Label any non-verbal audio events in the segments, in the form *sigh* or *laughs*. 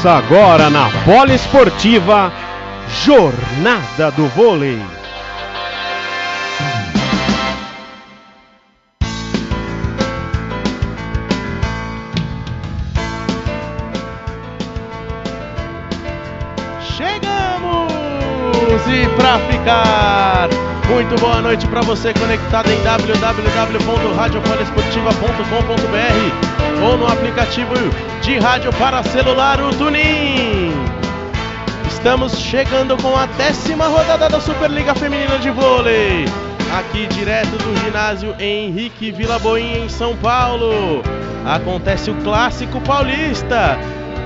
Começa agora na Poliesportiva Jornada do Vôlei. Chegamos e pra ficar. Muito boa noite para você conectado em www.radiopoliesportiva.com.br ou no aplicativo de rádio para celular, o Tunin. Estamos chegando com a décima rodada da Superliga Feminina de Vôlei. Aqui direto do ginásio Henrique Vila Boim, em São Paulo. Acontece o clássico paulista.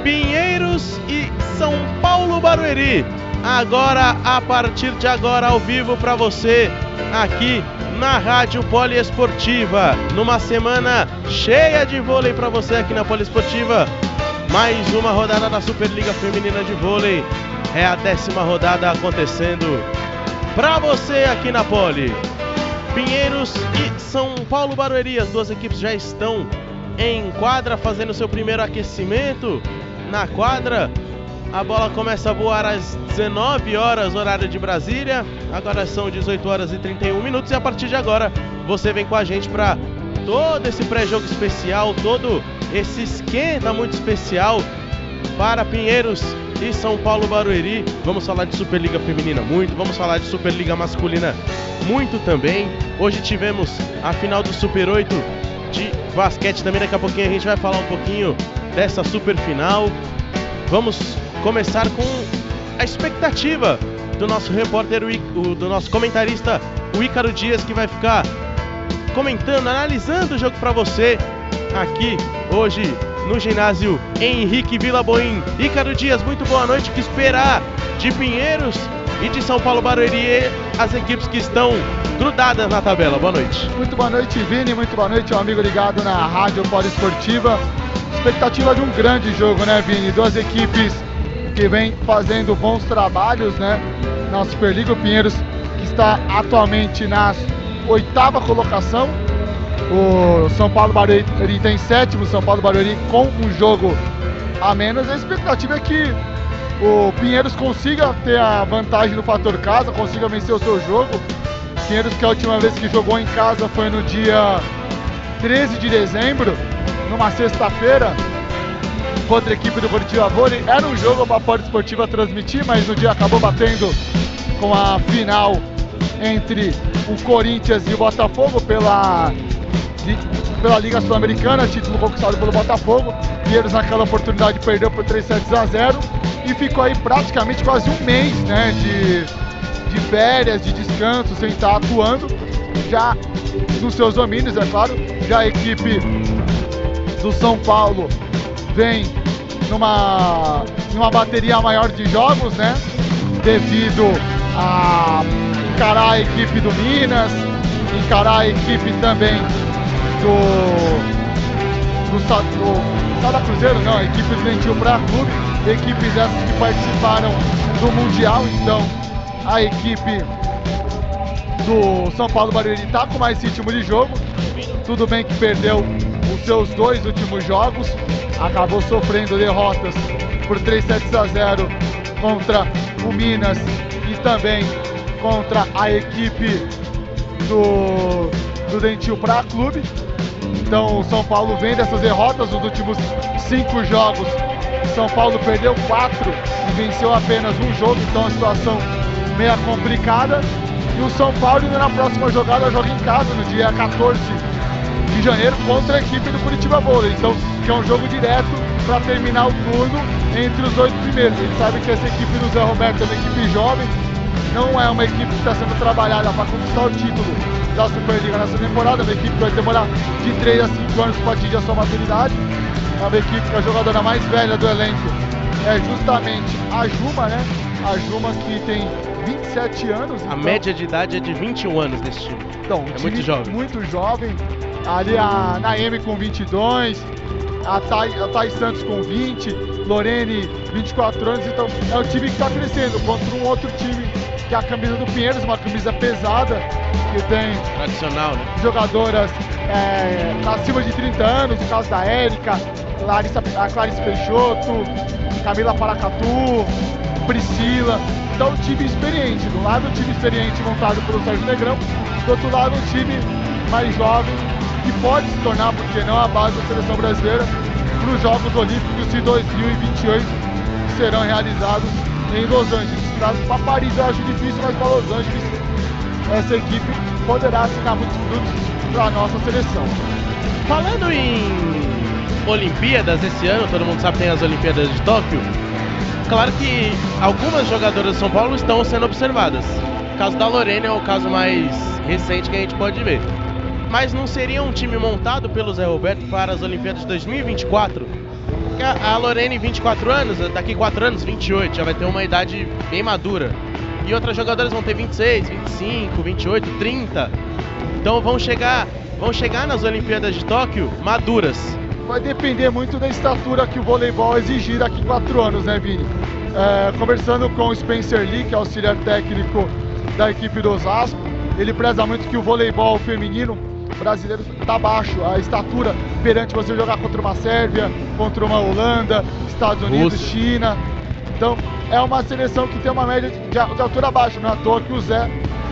Pinheiros e São Paulo Barueri. Agora, a partir de agora, ao vivo para você, aqui na Rádio Poliesportiva. Numa semana cheia de vôlei para você aqui na Poliesportiva. Mais uma rodada da Superliga Feminina de Vôlei. É a décima rodada acontecendo para você aqui na Poli. Pinheiros e São Paulo Barueri, as duas equipes já estão em quadra fazendo seu primeiro aquecimento na quadra. A bola começa a voar às 19 horas, horário de Brasília. Agora são 18 horas e 31 minutos. E a partir de agora, você vem com a gente para todo esse pré-jogo especial, todo esse esquenta muito especial para Pinheiros e São Paulo Barueri. Vamos falar de Superliga Feminina muito, vamos falar de Superliga Masculina muito também. Hoje tivemos a final do Super 8 de basquete também. Daqui a pouquinho a gente vai falar um pouquinho dessa super final. Vamos começar com a expectativa do nosso repórter, do nosso comentarista, o Ícaro Dias, que vai ficar comentando, analisando o jogo para você aqui hoje no ginásio Henrique Vila Boim. Ícaro Dias, muito boa noite. O que esperar de Pinheiros e de São Paulo Barueri, as equipes que estão grudadas na tabela. Boa noite. Muito boa noite, Vini. Muito boa noite, um amigo ligado na Rádio Poliesportiva. Expectativa de um grande jogo, né, Vini? Duas equipes que vem fazendo bons trabalhos né, na Superliga. O Pinheiros que está atualmente na oitava colocação. O São Paulo Barueri tem sétimo, São Paulo Barueri com um jogo a menos. A expectativa é que o Pinheiros consiga ter a vantagem no fator casa, consiga vencer o seu jogo. Pinheiros que a última vez que jogou em casa foi no dia 13 de dezembro, numa sexta-feira, contra a equipe do Curitiba Vôlei. Era um jogo para a Pode Esportiva transmitir, mas no dia acabou batendo com a final entre o Corinthians e o Botafogo pela, pela Liga Sul-Americana, título conquistado pelo Botafogo. Eles naquela oportunidade perdeu por 3 sets a 0 e ficou aí praticamente quase um mês né, de, de férias, de descanso, sem estar atuando. Já nos seus domínios, é claro, já a equipe do São Paulo vem numa, numa bateria maior de jogos, né? Devido a encarar a equipe do Minas, encarar a equipe também do. do, do Sada Cruzeiro, não, a equipe do Dentil Praia Clube, equipes essas que participaram do Mundial, então a equipe do São Paulo Barueri está com mais ritmo de jogo. Tudo bem que perdeu os seus dois últimos jogos, acabou sofrendo derrotas por 3 sets a 0 contra o Minas e também contra a equipe do, do Dentil Pra Clube. Então o São Paulo vem dessas derrotas nos últimos cinco jogos. São Paulo perdeu quatro e venceu apenas um jogo, então a situação meia complicada. E o São Paulo na próxima jogada joga em casa no dia 14 de janeiro contra a equipe do Curitiba Vôlei. Então, que é um jogo direto para terminar o turno entre os oito primeiros. Gente sabe que essa equipe do Zé Roberto é uma equipe jovem, não é uma equipe que está sendo trabalhada para conquistar o título da Superliga nessa temporada, é uma equipe que vai demorar de 3 a 5 anos para atingir a sua maturidade. É uma equipe que a jogadora mais velha do elenco é justamente a Juma, né? A Juma que tem 27 anos. A então... média de idade é de 21 anos nesse time. Então, é time muito jovem. Muito jovem. Ali a Naemi com 22, a Thay, a Thay Santos com 20, Lorene 24 anos. Então é o time que está crescendo contra um outro time que é a camisa do Pinheiros, uma camisa pesada, que tem Tradicional, né? jogadoras é, acima de 30 anos, no caso da Érica, Larissa, a Clarice Peixoto, Camila Paracatu, Priscila. Então, um time experiente. Do lado, um time experiente montado pelo Sérgio Negrão. Do outro lado, um time mais jovem que pode se tornar, porque não, a base da seleção brasileira para os Jogos Olímpicos de 2028 que serão realizados em Los Angeles. Para Paris eu acho difícil, mas para Los Angeles essa equipe poderá assinar muitos frutos para a nossa seleção. Falando em Olimpíadas esse ano, todo mundo sabe que tem as Olimpíadas de Tóquio. Claro que algumas jogadoras de São Paulo estão sendo observadas. O caso da Lorena é o caso mais recente que a gente pode ver. Mas não seria um time montado pelo Zé Roberto para as Olimpíadas de 2024? Porque a Lorena, 24 anos, daqui 4 anos, 28, já vai ter uma idade bem madura. E outras jogadoras vão ter 26, 25, 28, 30. Então vão chegar, vão chegar nas Olimpíadas de Tóquio maduras. Vai depender muito da estatura que o voleibol exigir daqui 4 anos, né, Vini? É, conversando com o Spencer Lee, que é auxiliar técnico da equipe do Osasco, ele preza muito que o voleibol feminino brasileiro está baixo, a estatura perante você jogar contra uma Sérvia, contra uma Holanda, Estados Unidos. China. Então é uma seleção que tem uma média de, de altura baixa, não é à toa que o Zé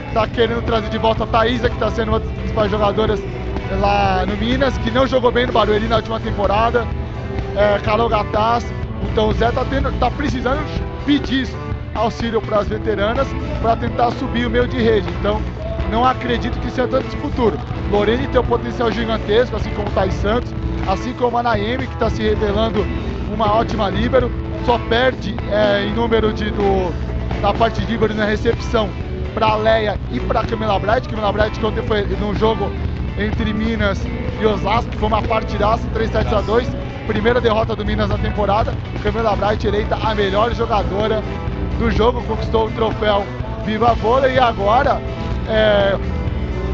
está querendo trazer de volta a Thaisa, que está sendo uma das principais jogadoras lá no Minas, que não jogou bem no Barueri na última temporada. É, Carol Gataz. Então o Zé está tá precisando pedir auxílio para as veteranas para tentar subir o meio de rede. Então não acredito que seja tanto esse futuro. Lorene tem um potencial gigantesco, assim como o Thais Santos, assim como a Naemi, que está se revelando uma ótima líbero, só perde é, em número de, do, da parte de líbero na recepção para a Leia e para a Camila Bright. Camila Bright que ontem foi num jogo entre Minas e Osasco, foi uma partidaça, 3 7 a 2 primeira derrota do Minas na temporada. Camila Bright eleita a melhor jogadora do jogo, conquistou o troféu Viva Vôlei e agora é,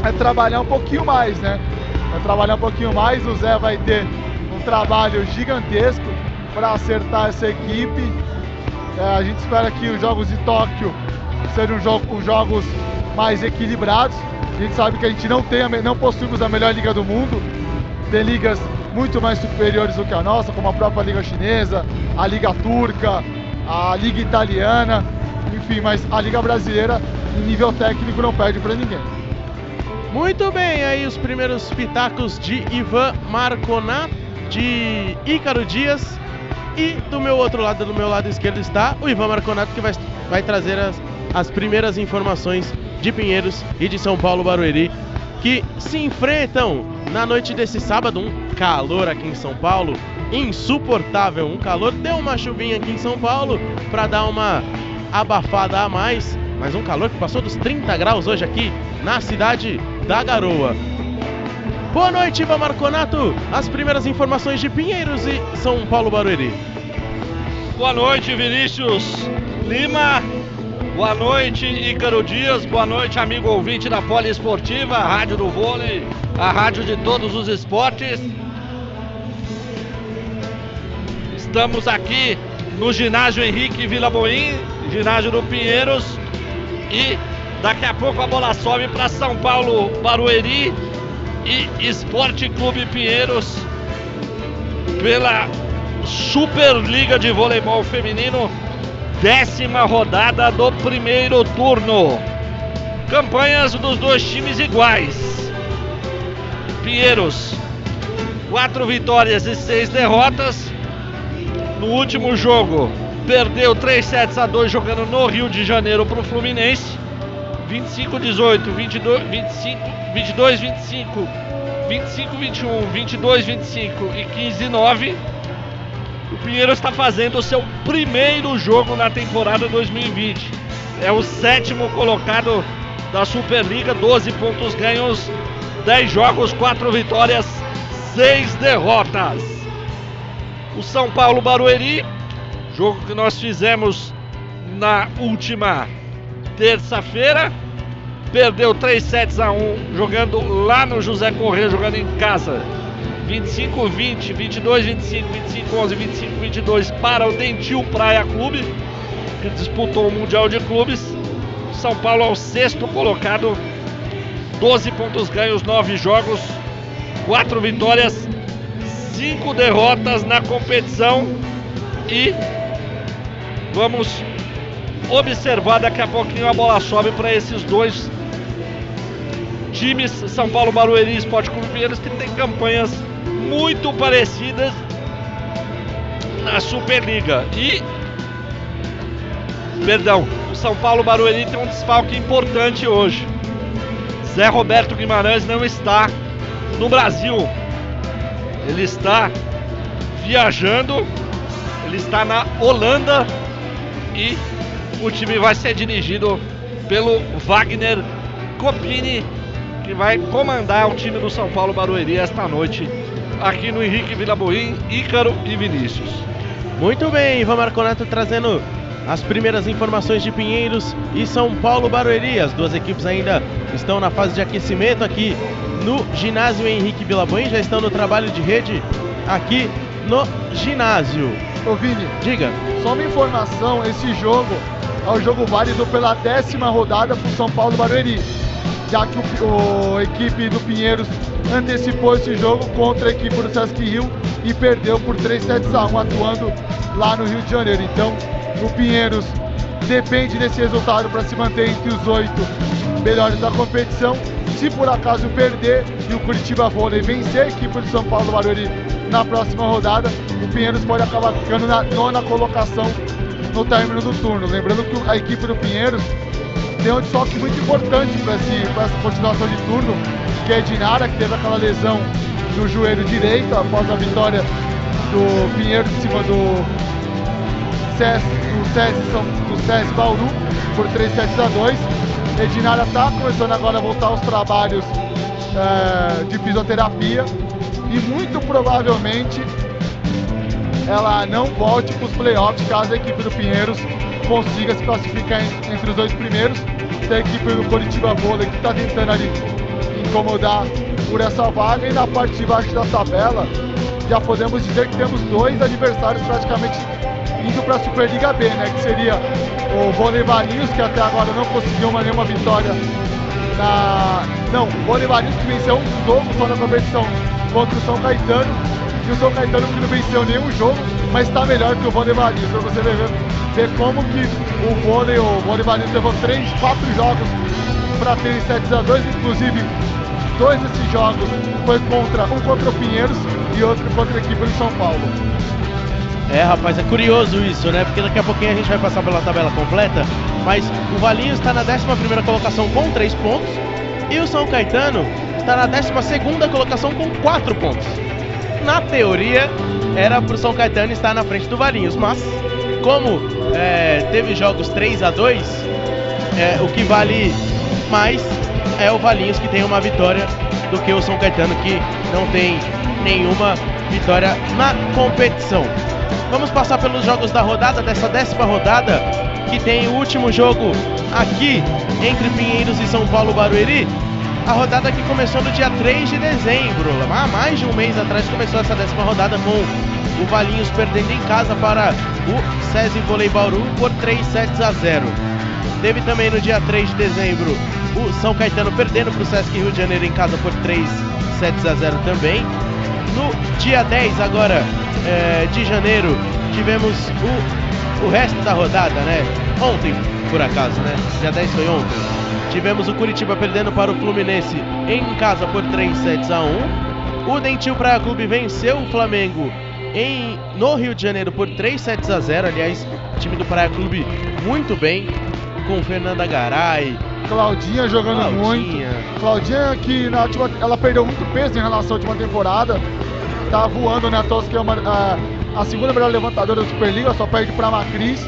é trabalhar um pouquinho mais, né? É trabalhar um pouquinho mais. O Zé vai ter um trabalho gigantesco para acertar essa equipe. É, a gente espera que os jogos de Tóquio sejam jogo, jogos mais equilibrados. A gente sabe que a gente não tem, não possuímos a melhor liga do mundo. Tem ligas muito mais superiores do que a nossa, como a própria liga chinesa, a liga turca, a liga italiana, enfim, mas a liga brasileira nível técnico não perde para ninguém. Muito bem, aí os primeiros pitacos de Ivan Marconat, de Ícaro Dias e do meu outro lado, do meu lado esquerdo está o Ivan Marconato que vai, vai trazer as, as primeiras informações de Pinheiros e de São Paulo Barueri que se enfrentam na noite desse sábado, um calor aqui em São Paulo insuportável, um calor deu uma chuvinha aqui em São Paulo para dar uma abafada a mais, mas um calor que passou dos 30 graus hoje aqui na cidade da Garoa. Boa noite, Ivan Marconato. As primeiras informações de Pinheiros e São Paulo Barueri. Boa noite, Vinícius Lima. Boa noite, Ícaro Dias. Boa noite, amigo ouvinte da Poliesportiva, a rádio do vôlei, a rádio de todos os esportes. Estamos aqui no ginásio Henrique Vila Boim, ginásio do Pinheiros. E daqui a pouco a bola sobe para São Paulo Barueri e Esporte Clube Pinheiros pela Superliga de Voleibol Feminino, décima rodada do primeiro turno. Campanhas dos dois times iguais. Pinheiros, quatro vitórias e seis derrotas. No último jogo, perdeu 3 sets a 2 jogando no Rio de Janeiro para o Fluminense. 25 18, 22 25, 22 25, 25 21, 22 25 e 15 9. O Pinheiro está fazendo o seu primeiro jogo na temporada 2020. É o sétimo colocado da Superliga, 12 pontos ganhos, 10 jogos, 4 vitórias, 6 derrotas. O São Paulo Barueri, jogo que nós fizemos na última terça-feira. Perdeu 3 sets a 1 jogando lá no José Corrêa, jogando em casa. 25 20, 22 25, 25 11, 25 22 para o Dentil Praia Clube, que disputou o Mundial de Clubes. São Paulo ao sexto colocado, 12 pontos ganhos, 9 jogos, 4 vitórias, 5 derrotas na competição e vamos observar daqui a pouquinho a bola sobe para esses dois times, São Paulo Barueri e Esporte Clube Pinheiros, que tem campanhas muito parecidas na Superliga. E perdão, o São Paulo Barueri tem um desfalque importante hoje. Zé Roberto Guimarães não está no Brasil. Ele está viajando, ele está na Holanda e o time vai ser dirigido pelo Wagner Copini, que vai comandar o time do São Paulo Barueri esta noite aqui no Henrique Vila Boim, Ícaro e Vinícius. Muito bem, Ivan Marconato trazendo as primeiras informações de Pinheiros e São Paulo Barueri. As duas equipes ainda estão na fase de aquecimento aqui no ginásio Henrique Vilaboim, já estão no trabalho de rede aqui no ginásio. Ô Vini, Diga. só uma informação, esse jogo é o jogo válido pela décima rodada para o São Paulo Barueri, já que o, o- a equipe do Pinheiros antecipou esse jogo contra a equipe do Sesc Rio e perdeu por 3 sets a 1 atuando lá no Rio de Janeiro. Então, o Pinheiros depende desse resultado para se manter entre os oito melhores da competição. Se por acaso perder e o Curitiba Vôlei vencer a equipe do São Paulo Barueri na próxima rodada, o Pinheiros pode acabar ficando na nona colocação no término do turno. Lembrando que a equipe do Pinheiros tem um desfoque muito importante para essa continuação de turno, que é Dinara, que teve aquela lesão no joelho direito após a vitória do Pinheiro em cima do SES, do do Bauru por 3 sets a 2. Edinara está começando agora a voltar aos trabalhos eh, de fisioterapia e muito provavelmente ela não volte para os playoffs caso a equipe do Pinheiros consiga se classificar en- entre os dois primeiros. Tem a equipe do Curitiba Vôlei que está tentando ali incomodar por essa vaga e na parte de baixo da tabela já podemos dizer que temos dois adversários praticamente indo para a Superliga B, né? Que seria o Vôlei Valinhos, que até agora não conseguiu uma- nenhuma vitória na. Não, o Vôlei Valinhos que venceu um jogo só na competição contra o São Caetano. E o São Caetano que não venceu nenhum jogo, mas está melhor que o Vôlei Valinhos. Pra você ver, ver como que o vôlei, o Vôlei Valinhos levou três, quatro jogos para ter 7 a 2 inclusive dois desses jogos foi contra um contra o Pinheiros e outro contra a equipe do São Paulo. É, rapaz, é curioso isso, né? Porque daqui a pouquinho a gente vai passar pela tabela completa. Mas o Valinhos está na 11 colocação com 3 pontos. E o São Caetano está na 12 colocação com 4 pontos. Na teoria, era pro São Caetano estar na frente do Valinhos. Mas, como é, teve jogos 3 a 2 é, o que vale mais é o Valinhos que tem uma vitória do que o São Caetano que não tem nenhuma vitória na competição. Vamos passar pelos jogos da rodada, dessa décima rodada, que tem o último jogo aqui entre Pinheiros e São Paulo Barueri. A rodada que começou no dia 3 de dezembro. Há mais de um mês atrás começou essa décima rodada com o Valinhos perdendo em casa para o SESI Volei Bauru por 3 sets a 0. Teve também no dia 3 de dezembro o São Caetano perdendo para o Sesc Rio de Janeiro em casa por 3 sets a 0 também. No dia 10 agora é, de janeiro tivemos o, o resto da rodada, né? Ontem, por acaso, né? Dia 10 foi ontem. Tivemos o Curitiba perdendo para o Fluminense em casa por 3 sets a 1. O Dentil Praia Clube venceu o Flamengo em, no Rio de Janeiro por 3 sets a 0. Aliás, o time do Praia Clube muito bem, com Fernanda Garay, Claudinha jogando Claudinha. muito. Claudinha que na última, ela perdeu muito peso em relação à última temporada. Tá voando, né? A Tos, que é uma, a, a segunda melhor levantadora da Superliga, só perde pra Macris.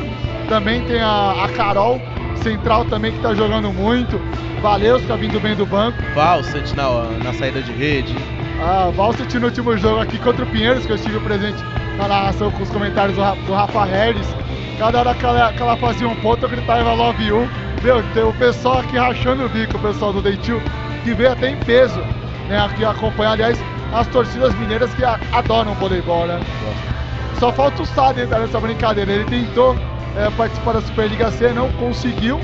Também tem a, a Carol, central também que tá jogando muito. Valeu, tá vindo bem do banco. Valsat na, na saída de rede. A Valsat no último jogo aqui contra o Pinheiros, que eu estive presente na narração com os comentários do, do Rafa Harris. Cada hora que ela, que ela fazia um ponto, eu gritava Love You. Meu, tem o pessoal aqui rachando o bico, o pessoal do Dentil, que veio até em peso, né, aqui acompanhar, aliás, as torcidas mineiras que adoram voleibol, né? Só falta o Sade entrar nessa brincadeira. Ele tentou é, participar da Superliga C, não conseguiu.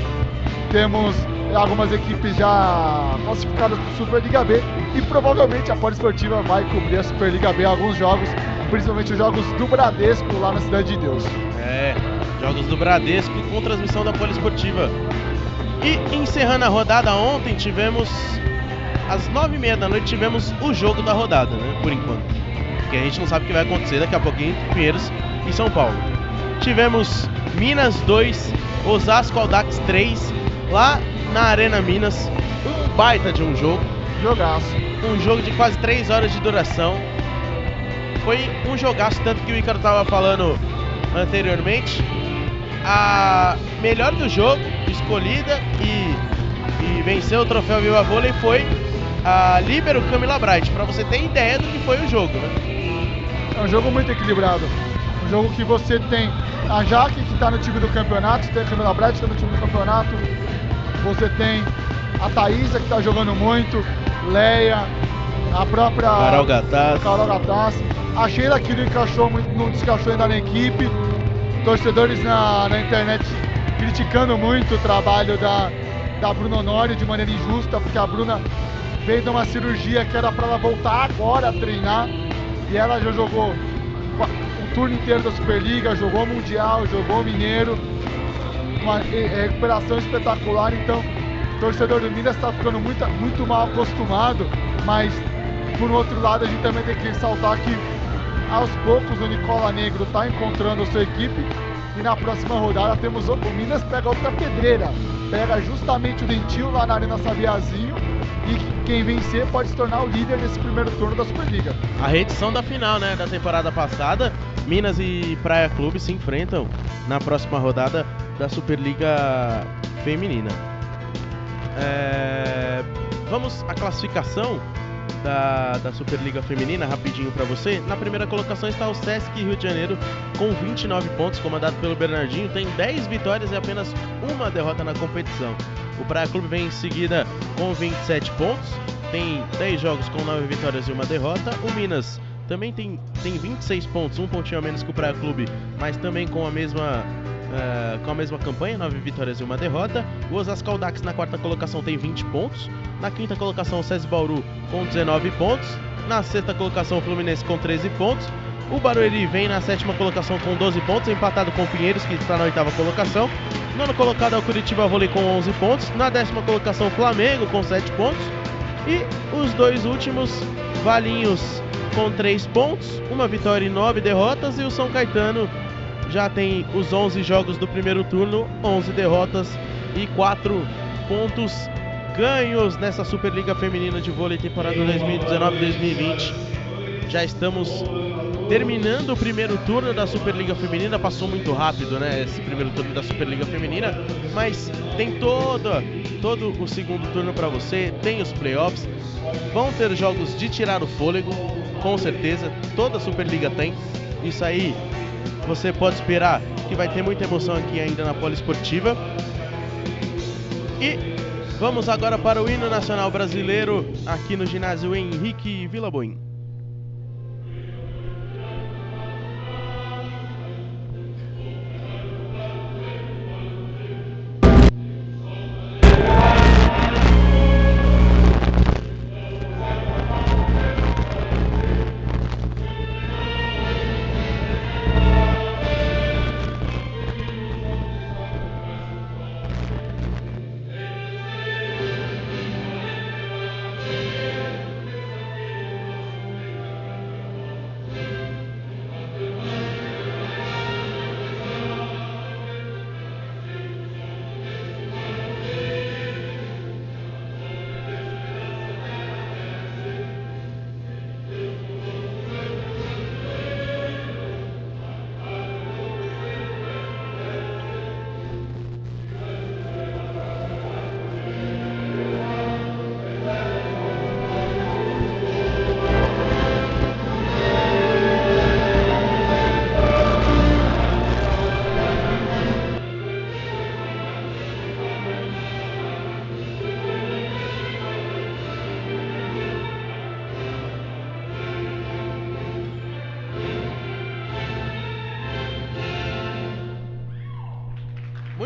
Temos algumas equipes já classificadas para Superliga B e provavelmente a Poliesportiva vai cobrir a Superliga B alguns jogos, principalmente os jogos do Bradesco lá na Cidade de Deus. É. Jogos do Bradesco com transmissão da Poliesportiva. E encerrando a rodada ontem, tivemos às nove e meia da noite tivemos o jogo da rodada, né? Por enquanto. Porque a gente não sabe o que vai acontecer daqui a pouquinho entre Pinheiros e São Paulo. Tivemos Minas 2, Osasco Aldax 3, lá na Arena Minas. Um baita de um jogo. Jogaço. Um jogo de quase 3 horas de duração. Foi um jogaço, tanto que o Icaro tava falando anteriormente. A melhor do jogo, escolhida e, e venceu o troféu Viva Vôlei foi a Libero Camila Bright, para você ter ideia do que foi o jogo, né? É um jogo muito equilibrado. Um jogo que você tem a Jaque, que está no time do campeonato, tem a Camila que está no time do campeonato. Você tem a Thaísa, que está jogando muito, Leia, a própria Carol Gataz. Carol Gataz. A Sheila, que não encaixou, não descaixou ainda na equipe. Torcedores na, na internet criticando muito o trabalho da, da Bruna Honório de maneira injusta, porque a Bruna veio de uma cirurgia que era para ela voltar agora a treinar e ela já jogou turno inteiro da Superliga, jogou Mundial, jogou Mineiro, uma recuperação espetacular. Então, o torcedor do Minas está ficando muito, muito mal acostumado, mas por outro lado, a gente também tem que ressaltar que aos poucos o Nicola Negro está encontrando a sua equipe e na próxima rodada temos o, Minas pega outra pedreira, pega justamente o Dentil lá na Arena Sabiazinho e quem vencer pode se tornar o líder desse primeiro turno da Superliga. A reedição da final, né, da temporada passada, Minas e Praia Clube se enfrentam na próxima rodada da Superliga Feminina. É... Vamos à classificação da, da Superliga Feminina, rapidinho para você. Na primeira colocação está o Sesc Rio de Janeiro com 29 pontos, comandado pelo Bernardinho. Tem 10 vitórias e apenas uma derrota na competição. O Praia Clube vem em seguida com 27 pontos, tem 10 jogos com 9 vitórias e uma derrota. O Minas também tem, tem 26 pontos, um pontinho a menos que o Praia Clube, mas também com a mesma Uh, com a mesma campanha, 9 vitórias e uma derrota. O Osasco Aldax na quarta colocação tem 20 pontos. Na quinta colocação, o SESI Bauru com 19 pontos. Na sexta colocação, o Fluminense com 13 pontos. O Barueri vem na sétima colocação com 12 pontos, empatado com o Pinheiros, que está na oitava colocação. Nono colocado é o Curitiba Vôlei com 11 pontos. Na décima colocação, o Flamengo com 7 pontos. E os dois últimos, Valinhos com 3 pontos, uma vitória e 9 derrotas. E o São Caetano já tem os 11 jogos do primeiro turno, 11 derrotas e 4 pontos ganhos nessa Superliga Feminina de Vôlei temporada 2019-2020. Já estamos terminando o primeiro turno da Superliga Feminina, passou muito rápido, né? Esse primeiro turno da Superliga Feminina, mas tem todo, todo o segundo turno para você, tem os playoffs, vão ter jogos de tirar o fôlego, com certeza, toda a Superliga tem. Isso aí você pode esperar que vai ter muita emoção aqui ainda na Poliesportiva. E vamos agora para o hino nacional brasileiro aqui no ginásio Henrique Vilaboim.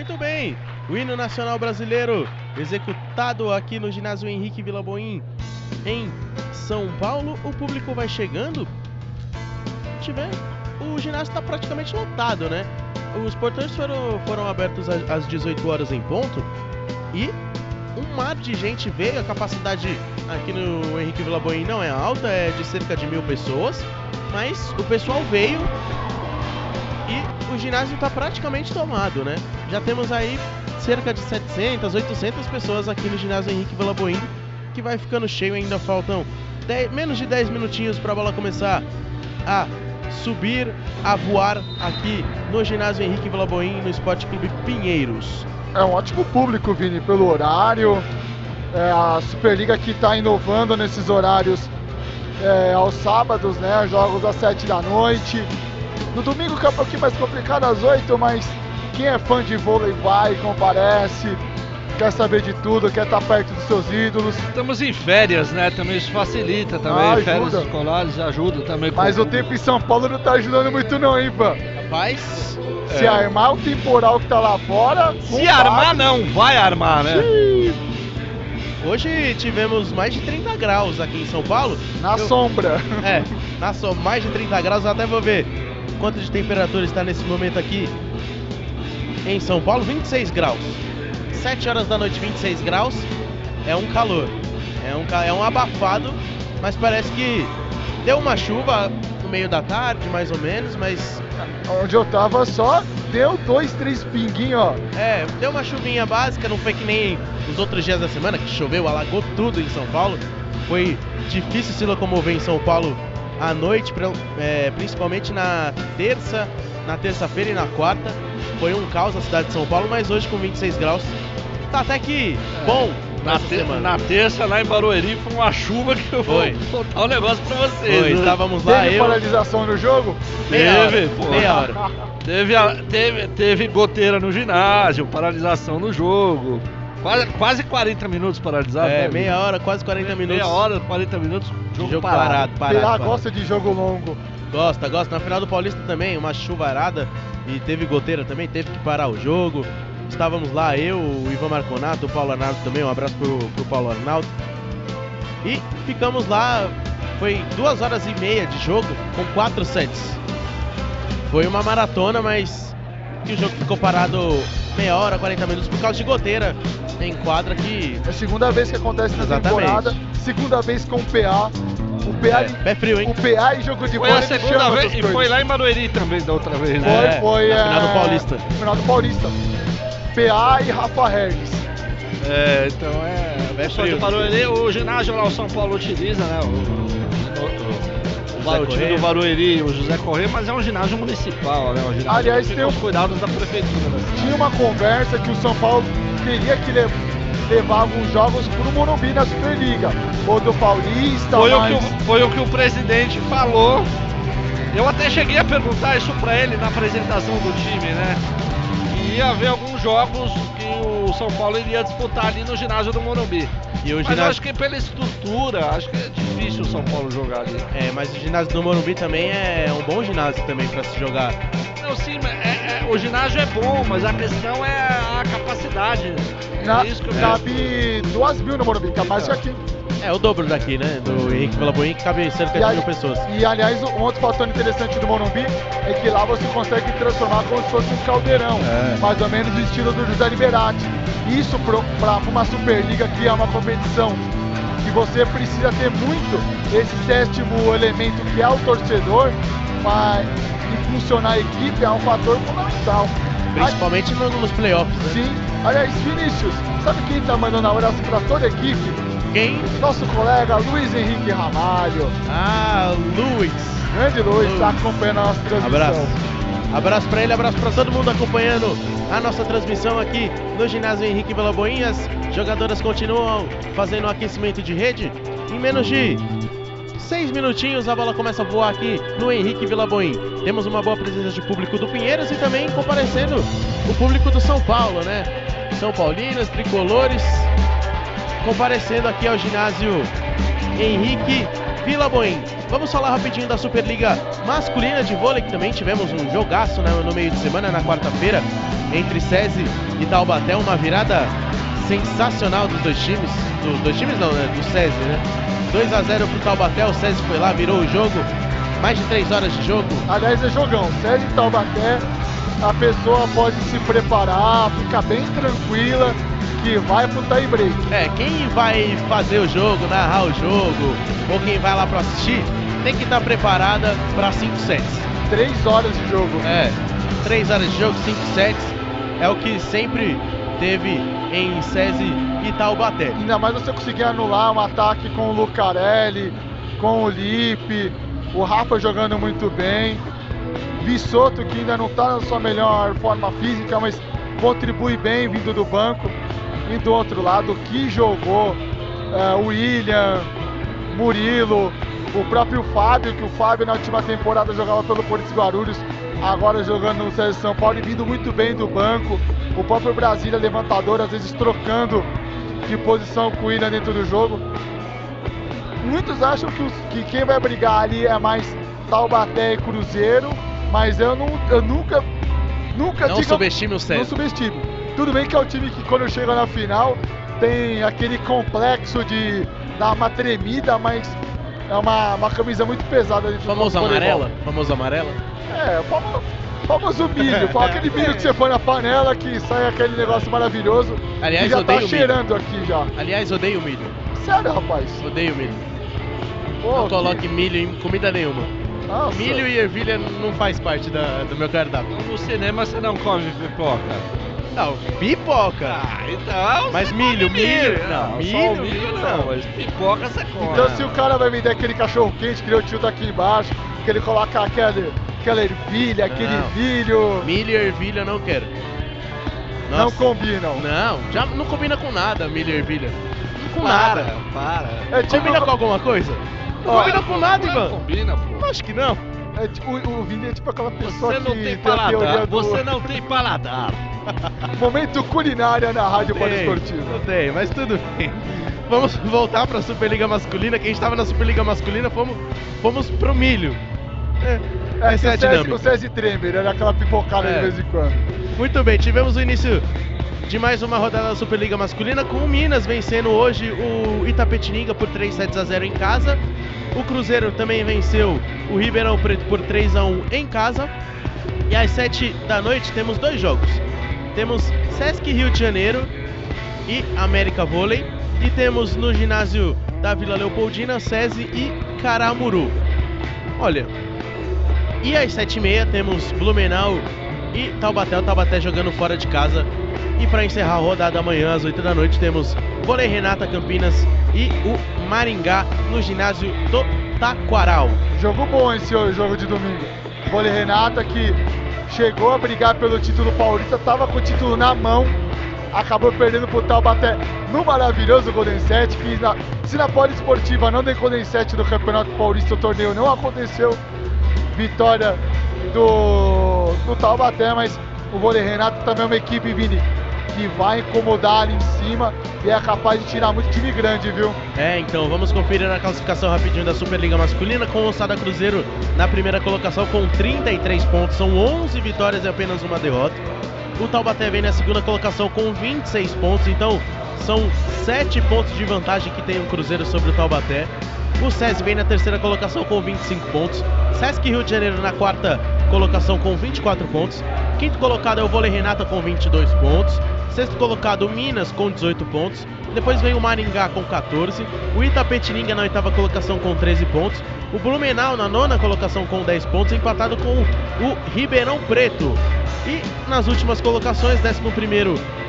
Muito bem, o hino nacional brasileiro executado aqui no ginásio Henrique Vilaboim em São Paulo. O público vai chegando. Tiver, o ginásio está praticamente lotado, né? os portões foram, foram abertos às 18 horas em ponto e um mar de gente veio. A capacidade aqui no Henrique Vilaboim não é alta, é de cerca de mil pessoas, mas o pessoal veio ginásio está praticamente tomado, né? Já temos aí cerca de 700, 800 pessoas aqui no ginásio Henrique Vilaboim, que vai ficando cheio. Ainda faltam 10 menos de 10 minutinhos para a bola começar a subir, a voar aqui no ginásio Henrique Vilaboim, no Esporte Clube Pinheiros. É um ótimo público, Vini, pelo horário. É, a Superliga que está inovando nesses horários é, aos sábados, né? Jogos às 7 da noite. No domingo que é um pouquinho mais complicado às 8, mas quem é fã de vôlei vai, comparece, quer saber de tudo, quer estar perto dos seus ídolos. Estamos em férias, né? Também isso facilita também. Ah, férias escolares ajuda também. Mas com- o tempo em São Paulo não tá ajudando muito não, hein, Ivan? Rapaz, Se armar o temporal que tá lá fora... Se armar não, vai armar, né? hoje tivemos mais de 30 graus aqui em São Paulo. Na Eu- sombra. É, *laughs* na só mais de 30 graus, eu até vou ver quanto de temperatura está nesse momento aqui em São Paulo, 26 graus. 7 horas da noite, 26 graus, é um calor. É um, é um abafado, mas parece que deu uma chuva no meio da tarde, mais ou menos, mas Onde eu tava só deu dois, três pinguinhos, ó. é, deu uma chuvinha básica, não foi que nem os outros dias da semana, que choveu, alagou tudo em São Paulo. Foi difícil se locomover em São Paulo à noite, pra- é, principalmente na terça, na terça-feira e na quarta. Foi um caos a cidade de São Paulo, mas hoje com 26 graus tá até que bom Na, semana. na terça, lá em Barueri, foi uma chuva que eu vou Foi. soltar um negócio pra vocês. Foi, né? estávamos lá, Teve eu, paralisação no jogo? Teve, pô. meia hora. Teve, a- teve, teve goteira no ginásio, paralisação no jogo. Quase, quase 40 minutos paralisado. É, né, meia hora, quase 40 minutos. Meia hora, 40 minutos, jogo, jogo parado. parado, parado. PA parado. gosta de jogo longo. Gosta, gosta. Na final do Paulista também, uma chuvarada e teve goteira também, teve que parar o jogo. Estávamos lá, eu, o Ivan Marconato, o Paulo Arnaldo também, um abraço pro, pro Paulo Arnaldo. E ficamos lá, foi duas horas e meia de jogo, com quatro sets. Foi uma maratona, mas que o jogo ficou parado meia hora, 40 minutos por causa de goteira em quadra que. É a segunda vez que acontece na Exatamente. temporada. Segunda vez com o PA. O PA, É, pé frio, hein? o PA e jogo de Foi bola a ele segunda vez e foi lá em Barueri também da outra vez, Foi, né? É, foi. na final do é, Paulista. Final do Paulista. PA e Rafa Hermes. É, então é. De frio. O ginásio lá o São Paulo utiliza, né? O, o, o, o, o time do Barueri, o José Corrêa, mas é um ginásio municipal, né? Um ginásio Aliás, tem os cuidados da prefeitura. Né? Tinha uma conversa que o São Paulo teria que le- levar alguns jogos pro Morumbi na Superliga. Ou do Paulista, Foi o, mas... que o, foi o que o presidente falou. Eu até cheguei a perguntar isso pra ele na apresentação do time, né? Que ia haver alguns jogos que o São Paulo iria disputar ali no ginásio do Morumbi. E o Mas eu ginásio. acho que pela estrutura, acho que é difícil o São Paulo jogar ali. É, mas o ginásio do Morumbi também é um bom ginásio também pra se jogar. Não, sim, mas é- é- o ginásio é bom, mas a questão é a capacidade. Na, é isso que eu cabe duas mil no Morumbi, que é mais que aqui. É o dobro daqui, né? Do Henrique Vilaboim, que cabe cerca E de aí- mil pessoas. E aliás, um outro fator interessante do Morumbi é que lá você consegue transformar como se fosse um caldeirão, É. mais ou menos do estilo do José Liberati. Isso para uma Superliga que é uma competição que você precisa ter muito esse sétimo elemento que é o torcedor para funcionar a equipe é um fator fundamental. Principalmente no- nos playoffs, né? Sim. Aliás, Vinícius, sabe quem tá mandando abraço para toda a equipe? Quem? Nosso colega Luiz Henrique Ramalho. Ah, Luiz. Grande Luiz, está acompanhando a nossa transmissão. Abraço. Abraço pra ele, abraço pra todo mundo acompanhando a nossa transmissão aqui no ginásio Henrique Vilaboim. As jogadoras continuam fazendo o aquecimento de rede. Em menos de seis minutinhos a bola começa a voar aqui no Henrique Vilaboim. Temos uma boa presença de público do Pinheiros e também comparecendo o público do São Paulo, né? São Paulinos, tricolores, comparecendo aqui ao ginásio Henrique Vilaboim. Vamos falar rapidinho da Superliga Masculina de Vôlei, que também tivemos um jogaço né, no meio de semana, na quarta-feira, entre SESI e Taubaté, uma virada sensacional dos dois times. Dos dois times não, né? Do SESI, né? 2 a 0 pro Taubaté, o SESI foi lá, virou o jogo. Mais de 3 horas de jogo. Aliás, é jogão. Sérgio Taubaté, a pessoa pode se preparar, ficar bem tranquila que vai pro tie break. É, quem vai fazer o jogo, narrar o jogo, ou quem vai lá pra assistir, tem que estar preparada para 5 sets. Três horas de jogo. É, 3 horas de jogo, 5 sets, é o que sempre teve em SESI e Taubaté. Ainda mais você conseguir anular um ataque com o Lucarelli, com o Lipe, o Rafa jogando muito bem. Vissoto, que ainda não está na sua melhor forma física, mas contribui bem vindo do banco. E do outro lado, que jogou uh, William, Murilo, o próprio Fábio, que o Fábio na última temporada jogava pelo Corinthians Guarulhos, agora jogando no César São Paulo e vindo muito bem do banco. O próprio Brasília levantador, às vezes trocando de posição com o William dentro do jogo. Muitos acham que, os, que quem vai brigar ali é mais Taubaté e Cruzeiro, mas eu, não, eu nunca, nunca não subestime o César. Não subestime. Tudo bem que é o time que quando chega na final tem aquele complexo de dar uma tremida, mas é uma, uma camisa muito pesada. Famoso amarela? Famoso amarela? É, famoso, famoso milho. aquele *laughs* milho que você põe na panela que sai aquele negócio maravilhoso. Aliás, que já odeio tá cheirando aqui já. Aliás, odeio milho. Sério, rapaz? Odeio milho. Pô, não que... coloque milho em comida nenhuma. Nossa. Milho e ervilha não faz parte da, do meu cardápio. No cinema você não come pipoca. Não, pipoca. Ah, então. Mas milho, milho. milho. Não, milho, milho não. não. Mas pipoca você come. Então se o cara vai vender aquele cachorro quente que o tio tá aqui embaixo, que ele coloca aquele, aquela ervilha, não. aquele milho. Milho e ervilha eu não quero. Nossa. Não combinam. Não, já não combina com nada, milho e ervilha. Com para, nada. Para. É, tipo, combina com alguma coisa? Não combina com nada, Ivan. Combina, pô. Acho que não. É tipo, o, o Vini é tipo aquela pessoa você não que tem paladar. Do... Você não tem paladar. *laughs* Momento culinária na Rádio Poliesportiva. Não tem, mas tudo bem. Vamos voltar para a Superliga Masculina. Quem estava na Superliga Masculina fomos, fomos pro milho. É, é, essa é a dinâmica. O César Tremer, era aquela pipocada é. de vez em quando. Muito bem, tivemos o início de mais uma rodada da Superliga Masculina, com o Minas vencendo hoje o Itapetininga por 3 sets a 0 em casa. O Cruzeiro também venceu o Ribeirão Preto por 3 a 1 em casa. E às 7 da noite temos dois jogos. Temos Sesc Rio de Janeiro e América Vôlei. E temos no ginásio da Vila Leopoldina, SESI e Caramuru. Olha, e às 7h30 temos Blumenau e Taubaté. O Taubaté jogando fora de casa e para encerrar a rodada amanhã, às 8 da noite, temos Vôlei Renata Campinas e o Maringá no ginásio do Taquaral. Jogo bom esse jogo de domingo. Vôlei Renata que chegou a brigar pelo título paulista, estava com o título na mão, acabou perdendo pro Taubaté no maravilhoso Golden Set, que na, se na Esportiva não tem Golden Set do Campeonato Paulista, o torneio não aconteceu. Vitória do, do Taubaté, mas o Vôlei Renato também é uma equipe, Vini, que vai incomodar ali em cima e é capaz de tirar muito time grande, viu? É, então vamos conferir a classificação rapidinho da Superliga Masculina com o Sada Cruzeiro na primeira colocação com 33 pontos, são 11 vitórias e apenas uma derrota. O Taubaté vem na segunda colocação com 26 pontos, então são 7 pontos de vantagem que tem o Cruzeiro sobre o Taubaté. O SESI vem na terceira colocação com 25 pontos. Sesc Rio de Janeiro na quarta colocação com 24 pontos. Quinto colocado é o Vôlei Renata com 22 pontos. Sexto colocado, Minas, com 18 pontos. Depois vem o Maringá com 14. O Itapetininga na oitava colocação com 13 pontos. O Blumenau na nona colocação com 10 pontos, empatado com o Ribeirão Preto. E nas últimas colocações, 11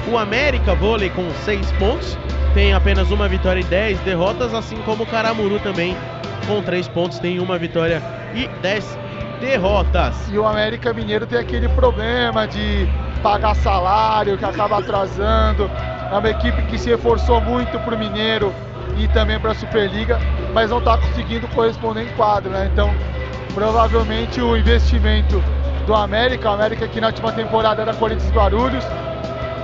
o América Vôlei com 6 pontos. Tem apenas uma vitória e 10 derrotas, assim como o Caramuru também com 3 pontos, tem uma vitória e 10 derrotas. E o América Mineiro tem aquele problema de pagar salário que acaba atrasando. É uma equipe que se reforçou muito para o Mineiro e também para a Superliga, mas não está conseguindo corresponder em quadro, né? Então, provavelmente o investimento do América, o América que na última temporada era Corinthians Guarulhos,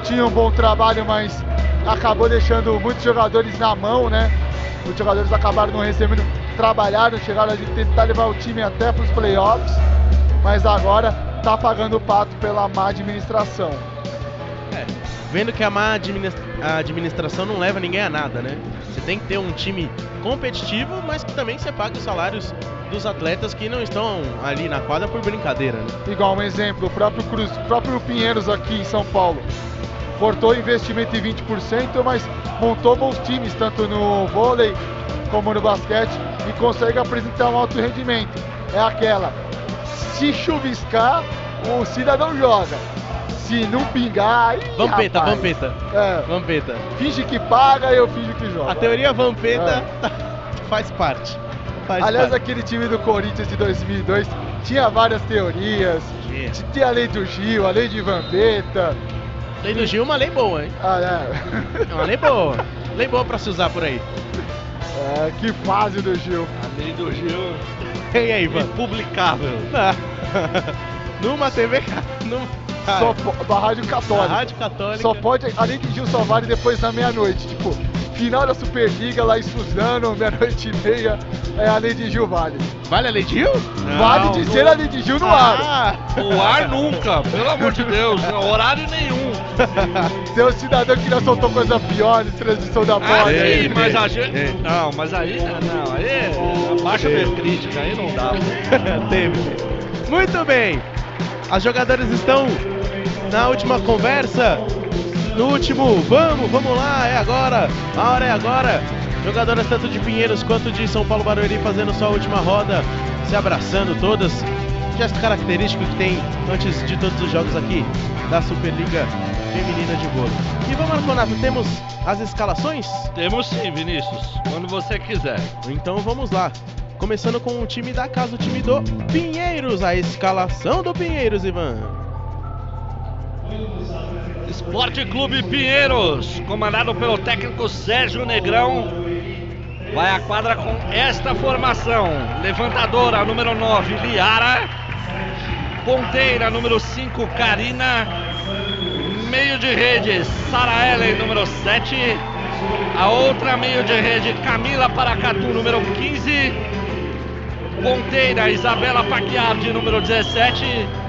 tinha um bom trabalho, mas acabou deixando muitos jogadores na mão, né? Os jogadores acabaram não recebendo trabalhar, chegaram a tentar levar o time até para os playoffs, mas agora está pagando o pato pela má administração. É, vendo que a má administra a administração não leva ninguém a nada, né? Você tem que ter um time competitivo, mas que também você pague os salários dos atletas que não estão ali na quadra por brincadeira, né? Igual um exemplo, o próprio Cruz, o próprio Pinheiros aqui em São Paulo. Cortou investimento em 20%, mas montou bons times, tanto no vôlei como no basquete, e consegue apresentar um alto rendimento. É aquela, se chuviscar, o cidadão joga. Se não pingar, ih, Vampeta, rapaz. vampeta, É, vampeta. finge que paga, eu finge que joga. A teoria vampeta *laughs* faz parte. Faz Aliás, parte. aquele time do Corinthians de 2002 tinha várias teorias. Tinha. Tinha a lei do Gil, a lei de Vampeta. Lei do Gil é uma lei boa, hein? Ah, é. É uma lei boa. lei boa pra se usar por aí. É, que fase do Gil. A lei do Gil E aí, Ivan? impublicável. *laughs* Numa TV. *laughs* Numa... Só da Rádio Católica. Rádio Católica. Só pode. A lei de Gil só vale depois da meia-noite. Tipo, final da Superliga lá em Suzano, meia-noite e meia. É a lei de Gil vale. Vale a lei de Gil? vale dizer a lei de Gil no ar. Ah, O ar nunca, pelo amor de Deus, não, horário nenhum. Tem um cidadão que já soltou coisa pior de transmissão da Ah, bola. é, sim, mas a é, gente. é. Não, mas aí. Não, aí abaixa a minha crítica, aí não dá. *laughs* Teve. Muito bem. As jogadoras estão na última conversa. No último, vamos, vamos lá, é agora. A hora é agora. Jogadoras tanto de Pinheiros quanto de São Paulo Barueri fazendo sua última roda, se abraçando todas. Gesto característico que tem antes de todos os jogos aqui da Superliga Feminina de Vôlei. E vamos, Marconato, temos as escalações? Temos sim, Vinícius, quando você quiser. Então vamos lá. Começando com o time da casa, o time do Pinheiros. A escalação do Pinheiros, Ivan. Esporte Clube Pinheiros, comandado pelo técnico Sérgio Negrão, vai à quadra com esta formação: levantadora número 9, Liara, ponteira número 5, Karina, meio de rede, Sara Ellen, número 7, a outra meio de rede, Camila Paracatu, número 15, ponteira, Isabela Paquiardi, número 17.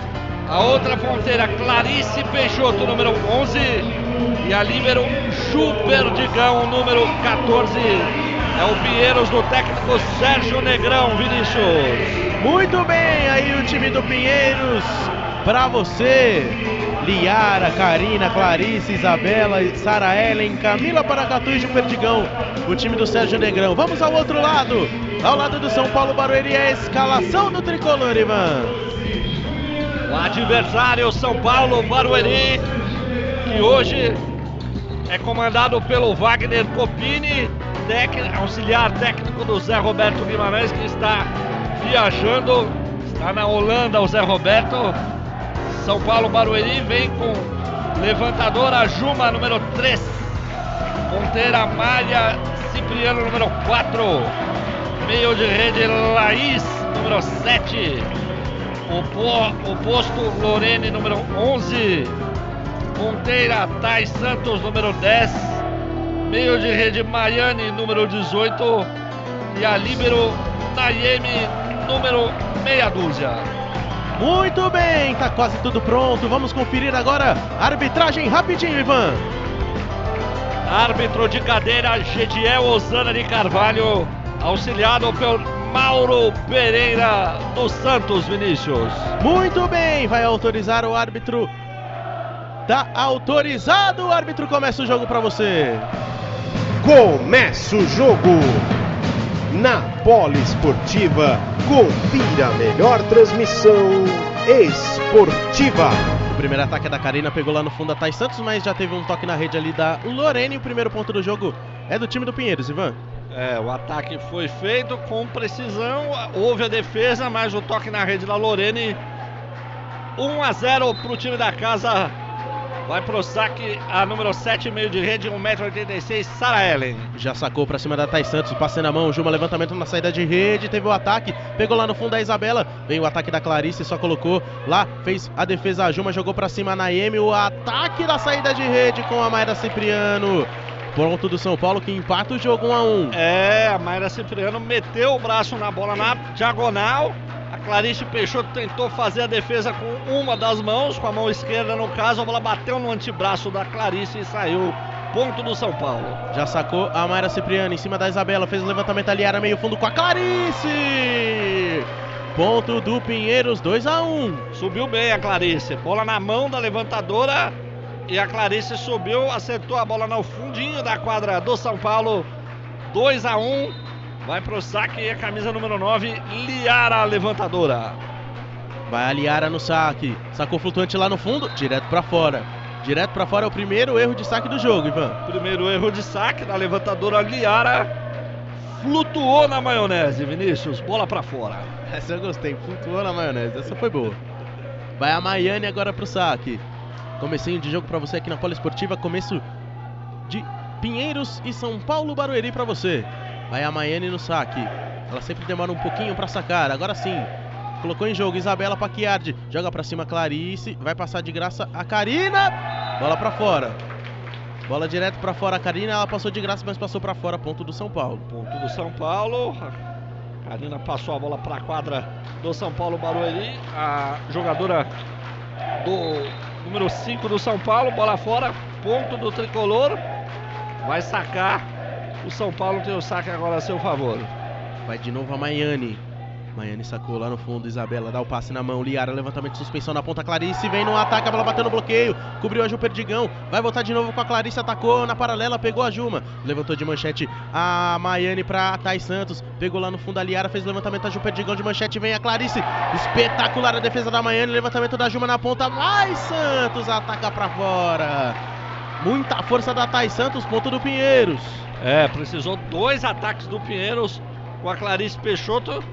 A outra ponteira, Clarice Peixoto, número 11. E a líbero, Chu Perdigão, número 14. É o Pinheiros do técnico Sérgio Negrão, Vinícius. Muito bem, aí o time do Pinheiros. Pra você, Liara, Karina, Clarice, Isabela, Sara Ellen, Camila Paracatu e Perdigão. O time do Sérgio Negrão. Vamos ao outro lado. Ao lado do São Paulo Barueri, a escalação do tricolor, Ivan. O adversário São Paulo Barueri, que hoje é comandado pelo Wagner Copini, técnico- auxiliar técnico do Zé Roberto Guimarães, que está viajando, está na Holanda o Zé Roberto. São Paulo Barueri vem com levantadora Juma, número 3. Ponteira Malha Cipriano, número 4. Meio de rede Laís, número 7. O, po- o posto Lorene, número 11. Ponteira Thais Santos, número 10. Meio de rede Maiane, número 18. E a líbero Nayemi, número meia dúzia. Muito bem, tá quase tudo pronto. Vamos conferir agora a arbitragem rapidinho, Ivan. Árbitro de cadeira, Gediel Osana de Carvalho, auxiliado pelo Mauro Pereira dos Santos, Vinícius. Muito bem, vai autorizar o árbitro. Tá autorizado, o árbitro começa o jogo pra você. Começa o jogo. Na Poliesportiva, confira a melhor transmissão esportiva. O primeiro ataque é da Karina, pegou lá no fundo a Thais Santos, mas já teve um toque na rede ali da Lorene. O primeiro ponto do jogo é do time do Pinheiros, Ivan. É, o ataque foi feito com precisão, houve a defesa, mas o toque na rede da Lorene. 1 a 0 para o time da casa. Vai pro saque a número 7, meio de rede, 1,86m, Sara Ellen. Já sacou pra cima da Thais Santos, passe na mão, Juma levantamento na saída de rede, teve o ataque, pegou lá no fundo a Isabela, veio o ataque da Clarice, só colocou lá, fez a defesa, a Juma jogou pra cima a Naemi, o ataque da saída de rede com a Mayra Cipriano. Pronto do São Paulo que empata o jogo 1 a 1. É, a Mayra Cipriano meteu o braço na bola na diagonal. A Clarice Peixoto tentou fazer a defesa com uma das mãos, com a mão esquerda no caso. A bola bateu no antebraço da Clarice e saiu ponto do São Paulo. Já sacou a Mayra Cipriano em cima da Isabela, fez o levantamento ali, era meio fundo com a Clarice. Ponto do Pinheiros, 2 a 1 Subiu bem a Clarice. Bola na mão da levantadora. E a Clarice subiu, acertou a bola no fundinho da quadra do São Paulo. 2 a 1 Vai pro saque e a camisa número 9, Liara levantadora. Vai a Liara no saque. Sacou flutuante lá no fundo, direto para fora. Direto para fora é o primeiro erro de saque do jogo, Ivan. Primeiro erro de saque da levantadora Liara. Flutuou na maionese, Vinícius. Bola para fora. Essa eu gostei, flutuou na maionese. Essa foi boa. Vai a Maiane agora pro saque. Comecinho de jogo para você aqui na Poliesportiva. Começo de Pinheiros e São Paulo Barueri para você. Vai a Maiane no saque. Ela sempre demora um pouquinho para sacar. Agora sim. Colocou em jogo Isabela Paquiardi. Joga para cima Clarice. Vai passar de graça a Karina. Bola para fora. Bola direto para fora a Karina. Ela passou de graça, mas passou para fora. Ponto do São Paulo. Ponto do São Paulo. Karina passou a bola para a quadra do São Paulo Barueri. A jogadora do número 5 do São Paulo. Bola fora. Ponto do tricolor. Vai sacar o São Paulo tem o saque agora a seu favor. Vai de novo a Maiane. Maiane sacou lá no fundo, Isabela dá o passe na mão, Liara, levantamento de suspensão na ponta, Clarice vem no ataque, a bola bateu no bloqueio, cobriu a Ju Perdigão, vai voltar de novo com a Clarice, atacou na paralela, pegou a Juma, levantou de manchete a Maiane pra Thais Santos, pegou lá no fundo a Liara, fez levantamento a Ju Perdigão de manchete, vem a Clarice, espetacular a defesa da Maiane, levantamento da Juma na ponta, mais Santos ataca pra fora. Muita força da Thais Santos, ponto do Pinheiros. É, precisou dois ataques do Pinheiros com a Clarice Peixoto.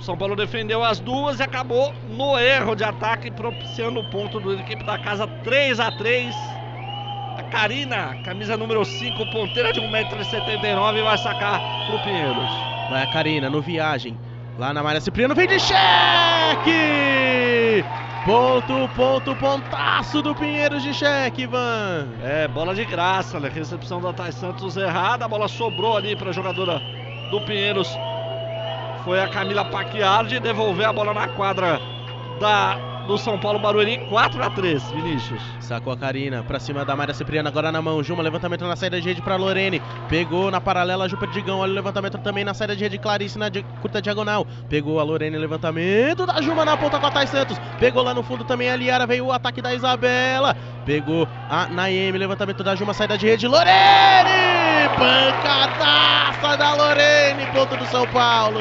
São Paulo defendeu as duas e acabou no erro de ataque, propiciando o ponto da equipe da casa 3 a 3 A Karina, camisa número 5, ponteira de 1,79m, vai sacar pro Pinheiros. Vai a Karina no viagem. Lá na Maria Cipriano vem de cheque! Ponto, ponto, pontaço do Pinheiros de cheque, Ivan. É, bola de graça, né? Recepção da Thais Santos errada. A bola sobrou ali para a jogadora do Pinheiros. Foi a Camila Paquiardi devolver a bola na quadra da do São Paulo Barueri, 4 a 3 Vinícius. Sacou a Karina pra cima da Maria Cipriana, agora na mão. Juma, levantamento na saída de rede pra Lorene. Pegou na paralela, Ju Perdigão. Olha o levantamento também na saída de rede, Clarice na di curta diagonal. Pegou a Lorene, levantamento da Juma na ponta com a Thais Santos. Pegou lá no fundo também a Liara, veio o ataque da Isabela. Pegou a Naime, levantamento da Juma, saída de rede, Lorene! Pancadaça da Lorene, ponto do São Paulo.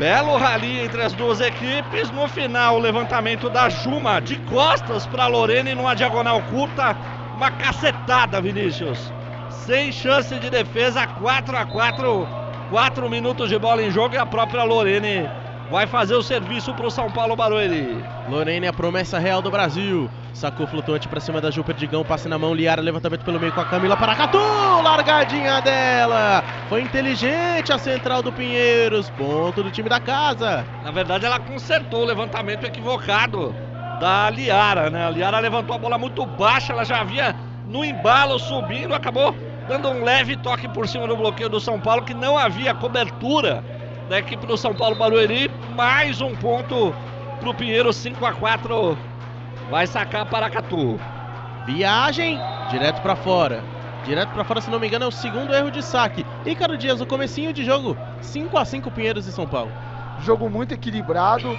Belo rally entre as duas equipes. No final, o levantamento da Juma de costas para Lorene numa diagonal curta. Uma cacetada, Vinícius. Sem chance de defesa, 4 a 4 4 minutos de bola em jogo e a própria Lorene vai fazer o serviço para o São Paulo Barueri. Lorene, a promessa real do Brasil. Sacou flutuante para cima da Ju Perdigão, passe na mão, Liara, levantamento pelo meio com a Camila Paracatu, largadinha dela. Foi inteligente a central do Pinheiros, ponto do time da casa. Na verdade, ela consertou o levantamento equivocado da Liara, né? A Liara levantou a bola muito baixa, ela já havia no embalo subindo, acabou dando um leve toque por cima do bloqueio do São Paulo, que não havia cobertura da equipe do São Paulo Barueri. Mais um ponto pro Pinheiro, 5 a 4 Vai sacar Paracatu. Viagem direto para fora. Direto para fora, se não me engano, é o segundo erro de saque. Ícaro Dias, o comecinho de jogo, 5 a 5 Pinheiros e São Paulo. Jogo muito equilibrado.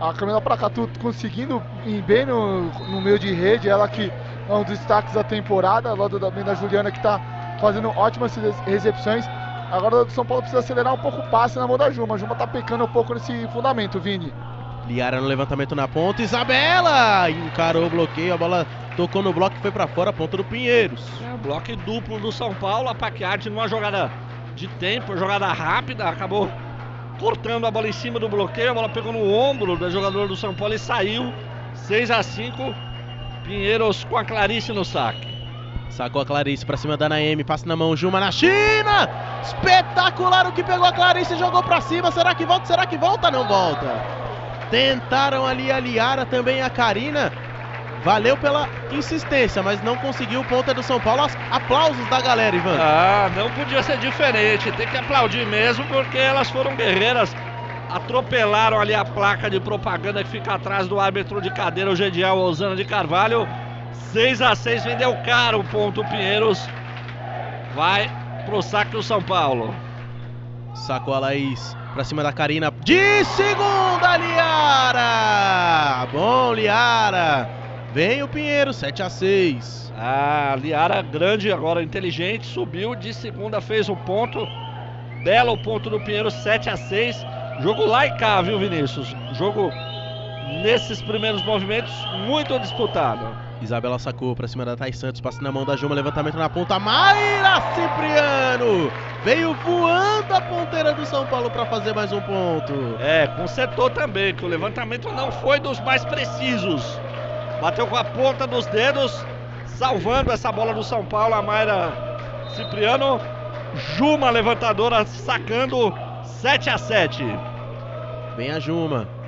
A Camila Paracatu conseguindo ir bem no, no meio de rede, ela que é um dos destaques da temporada, ao lado também da Juliana que está fazendo ótimas recepções. Agora o São Paulo precisa acelerar um pouco o passe na mão da Juma. A Juma está pecando um pouco nesse fundamento, Vini. Liara no levantamento na ponta, Isabela encarou o bloqueio, a bola tocou no bloco e foi para fora, ponto do Pinheiros. É, bloco duplo do São Paulo, a Paquiarte numa jogada de tempo, jogada rápida, acabou cortando a bola em cima do bloqueio, a bola pegou no ombro da jogadora do São Paulo e saiu 6 a 5 Pinheiros com a Clarice no saque. Sacou a Clarice pra cima da Naemi, passa na mão, Juma na China! Espetacular o que pegou a Clarice, jogou pra cima, será que volta, será que volta? Não volta. Tentaram ali a Liara, também a Karina. Valeu pela insistência, mas não conseguiu o ponta do São Paulo. Aplausos da galera, Ivan. Ah, não podia ser diferente. Tem que aplaudir mesmo, porque elas foram guerreiras. Atropelaram ali a placa de propaganda que fica atrás do árbitro de cadeira, o Gediel Osana de Carvalho. 6 a 6 vendeu caro o ponto Pinheiros. Vai pro saque o São Paulo. Sacou a Laís pra cima da Karina. De segunda, Liara! Bom, Liara. Vem o Pinheiro, 7 a 6 A Liara grande, agora inteligente, subiu de segunda, fez o ponto. Belo ponto do Pinheiro, 7 a 6 Jogo lá e cá, viu, Vinícius? Jogo nesses primeiros movimentos muito disputado. Isabela sacou pra cima da Thais Santos, passa na mão da Juma, levantamento na ponta. Mayra Cipriano veio voando a ponteira do São Paulo para fazer mais um ponto. É, consertou também, que o levantamento não foi dos mais precisos. Bateu com a ponta dos dedos, salvando essa bola do São Paulo. A Mayra Cipriano, Juma levantadora sacando 7 a 7. Vem a Juma.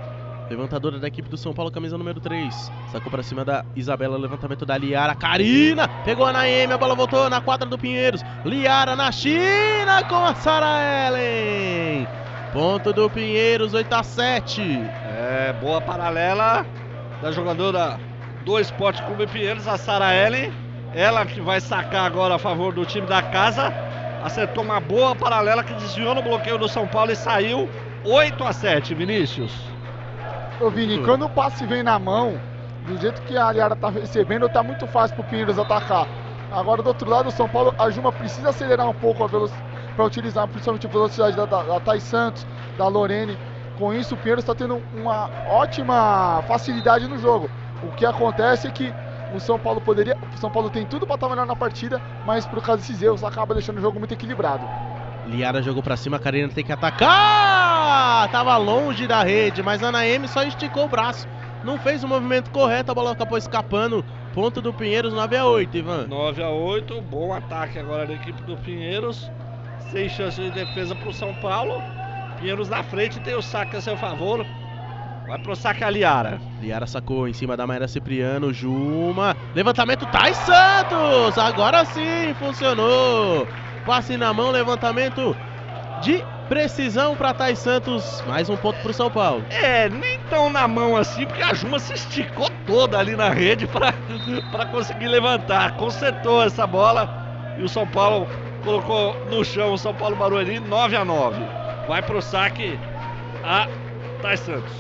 Levantadora da equipe do São Paulo, camisa número 3. Sacou pra cima da Isabela, levantamento da Liara. Karina pegou a Naemi, a bola voltou na quadra do Pinheiros. Liara na China com a Sara Ellen. Ponto do Pinheiros, 8 a 7. É, boa paralela da jogadora do Esporte Clube Pinheiros, a Sara Ellen. Ela que vai sacar agora a favor do time da casa. Acertou uma boa paralela que desviou no bloqueio do São Paulo e saiu 8 a 7, Vinícius. Ô Vini, quando o passe vem na mão, do jeito que a Aliara tá recebendo, tá muito fácil pro Pinheiros atacar. Agora do outro lado, o São Paulo, a Juma precisa acelerar um pouco a velocidade para utilizar principalmente a velocidade da, da, da Santos, da Lorene. Com isso, o Pinheiros está tendo uma ótima facilidade no jogo. O que acontece é que o São Paulo poderia. O São Paulo tem tudo para estar melhor na partida, mas por causa desses erros acaba deixando o jogo muito equilibrado. Liara jogou pra cima, a Karina tem que atacar. Tava longe da rede, mas a Naemi só esticou o braço. Não fez o movimento correto, a bola acabou escapando. Ponto do Pinheiros 9 a 8, Ivan. 9 a 8, bom ataque agora da equipe do Pinheiros. Sem chance de defesa para o São Paulo. Pinheiros na frente tem o saque a seu favor. Vai pro saque a Liara. Liara sacou em cima da Mayra Cipriano, Juma. Levantamento Thais Santos! Agora sim funcionou. Passe na mão, levantamento de precisão para Thais Santos. Mais um ponto pro São Paulo. É, nem tão na mão assim, porque a Juma se esticou toda ali na rede para conseguir levantar. Consertou essa bola e o São Paulo colocou no chão o São Paulo Barueri 9 a 9. Vai pro saque a Thais Santos.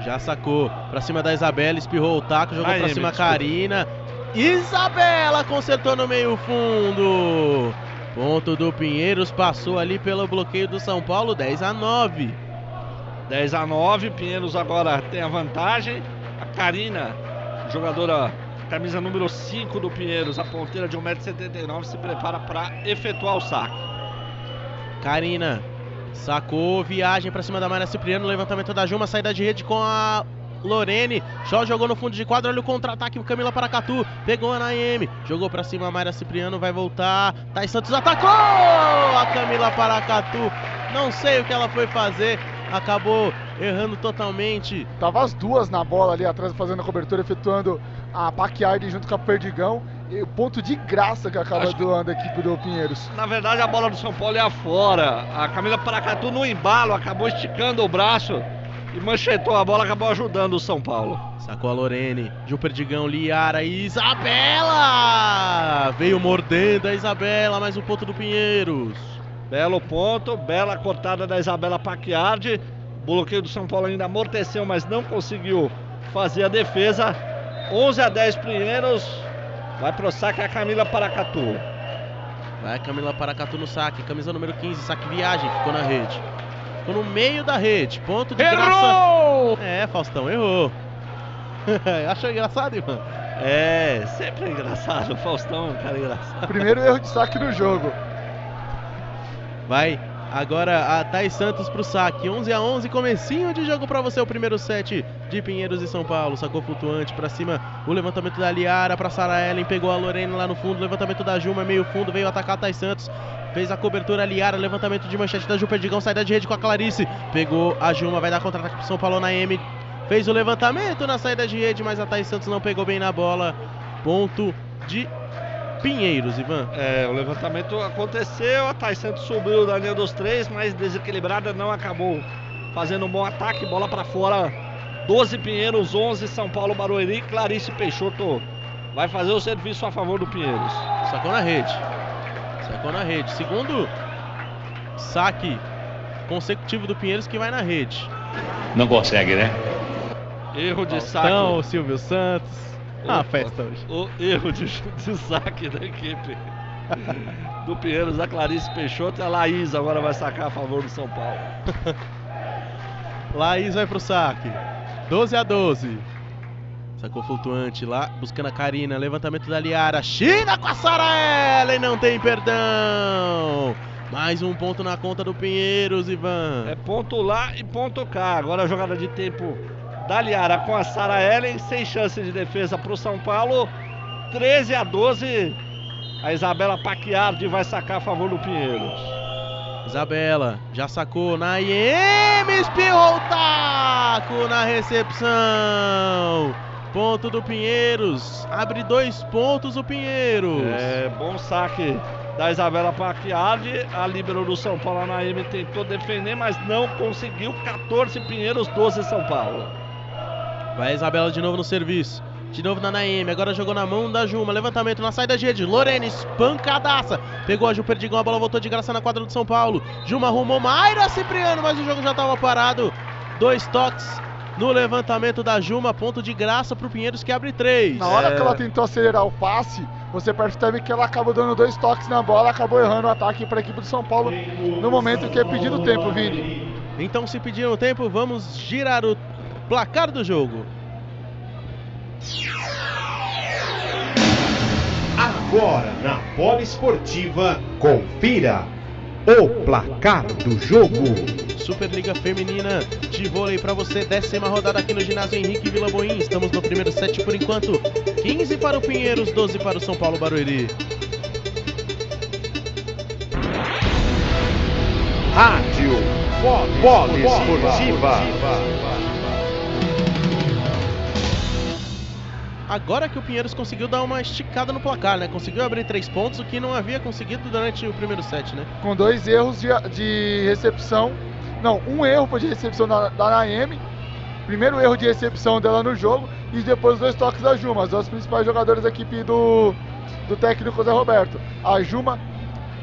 Já sacou pra cima da Isabela, espirrou o taco, jogou pra cima a. Karina. Isabela consertou no meio fundo. Ponto do Pinheiros, passou ali pelo bloqueio do São Paulo, 10 a 9. 10 a 9, Pinheiros agora tem a vantagem. A Karina, jogadora camisa número 5 do Pinheiros, a ponteira de 1,79m, se prepara para efetuar o saque. Karina sacou, viagem pra cima da Mayra Cipriano, levantamento da Juma, saída de rede com a Lorene. Só jogou no fundo de quadro, olha o contra-ataque, o Camila Paracatu. Pegou a Naemi, jogou pra cima a Mayra Cipriano, vai voltar. Thais Santos atacou! A Camila Paracatu, não sei o que ela foi fazer, acabou errando totalmente. Tava as duas na bola ali atrás fazendo a cobertura, efetuando a Paquiardi junto com a Perdigão. E o ponto de graça que acaba Acho doando a equipe do Pinheiros. Na verdade, a bola do São Paulo é afora. A Camila Paracatu no embalo acabou esticando o braço e manchetou a bola, acabou ajudando o São Paulo. Sacou a Lorene, Gil Perdigão, Liara e Isabela! Veio mordendo a Isabela, mais um ponto do Pinheiros. Belo ponto, bela cortada da Isabela Paquiardi. O bloqueio do São Paulo ainda amorteceu, mas não conseguiu fazer a defesa. 11 a 10 Pinheiros. Vai pro saque a Camila Paracatu. Vai Camila Paracatu no saque, camisa número 15, saque viagem, ficou na rede. Ficou no meio da rede, ponto de Errou! graça. É, Faustão, errou. *laughs* Achou engraçado, Ivan? É, sempre é engraçado. O Faustão é um cara engraçado. Primeiro erro de saque no jogo. Vai agora a Thais Santos pro saque. 11 a 11 comecinho de jogo pra você, o primeiro set de Pinheiros e São Paulo. Sacou flutuante pra cima, o levantamento da Liara pra Sara Ellen, pegou a Lorena lá no fundo, levantamento da Juma, meio fundo, veio atacar a Thais Santos. Fez a cobertura Liara, levantamento de manchete da Ju Perdigão, saída de rede com a Clarice. Pegou a Juma, vai dar contra-ataque pro São Paulo na M. Fez o levantamento na saída de rede, mas a Thais Santos não pegou bem na bola. Ponto de Pinheiros, Ivan. É, o levantamento aconteceu, a Thais Santos subiu da linha dos três, mas desequilibrada não acabou fazendo um bom ataque, bola pra fora. 12 Pinheiros, 11 São Paulo Barueri, Clarice Peixoto vai fazer o serviço a favor do Pinheiros. Sacou na rede. Na rede. Segundo saque consecutivo do Pinheiros que vai na rede. Não consegue, né? Erro de saque. Então, o Silvio Santos. Ah, festa hoje. O erro de, de saque da equipe do Pinheiros, a Clarice Peixoto e a Laís agora vai sacar a favor do São Paulo. *laughs* Laís vai pro saque. 12 a 12. Sacou flutuante lá, buscando a Karina. Levantamento da Liara. China com a Sara Ellen, não tem perdão. Mais um ponto na conta do Pinheiros, Ivan. É ponto lá e ponto cá. Agora a jogada de tempo da Liara com a Sara Ellen, sem chance de defesa pro São Paulo. 13 a 12. A Isabela Paquiardi vai sacar a favor do Pinheiros. Isabela já sacou na IM, espirrou o taco na recepção. Ponto do Pinheiros. Abre dois pontos o Pinheiros. É, bom saque da Isabela Paquiardi. A líbero do São Paulo, a Naime, tentou defender, mas não conseguiu. 14 Pinheiros, 12 São Paulo. Vai a Isabela de novo no serviço. De novo na Naime, agora jogou na mão da Juma. Levantamento na saída de rede. Lorena, espancadaça. Pegou a Ju Perdigão, a bola voltou de graça na quadra do São Paulo. Juma arrumou Mayra Cipriano, mas o jogo já estava parado. Dois toques no levantamento da Juma. Ponto de graça pro Pinheiros que abre três. Na hora É. que ela tentou acelerar o passe, você percebe que ela acabou dando dois toques na bola, acabou errando o ataque para a equipe do São Paulo no momento que é pedido tempo, Vini. Então, se pediram tempo, vamos girar o placar do jogo. Agora na Poliesportiva, confira o placar do jogo. Superliga Feminina de vôlei pra você, décima rodada aqui no ginásio Henrique Vila Boim. Estamos no primeiro set por enquanto. 15 para o Pinheiros, 12 para o São Paulo Barueri. Rádio Poliesportiva. Agora que o Pinheiros conseguiu dar uma esticada no placar, né? Conseguiu abrir três pontos, o que não havia conseguido durante o primeiro set, né? Com dois erros de, de recepção. Não, um erro foi de recepção da, da Naemi. Primeiro erro de recepção dela no jogo e depois dois toques da Juma, as duas principais jogadoras da equipe do, do técnico Zé Roberto. A Juma,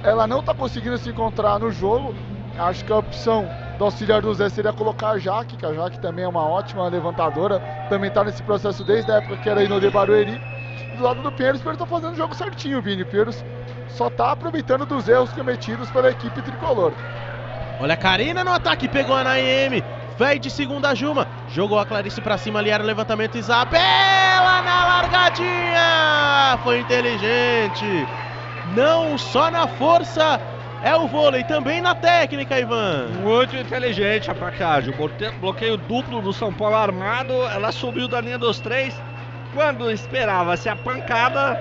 ela não está conseguindo se encontrar no jogo. Acho que a opção do auxiliar do Zé seria colocar a Jaque, que a Jaque também é uma ótima levantadora. Também está nesse processo desde a época que era Inodê Barueri. Do lado do Pinheiros, o Pinheiros está fazendo o jogo certinho, Vini. O Pinheiros só está aproveitando dos erros cometidos pela equipe tricolor. Olha a Karina no ataque, pegou a Naime. Véi de segunda Juma. Jogou a Clarice pra cima, ali era o levantamento. Isabela na largadinha. Foi inteligente. Não só na força, é o vôlei, também na técnica, Ivan. Muito inteligente a. Bote- Bloqueio duplo do São Paulo armado. Ela subiu da linha dos três. Quando esperava-se a pancada,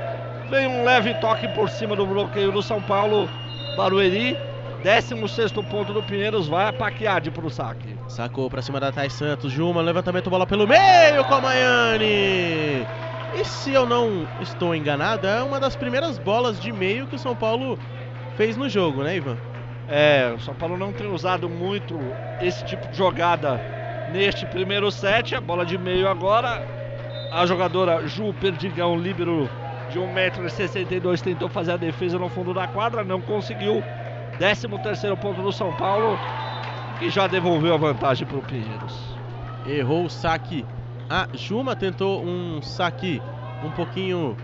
veio um leve toque por cima do bloqueio do São Paulo. Barueri. 16 ponto do Pinheiros. Vai a Paquiardi pro saque. Sacou pra cima da Thais Santos. Juma, levantamento, bola pelo meio com a Maiane. E se eu não estou enganado, é uma das primeiras bolas de meio que o São Paulo fez no jogo, né, Ivan? É, o São Paulo não tem usado muito esse tipo de jogada neste primeiro set. A bola de meio agora. A jogadora Ju Perdigão, líbero de 1,62m, tentou fazer a defesa no fundo da quadra, não conseguiu. 13 terceiro ponto do São Paulo, que já devolveu a vantagem para o Pinheiros. Errou o saque. A Juma tentou um saque um pouquinho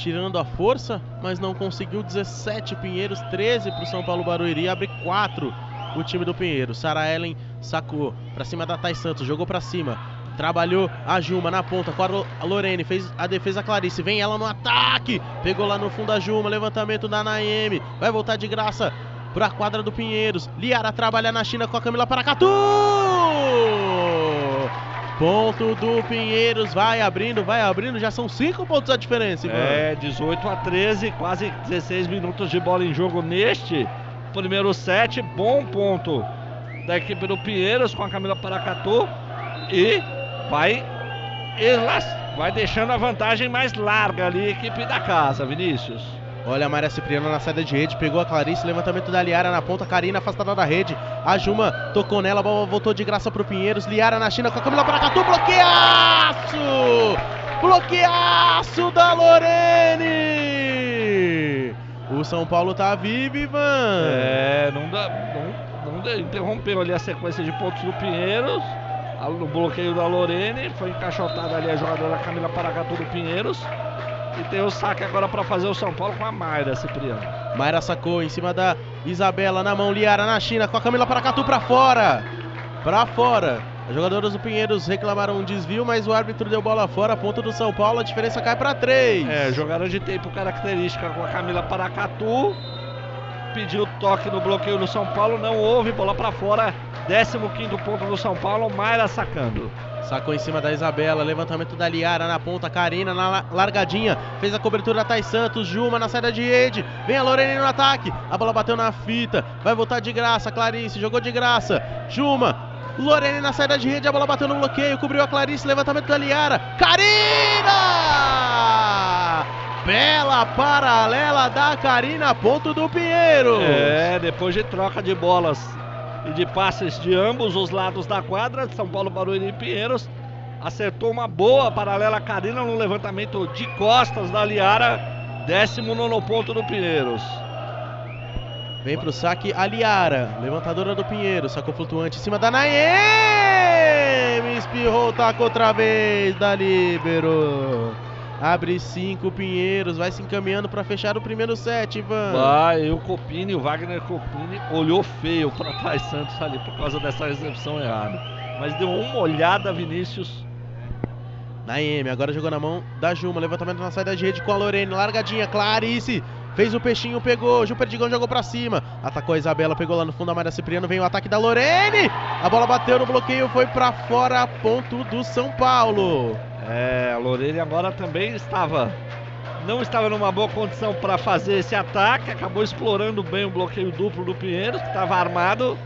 tirando a força, mas não conseguiu. 17 Pinheiros, 13 para o São Paulo Barueri, abre 4 o time do Pinheiro. Sara Ellen sacou para cima da Thais Santos, jogou para cima. Trabalhou a Juma na ponta com a Lo- a Lorene, fez a defesa Clarice, vem ela no ataque, pegou lá no fundo a Juma, levantamento da Naemi, vai voltar de graça para a quadra do Pinheiros. Liara trabalha na China com a Camila Paracatu. Ponto do Pinheiros, vai abrindo, vai abrindo, já são 5 pontos a diferença, Ivan. É, 18 a 13, quase 16 minutos de bola em jogo neste primeiro set. Bom ponto da equipe do Pinheiros com a Camila Paracatu. E vai, vai deixando a vantagem mais larga ali, a equipe da casa, Vinícius. Olha a Maria Cipriano na saída de rede, pegou a Clarice, levantamento da Liara na ponta, Karina afastada da rede. A Juma tocou nela, a bola voltou de graça pro Pinheiros. Liara na China com a Camila Paracatu, bloqueaço! Bloqueaço da Lorene! O São Paulo tá vivo, Ivan. É, não dá. Não, não dá- interrompeu ali a sequência de pontos do Pinheiros. No bloqueio da Lorene. Foi encaixotada ali a jogadora Camila Paracatu do Pinheiros. E tem o saque agora para fazer o São Paulo com a Mayra Cipriano. Mayra sacou em cima da Isabela na mão, Liara na China, com a Camila Paracatu pra fora. Pra fora. As jogadoras do Pinheiros reclamaram um desvio, mas o árbitro deu bola fora, ponto do São Paulo, a diferença cai pra 3. É, jogada de tempo característica com a Camila Paracatu. Pediu toque no bloqueio do São Paulo, não houve, bola para fora. 15 ponto do São Paulo, Mayra sacando. Sacou em cima da Isabela, levantamento da Liara na ponta, Karina na la- largadinha, fez a cobertura da Thais Santos, Juma na saída de rede, vem a Lorene no ataque, a bola bateu na fita, vai voltar de graça, Clarice jogou de graça, Juma, Lorene na saída de rede, a bola bateu no bloqueio, cobriu a Clarice, levantamento da Liara, Karina! Bela paralela da Karina, ponto do Pinheiro. É, depois de troca de bolas e de passes de ambos os lados da quadra, São Paulo, Barueri e Pinheiros acertou uma boa paralela Karina no levantamento de costas da Liara, 19 ponto do Pinheiros. Vem pro saque a Liara, levantadora do Pinheiro, sacou flutuante em cima da Naemi, espirrou o taco outra vez da Libero. Abre 5 Pinheiros, vai se encaminhando para fechar o primeiro set, Ivan. Vai, e o Copini, o Wagner Copini, olhou feio para Thais Santos ali por causa dessa recepção errada. Mas deu uma olhada, Vinícius. Naemi, agora jogou na mão da Juma, levantamento na saída de rede com a Lorene, largadinha, Clarice. Fez o peixinho, pegou, Ju Perdigão jogou pra cima. Atacou a Isabela, pegou lá no fundo a Maria Cipriano, vem o ataque da Lorene. A bola bateu no bloqueio, foi pra fora, ponto do São Paulo. É, a Lorene agora também estava. Não estava numa boa condição para fazer esse ataque, acabou explorando bem o bloqueio duplo do Pinheiros, que estava armado.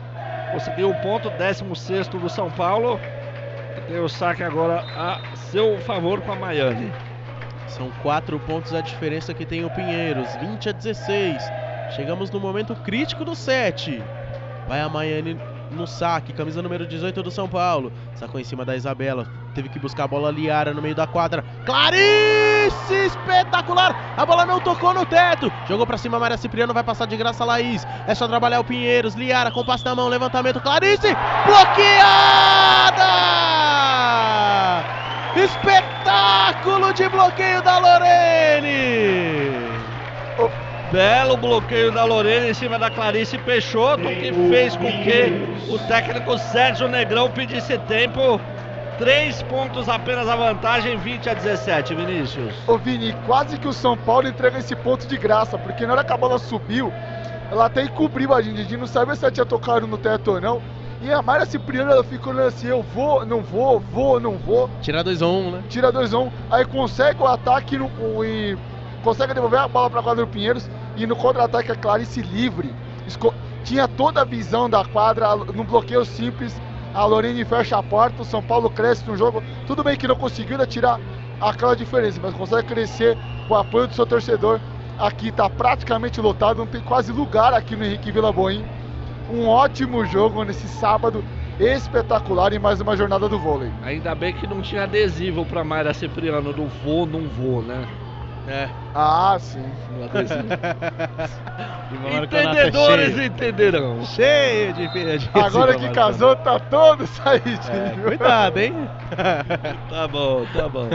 Conseguiu o ponto, 16 do São Paulo. Tem o saque agora a seu favor com a Maiane. São quatro pontos a diferença que tem o Pinheiros, 20 a 16. Chegamos no momento crítico do set. Vai a Maiane no saque, camisa número 18 do São Paulo. Sacou em cima da Isabela, teve que buscar a bola Liara no meio da quadra. Clarice, espetacular! A bola não tocou no teto. Jogou pra cima, Maria Cipriano vai passar de graça a Laís. É só trabalhar o Pinheiros. Liara com passe na mão, levantamento. Clarice, bloqueada! Espetáculo de bloqueio da Lorene! Belo bloqueio da Lorena em cima da Clarice Peixoto, que fez com que o técnico Sérgio Negrão pedisse tempo. Três pontos apenas a vantagem, 20 a 17, Vinícius. Ô Vini, quase que o São Paulo entrega esse ponto de graça, porque na hora que a bola subiu, ela até encobriu a gente, a gente não sabia se ela tinha tocado no teto ou não. E a Mayra Cipriano, ela ficou olhando assim, eu vou, não vou, vou, não vou. Tira 2 on, né? Tira 2 1 aí consegue o ataque no, e consegue devolver a bola para a quadra do Pinheiros e no contra-ataque a Clarice livre. Esco- tinha toda a visão da quadra no bloqueio simples. A Lorene fecha a porta, o São Paulo cresce no jogo. Tudo bem que não conseguiu ainda tirar aquela diferença, mas consegue crescer com o apoio do seu torcedor. Aqui está praticamente lotado, não tem quase lugar aqui no Henrique Vila Boim. Um ótimo jogo nesse sábado espetacular em mais uma jornada do vôlei. Ainda bem que não tinha adesivo pra Mayra Cipriano do vou, não vou, né? É. Ah, sim. No adesivo. *laughs* E Entendedores entenderão. Cheio de de Agora que casou, tá todo saidinho. É, cuidado, hein? *laughs* *laughs* Tá bom, tá bom.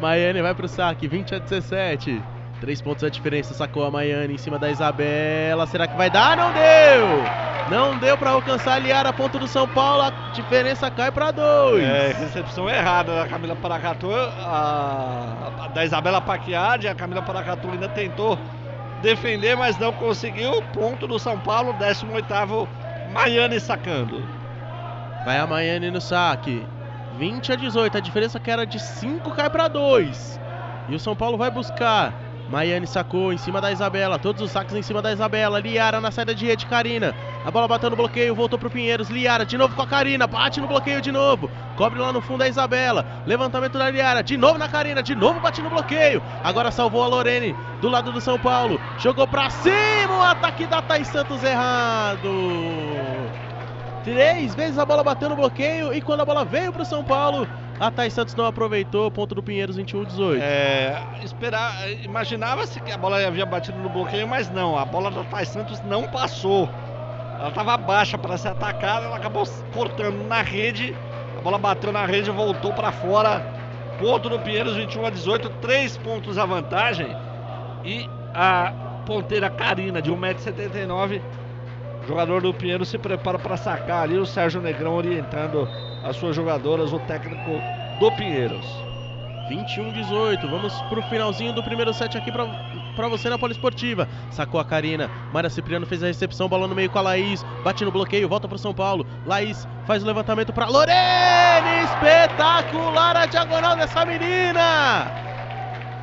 Maiane vai pro saque, 20 a 17. Três pontos a diferença, sacou a Maiane em cima da Isabela. Será que vai dar? Não deu! Não deu pra alcançar a Liara, ponto do São Paulo. A diferença cai pra dois. É, recepção errada da Camila Paracatu, a, a da Isabela Paquiade, a Camila Paracatu ainda tentou defender, mas não conseguiu. Ponto do São Paulo, 18º, Maiane sacando. Vai a Maiane no saque. 20 a 18. A diferença que era de 5 cai pra 2. E o São Paulo vai buscar. Maiane sacou em cima da Isabela. Todos os saques em cima da Isabela. Liara na saída de rede. Karina. A bola bateu no bloqueio. Voltou pro Pinheiros. Liara de novo com a Karina. Bate no bloqueio de novo. Cobre lá no fundo a Isabela. Levantamento da Liara. De novo na Karina. De novo bate no bloqueio. Agora salvou a Lorene. Do lado do São Paulo. Jogou pra cima. O ataque da Thais Santos errado. Três vezes a bola bateu no bloqueio e quando a bola veio pro São Paulo, A Thais Santos não aproveitou, ponto do Pinheiros 21-18. É, esperar, imaginava-se que a bola havia batido no bloqueio, mas não, a bola da Thais Santos não passou. Ela estava baixa para ser atacada, ela acabou cortando na rede, a bola bateu na rede e voltou para fora. Ponto do Pinheiros 21 a 18, três pontos a vantagem. E a ponteira Karina, de 1,79m, jogador do Pinheiro se prepara para sacar ali o Sérgio Negrão orientando as suas jogadoras, o técnico do Pinheiros. 21-18, vamos pro finalzinho do primeiro set aqui pra, pra você na Poliesportiva. Sacou a Karina, Mara Cipriano fez a recepção, bola no meio com a Laís, bate no bloqueio, volta pro São Paulo. Laís faz o levantamento pra Lorene, espetacular a diagonal dessa menina!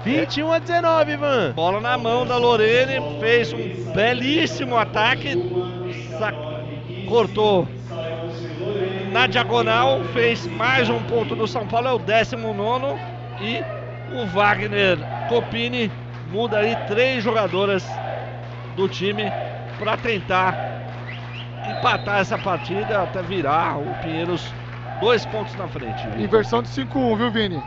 21 a 19, Ivan. Bola na mão da Lorene, fez um belíssimo ataque, cortou na diagonal, fez mais um ponto do São Paulo, é o 19 e o Wagner Copini muda aí três jogadoras do time para tentar empatar essa partida até virar o Pinheiros dois pontos na frente. Inversão de 5-1, viu, Vini?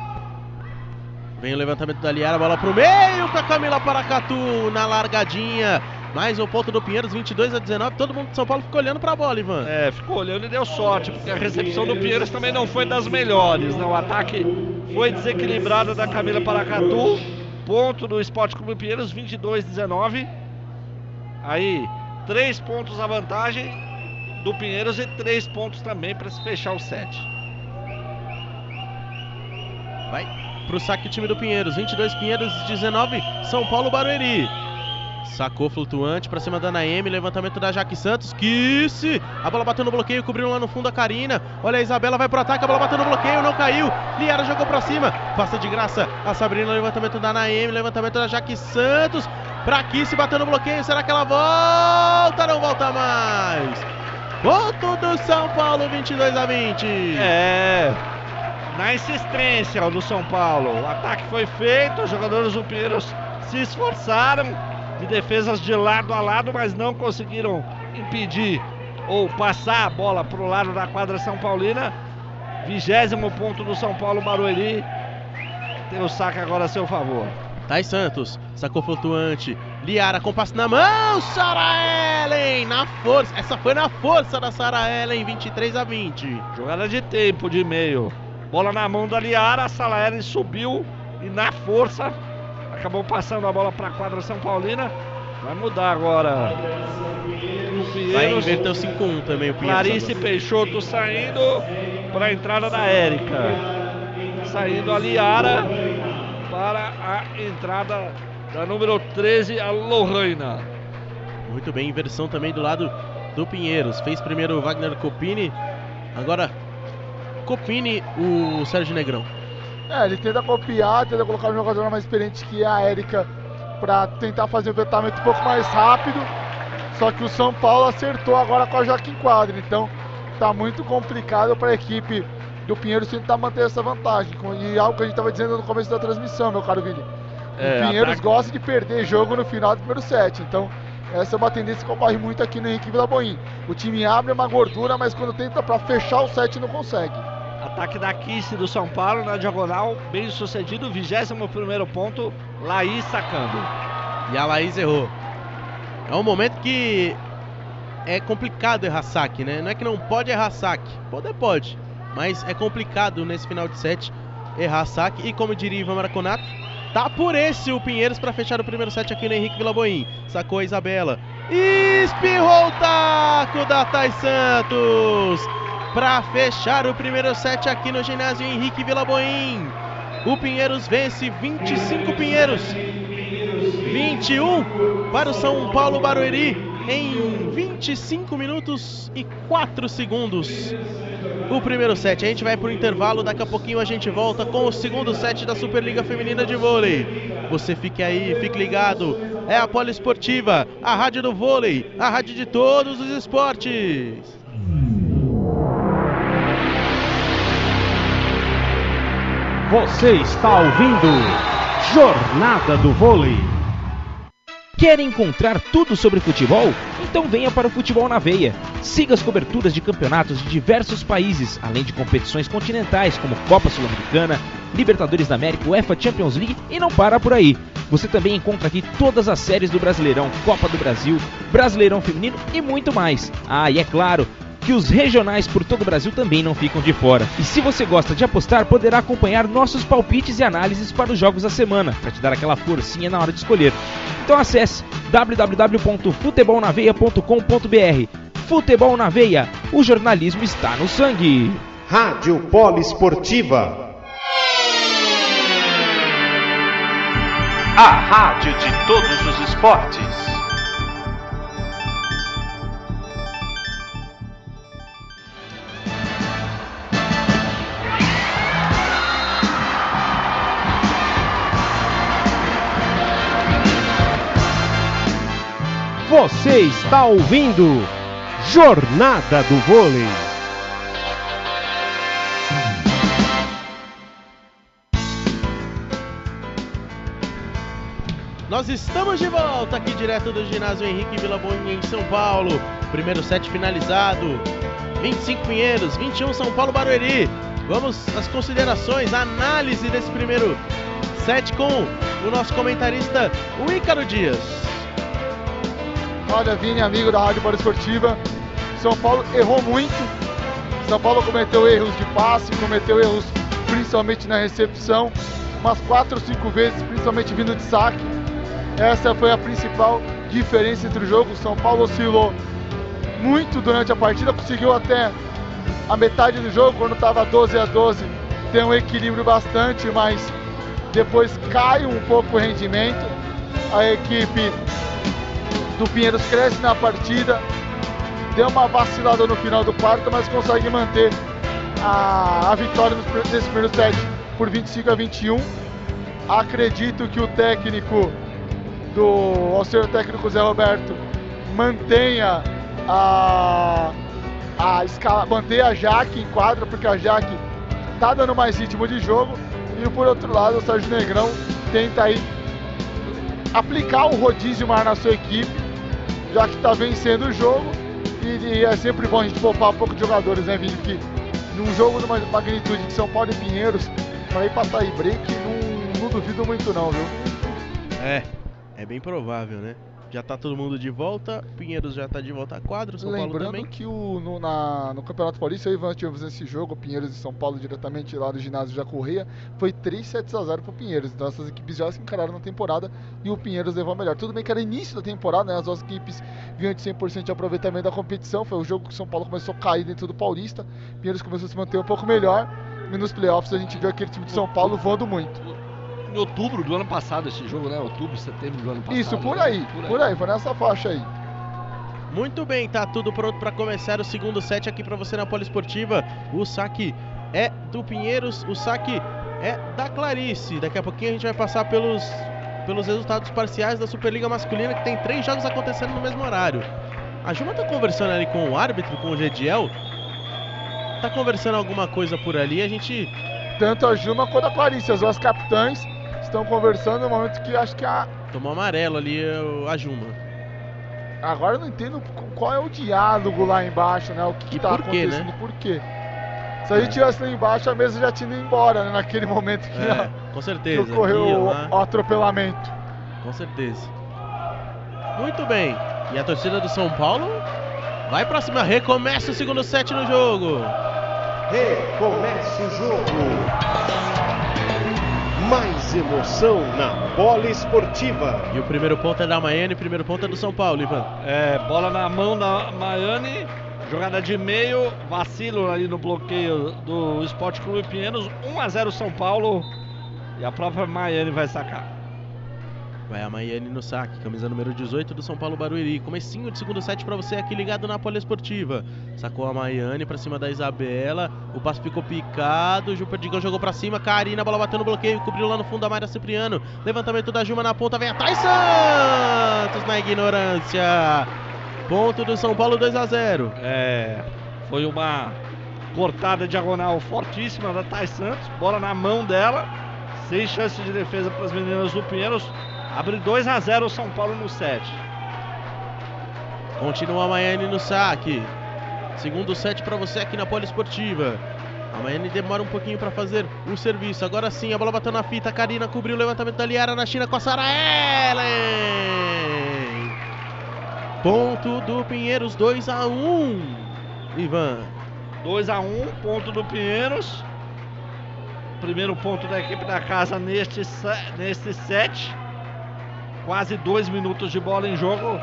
Vem o levantamento da Liara, bola pro meio com a Camila Paracatu na largadinha. Mais um ponto do Pinheiros, 22 a 19. Todo mundo de São Paulo ficou olhando pra bola, Ivan. É, ficou olhando e deu sorte, porque a recepção do Pinheiros também não foi das melhores. Né? O ataque foi desequilibrado da Camila Paracatu. Ponto do Esporte Clube Pinheiros, 22 a 19. Aí, três pontos a vantagem do Pinheiros e três pontos também para se fechar o set. Vai pro saque time do Pinheiros, 22 Pinheiros, 19 São Paulo Barueri. Sacou flutuante pra cima da Naemi. Levantamento da Jaque Santos. Kiss! A bola bateu no bloqueio, cobriu lá no fundo a Karina. Olha a Isabela, vai pro ataque. A bola bateu no bloqueio, não caiu. Liara jogou pra cima. Passa de graça a Sabrina. Levantamento da Naemi. Levantamento da Jaque Santos. Pra Kiss, bateu no bloqueio. Será que ela volta? Não volta mais. Ponto do São Paulo, 22 a 20. É. Na insistência do São Paulo. O ataque foi feito. Os jogadores do Pinheiros se esforçaram de defesas de lado a lado, mas não conseguiram impedir ou passar a bola para o lado da quadra São Paulina. Vigésimo ponto do São Paulo Barueri. Tem o saque agora a seu favor. Thais Santos, sacou flutuante. Liara com passe na mão. Sara Ellen na força. Essa foi na força da Sara Ellen, 23 a 20. Jogada de tempo de meio. Bola na mão da Liara. A Sara Ellen subiu e na força acabou passando a bola para a quadra São Paulina. Vai mudar agora. Vai inverter o 5-1 também o Pinheiros. Clarice agora. Peixoto saindo para a entrada da Érica. Saindo a Liara para a entrada da número 13, a Lohana. Muito bem, inversão também do lado do Pinheiros. Fez primeiro o Wagner Copini, agora Copini o Sérgio Negrão. É, ele tenta copiar, tenta colocar um jogador mais experiente que a Érica para tentar fazer o vetamento um pouco mais rápido. Só que o São Paulo acertou agora com a Joaquim Quadro. Então tá muito complicado para a equipe do Pinheiros tentar manter essa vantagem. E algo que a gente estava dizendo no começo da transmissão, meu caro Vini. É, o Pinheiros ataque... gosta de perder jogo no final do primeiro set. Então essa é uma tendência que ocorre muito aqui no Henrique Vila Boim. O time abre uma gordura, mas quando tenta para fechar o set não consegue. Ataque da Kiss do São Paulo na diagonal, bem sucedido, 21 primeiro ponto, Laís sacando. E a Laís errou. É um momento que é complicado errar saque, né? Não é que não pode errar saque, poder pode, mas é complicado nesse final de set errar saque. E como diria Ivan Maraconato, tá por esse o Pinheiros para fechar o primeiro set aqui no Henrique Vilaboim. Sacou a Isabela. Espirrou o taco da Thais Santos para fechar o primeiro set aqui no ginásio Henrique Vilaboim. O Pinheiros vence 25 Pinheiros. 21 para o São Paulo Barueri em 25 minutos e 4 segundos. O primeiro set, a gente vai para o intervalo, daqui a pouquinho a gente volta com o segundo set da Superliga Feminina de Vôlei. Você fique aí, fique ligado. É a Poliesportiva, a rádio do vôlei, a rádio de todos os esportes. Você está ouvindo Jornada do Vôlei. Quer encontrar tudo sobre futebol? Então venha para o Futebol na Veia. Siga as coberturas de campeonatos de diversos países, além de competições continentais como Copa Sul-Americana, Libertadores da América, UEFA Champions League e não para por aí. Você também encontra aqui todas as séries do Brasileirão, Copa do Brasil, Brasileirão Feminino e muito mais. Ah, e é claro, que os regionais por todo o Brasil também não ficam de fora. E se você gosta de apostar, poderá acompanhar nossos palpites e análises para os jogos da semana, para te dar aquela forcinha na hora de escolher. Então acesse www.futebolnaveia.com.br. Futebol na Veia, o jornalismo está no sangue. Rádio Poliesportiva. A rádio de todos os esportes. Você está ouvindo Jornada do Vôlei. Nós estamos de volta aqui direto do ginásio Henrique Vila Boinha em São Paulo. Primeiro set finalizado. 25 Pinheiros, 21 São Paulo Barueri. Vamos às considerações, a análise desse primeiro set com o nosso comentarista, o Ícaro Dias. Olha, Vini, amigo da Rádio Esportiva. São Paulo errou muito. São Paulo cometeu erros de passe, cometeu erros principalmente na recepção, umas quatro ou cinco vezes, principalmente vindo de saque. Essa foi a principal diferença entre o jogo. São Paulo oscilou muito durante a partida, conseguiu até a metade do jogo, quando estava 12 a 12, tem um equilíbrio bastante, mas depois cai um pouco o rendimento. A equipe do Pinheiros cresce na partida, deu uma vacilada no final do quarto, mas consegue manter a, a vitória nesse primeiro set por 25 a 21. Acredito que o técnico do ao técnico Zé Roberto mantenha a, a escala, mantenha a Jaque em quadra, porque a Jaque tá dando mais ritmo de jogo. E por outro lado, o Sérgio Negrão tenta aí aplicar o rodízio mais na sua equipe já que está vencendo o jogo. E, e, é sempre bom a gente poupar um pouco de jogadores, né, Vini? Que num jogo numa magnitude de São Paulo e Pinheiros, para ir para tie break, não, não duvido muito não, viu? É, é bem provável, né? Já tá todo mundo de volta, Pinheiros já tá de volta a quadro, São Lembrando Paulo também. que o, no, na, no Campeonato Paulista, eu e o Ivan tivemos esse jogo, Pinheiros e São Paulo, diretamente lá do ginásio da Correia, foi 3 sets a 0 pro Pinheiros. Então essas equipes já se encararam na temporada e o Pinheiros levou a melhor. Tudo bem que era início da temporada, né? As duas equipes vinham de 100% de aproveitamento da competição. Foi o jogo que o São Paulo começou a cair dentro do Paulista. Pinheiros começou a se manter um pouco melhor. E nos playoffs a gente viu aquele time de São Paulo voando muito em outubro do ano passado esse jogo, né? Outubro, setembro do ano passado. Isso, por aí, por aí, por aí foi nessa faixa aí. Muito bem, tá tudo pronto para começar o segundo set aqui para você na Poliesportiva. O saque é do Pinheiros, o saque é da Clarice. Daqui a pouquinho a gente vai passar pelos, pelos resultados parciais da Superliga Masculina, que tem três jogos acontecendo no mesmo horário. A Juma tá conversando ali com o árbitro, com o Gediel. Tá conversando alguma coisa por ali, a gente. Tanto a Juma quanto a Clarice, as duas capitães estão conversando no momento que acho que a. Tomou amarelo ali a Juma. Agora eu não entendo qual é o diálogo lá embaixo, né? O que, que tá por quê, acontecendo, né? por quê? Se a gente tivesse lá embaixo, a mesa já tinha ido embora, né? Naquele momento que, é, a, com certeza. que ocorreu o, o atropelamento. Com certeza. Muito bem. E a torcida do São Paulo vai pra cima. Recomeça o segundo set no jogo. Recomeça o jogo mais emoção na bola esportiva. E o primeiro ponto é da Miami, primeiro ponto é do São Paulo, Ivan. É, bola na mão da Miami, jogada de meio, vacilo ali no bloqueio do Esporte Clube Pinheiros, 1 a 0 São Paulo. E a própria Miami vai sacar. Vai a Maiane no saque, camisa número 18 do São Paulo Barueri. Comecinho de segundo set para você aqui ligado na Poliesportiva. Sacou a Maiane para cima da Isabela. O passe ficou picado. Ju Perdigão jogou para cima. Karina, bola bateu no bloqueio. Cobriu lá no fundo a Mayra Cipriano. Levantamento da Juma na ponta. Vem a Thais Santos na ignorância. Ponto do São Paulo 2 a 0. É, foi uma cortada diagonal fortíssima da Thais Santos. Bola na mão dela. Sem chance de defesa para as meninas do Pinheiros. Abre 2 a 0 o São Paulo no set. Continua a Miami no saque. Segundo set para você aqui na Poliesportiva. A Miami demora um pouquinho para fazer o serviço. Agora sim, a bola bateu na fita. Karina cobriu o levantamento da Liara na China com a Sara Ellen. Ponto do Pinheiros, 2 a 1 Ivan. 2 a 1 ponto do Pinheiros. Primeiro ponto da equipe da casa neste, neste set. Quase dois minutos de bola em jogo.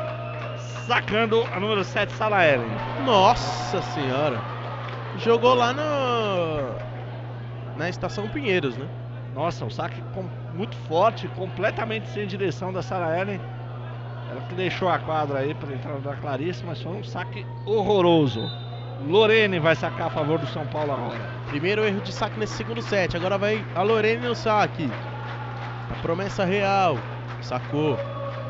Sacando a número 7, Sara Ellen. Nossa senhora. Jogou lá no. Na estação Pinheiros, né? Nossa, um saque com- muito forte, completamente sem direção da Sarah Ellen. Ela que deixou a quadra aí para entrar da Clarice, mas foi um saque horroroso. Lorene vai sacar a favor do São Paulo agora. Primeiro erro de saque nesse segundo set. Agora vai a Lorene no saque. A promessa real. Sacou.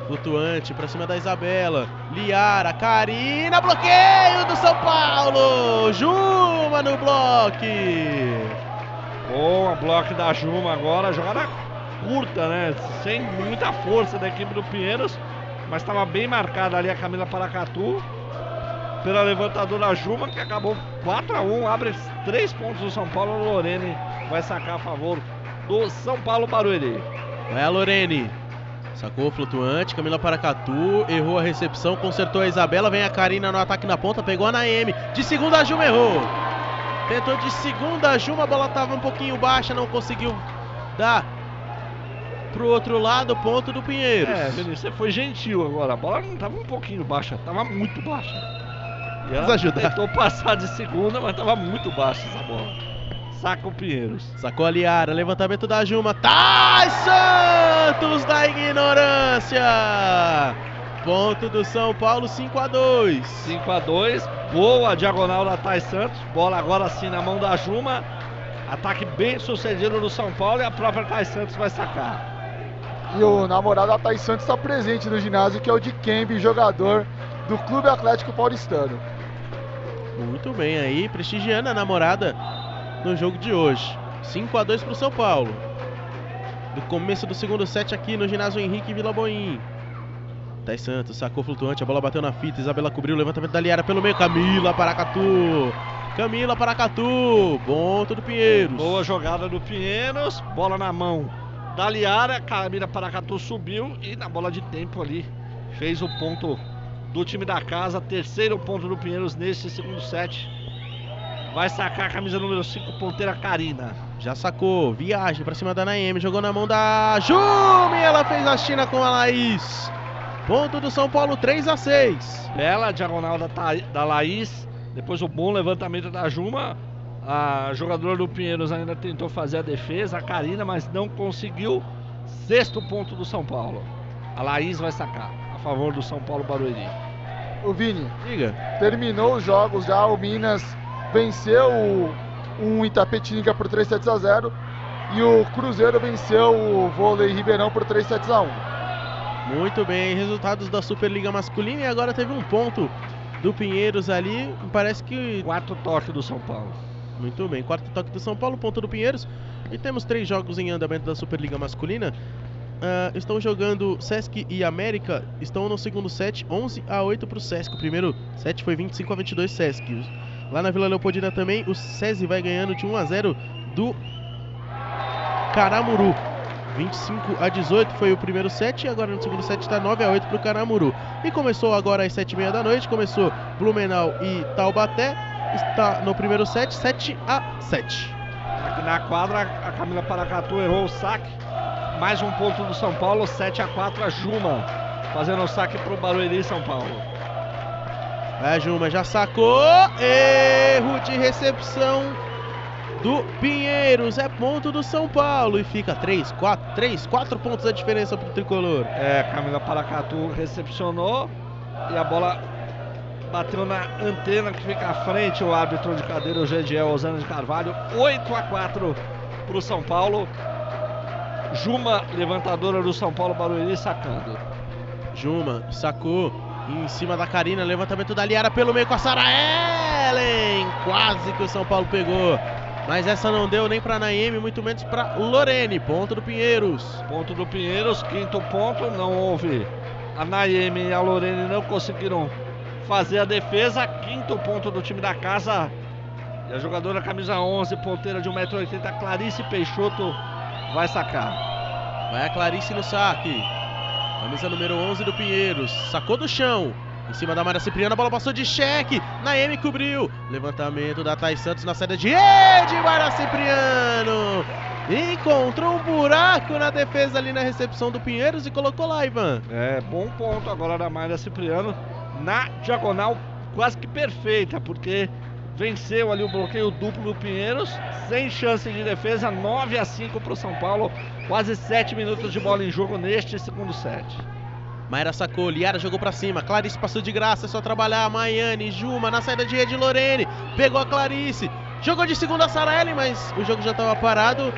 Flutuante pra cima da Isabela. Liara, Karina, bloqueio do São Paulo. Juma no bloque. Boa, bloco da Juma agora, jogada curta, né? Sem muita força da equipe do Pinheiros, mas estava bem marcada ali a Camila Paracatu pela levantadora Juma, que acabou 4 a 1 abre 3 pontos do São Paulo. Lorene vai sacar a favor do São Paulo Barueri. Vai a Lorene. Sacou o flutuante, Camila Paracatu, errou a recepção, consertou a Isabela, vem a Karina no ataque na ponta, pegou a Naemi. De segunda a Juma errou. Tentou de segunda a Juma, a bola estava um pouquinho baixa, não conseguiu dar pro outro lado, ponto do Pinheiros. É, Vinícius, você foi gentil agora. A bola não estava um pouquinho baixa, estava muito baixa. E ela ajudar. tentou passar de segunda, mas estava muito baixa essa bola. Saca o Pinheiros. Sacou a Liara, levantamento da Juma. Tais Santos da ignorância. Ponto do São Paulo, 5 a 2 5 a 2 boa diagonal da Thais Santos, bola agora sim na mão da Juma, ataque bem sucedido do São Paulo e a própria Thais Santos vai sacar. E o namorado da Thais Santos está presente no ginásio, que é o de Kembe, jogador do Clube Atlético Paulistano. Muito bem aí, prestigiando a namorada no jogo de hoje. 5 a 2 pro São Paulo. Do começo do segundo set aqui no ginásio Henrique Vila Boim. Thais Santos sacou flutuante, a bola bateu na fita, Isabela cobriu o levantamento da Liara pelo meio, Camila Paracatu. Camila Paracatu, ponto do Pinheiros. Boa jogada do Pinheiros, bola na mão da Liara, Camila Paracatu subiu e na bola de tempo ali fez o ponto do time da casa, terceiro ponto do Pinheiros neste segundo set. Vai sacar a camisa número 5, ponteira Karina. Já sacou, viagem pra cima da Naemi, jogou na mão da Jumi, ela fez a China com a Laís. Ponto do São Paulo, 3 a 6 Bela diagonal da, Tha- da Laís. Depois o bom levantamento da Juma. A jogadora do Pinheiros ainda tentou fazer a defesa, a Karina, mas não conseguiu. Sexto ponto do São Paulo. A Laís vai sacar a favor do São Paulo Barueri. O Vini, Diga. terminou os jogos já, o Minas venceu o, um Itapetininga por 3 sets a 0 e o Cruzeiro venceu o Vôlei Ribeirão por 3 sets a 1. Muito bem, resultados da Superliga Masculina e agora teve um ponto do Pinheiros ali. Parece que. Quarto toque do São Paulo. Muito bem, quarto toque do São Paulo, ponto do Pinheiros. E temos três jogos em andamento da Superliga Masculina. Ah, estão jogando Sesc e América. Estão no segundo set, 11 a 8 para o Sesc. O primeiro set foi 25 a 22 Sesc. Lá na Vila Leopoldina também, o SESI vai ganhando de 1 a 0 do Caramuru. 25 a 18 foi o primeiro set e agora no segundo set está 9 a 8 para o Caramuru. E começou agora às 7h30 da noite, começou Blumenau e Taubaté. Está no primeiro set, 7 a 7. Aqui na quadra, a Camila Paracatu errou o saque. Mais um ponto do São Paulo, 7 a 4 a Juma. Fazendo o saque pro Barueri São Paulo. A Juma já sacou. Erro de recepção do Pinheiros. É ponto do São Paulo. E fica 3, 4, 3, 4 pontos a diferença pro tricolor. É, Camila Paracatu recepcionou e a bola bateu na antena que fica à frente. O árbitro de cadeira, o Gediel Osana de Carvalho. 8 a 4 pro São Paulo. Juma, levantadora do São Paulo Barueri, sacando. Juma sacou em cima da Karina. Levantamento da Liara pelo meio com a Sara Ellen. Quase que o São Paulo pegou. Mas essa não deu nem pra Naemi, muito menos pra Lorene. Ponto do Pinheiros. Ponto do Pinheiros, quinto ponto, não houve. A Naemi e a Lorene não conseguiram fazer a defesa. Quinto ponto do time da casa. E a jogadora camisa 11, ponteira de 1,80m, Clarice Peixoto, vai sacar. Vai a Clarice no saque. Camisa número 11 do Pinheiros. Sacou do chão. Em cima da Mara Cipriana, a bola passou de cheque. Naemi cobriu. Levantamento da Thais Santos na saída de Ed. Mara Cipriano. Encontrou um buraco na defesa ali na recepção do Pinheiros e colocou lá, Ivan. É, bom ponto agora da Mayra Cipriano na diagonal quase que perfeita, porque venceu ali o bloqueio duplo do Pinheiros, sem chance de defesa, 9 a 5 para o São Paulo, quase 7 minutos de bola em jogo neste segundo set. Mayra sacou, Liara jogou pra cima, Clarice passou de graça, é só trabalhar, Maiane, Juma na saída de rede, Lorene, pegou a Clarice, jogou de segunda a Sarelli, mas o jogo já estava parado.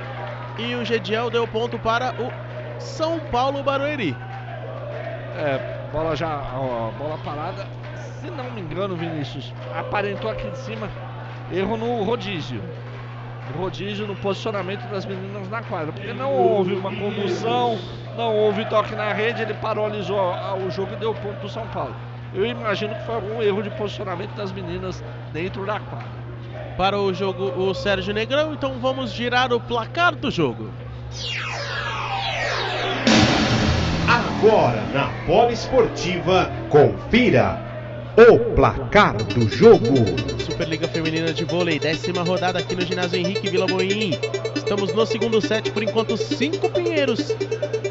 E o Gediel deu ponto para o São Paulo Barueri. É, bola já, ó, bola parada, se não me engano, Vinícius, aparentou aqui de cima erro no rodízio. Rodízio no posicionamento das meninas na quadra, porque não houve uma condução, não houve toque na rede, ele paralisou o jogo e deu ponto para o São Paulo. Eu imagino que foi algum erro de posicionamento das meninas dentro da quadra. Para o jogo, o Sérgio Negrão, então vamos girar o placar do jogo. Agora na Poliesportiva, confira o placar do jogo. Superliga Feminina de Vôlei, décima rodada aqui no ginásio Henrique Vila Boim. Estamos no segundo set, por enquanto 5 Pinheiros,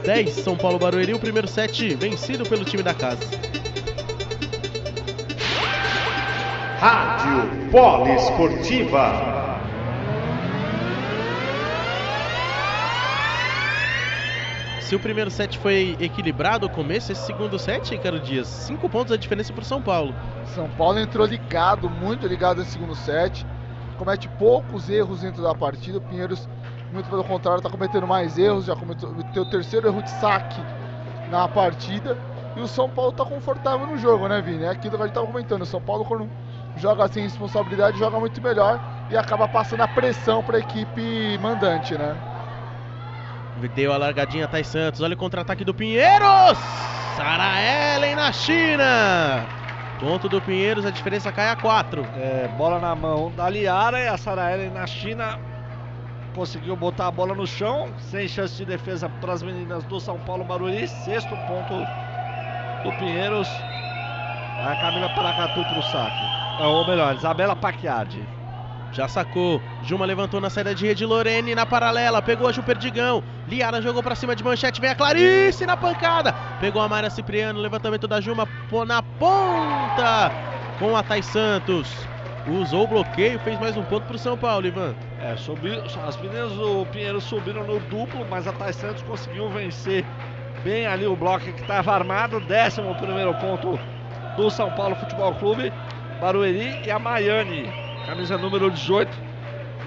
10 São Paulo Barueri. O primeiro set vencido pelo time da casa. Rádio Poliesportiva. Se o primeiro set foi equilibrado o começo, esse segundo set, Ricardo Dias, 5 pontos a diferença para o São Paulo. São Paulo entrou ligado, muito ligado nesse segundo set. Comete poucos erros dentro da partida. O Pinheiros, muito pelo contrário, está cometendo mais erros. Já cometeu o terceiro erro de saque na partida. E o São Paulo está confortável no jogo, né, Vini? É aquilo que a gente estava comentando. O São Paulo, quando joga sem responsabilidade, joga muito melhor e acaba passando a pressão para a equipe mandante, né? Deu a largadinha Thais Santos. Olha o contra-ataque do Pinheiros. Sara Ellen na China. Ponto do Pinheiros, a diferença cai a 4. É, bola na mão da Liara e a Sara Ellen na China conseguiu botar a bola no chão, sem chance de defesa para as meninas do São Paulo Barueri. Sexto ponto do Pinheiros. A Camila Paracatu para o saque. Ou melhor, Isabela Paquiardi. Já sacou. Juma levantou na saída de rede. Lorene na paralela. Pegou a Ju Perdigão. Liara jogou pra cima de manchete. Vem a Clarice na pancada. Pegou a Mayra Cipriano. Levantamento da Juma na ponta. Com a Thais Santos. Usou o bloqueio. Fez mais um ponto pro São Paulo, Ivan. É, subiu, as meninas do Pinheiro subiram no duplo. Mas a Thais Santos conseguiu vencer bem ali o bloco que estava armado. Décimo primeiro ponto do São Paulo Futebol Clube. Barueri e a Maiane camisa número 18,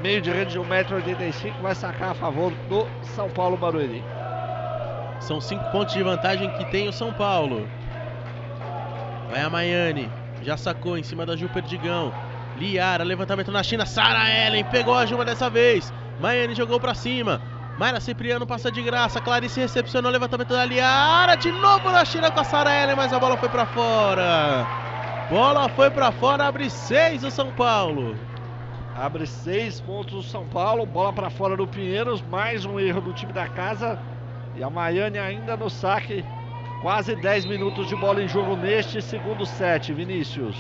meio de rede de 1,85m, vai sacar a favor do São Paulo Barueri. São cinco pontos de vantagem que tem o São Paulo. Vai a Maiane, já sacou em cima da Ju Perdigão. Liara, levantamento na China, Sara Ellen pegou a Juma dessa vez. Maiane jogou para cima. Mayra Cipriano passa de graça. Clarice recepcionou o levantamento da Liara. De novo na China com a Sara Ellen, mas a bola foi para fora. Bola foi para fora, abre seis o São Paulo. Abre seis pontos o São Paulo, bola para fora do Pinheiros, mais um erro do time da casa. E a Maiane ainda no saque. Quase 10 minutos de bola em jogo neste segundo set, Vinícius.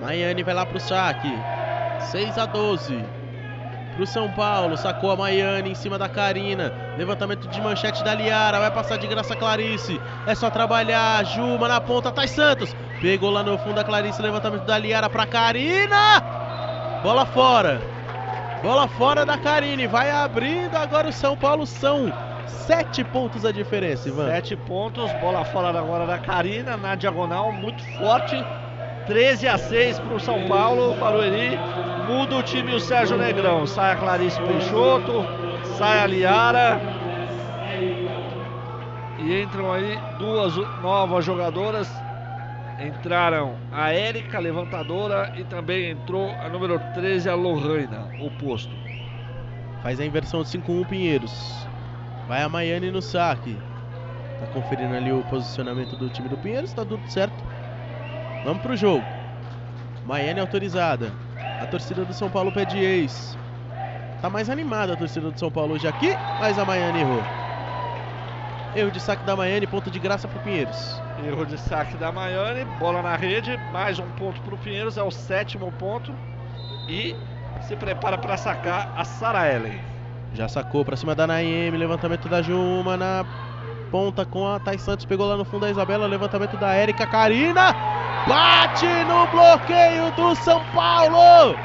Maiane vai lá pro saque. 6 a 12 pro São Paulo. Sacou a Maiane em cima da Karina. Levantamento de manchete da Liara. Vai passar de graça a Clarice. É só trabalhar. Juma na ponta. Thais Santos. Pegou lá no fundo a Clarice. Levantamento da Liara pra Karina. Bola fora. Bola fora da Karine. Vai abrindo agora o São Paulo. São sete pontos a diferença, Ivan. Sete pontos. Bola fora agora da Karina. Na diagonal. Muito forte. 13 a 6 para o São Paulo. Barueri muda o time o Sérgio Negrão. Sai a Clarice Peixoto, sai a Liara. E entram aí duas novas jogadoras. Entraram a Érica, levantadora, e também entrou a número 13, a Lohana, oposto. Faz a inversão de 5-1 Pinheiros. Vai a Maiane no saque. Tá conferindo ali o posicionamento do time do Pinheiros, tá tudo certo. Vamos pro jogo. Maiane autorizada. A torcida do São Paulo pede ex. Tá mais animada a torcida do São Paulo hoje aqui, mas a Maiane errou. Erro de saque da Maiane, ponto de graça pro Pinheiros. Erro de saque da Maiane, bola na rede, mais um ponto pro Pinheiros, é o sétimo ponto. E se prepara para sacar a Sara Ellen. Já sacou pra cima da Naime, levantamento da Juma na ponta com a Thais Santos, pegou lá no fundo da Isabela, levantamento da Érica Karina, bate no bloqueio do São Paulo!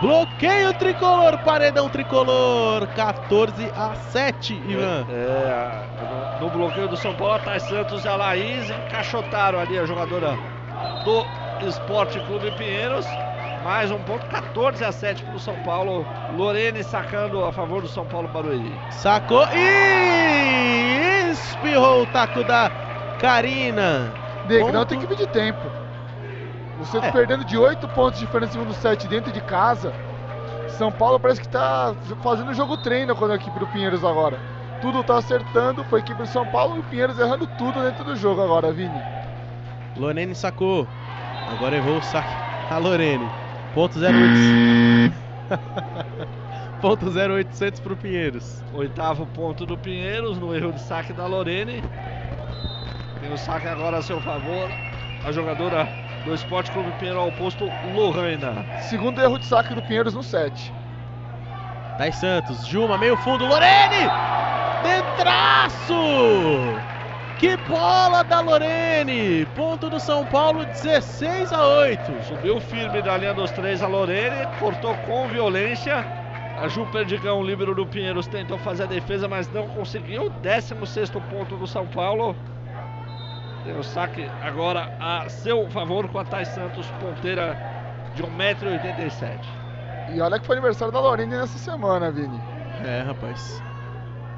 Bloqueio tricolor, paredão tricolor, 14 a 7, Ivan. É, é, no, no bloqueio do São Paulo, a Thais Santos e a Laís encaixotaram ali a jogadora do Esporte Clube Pinheiros. Mais um ponto, 14 a 7 para o São Paulo. Lorene sacando a favor do São Paulo Barueri. Sacou e espirrou o taco da Karina. Negrão tem que medir tempo. O Santos É. perdendo de 8 pontos de diferença no segundo set dentro de casa. São Paulo parece que tá fazendo jogo treino com a equipe do Pinheiros agora. Tudo tá acertando, foi a equipe do São Paulo e o Pinheiros errando tudo dentro do jogo agora, Vini. Lorene sacou. Agora errou o saque. A Lorene. Ponto 0800. *laughs* Ponto 0800 pro Pinheiros. Oitavo ponto do Pinheiros no erro de saque da Lorene. Tem o saque agora a seu favor. A jogadora do Esporte Clube Pinheiro ao posto Lohaina. Segundo erro de saque do Pinheiros no set. Thais Santos, Juma, meio fundo, Lorene! Detraço! Que bola da Lorene! Ponto do São Paulo, 16 a 8. Subiu firme da linha dos três a Lorene, cortou com violência. A Ju Perdigão, líbero do Pinheiros, tentou fazer a defesa, mas não conseguiu. 16 ponto do São Paulo. Tem o saque agora a seu favor com a Thais Santos, ponteira de 1,87m. E olha que foi aniversário da Lorene nessa semana, Vini. É, rapaz.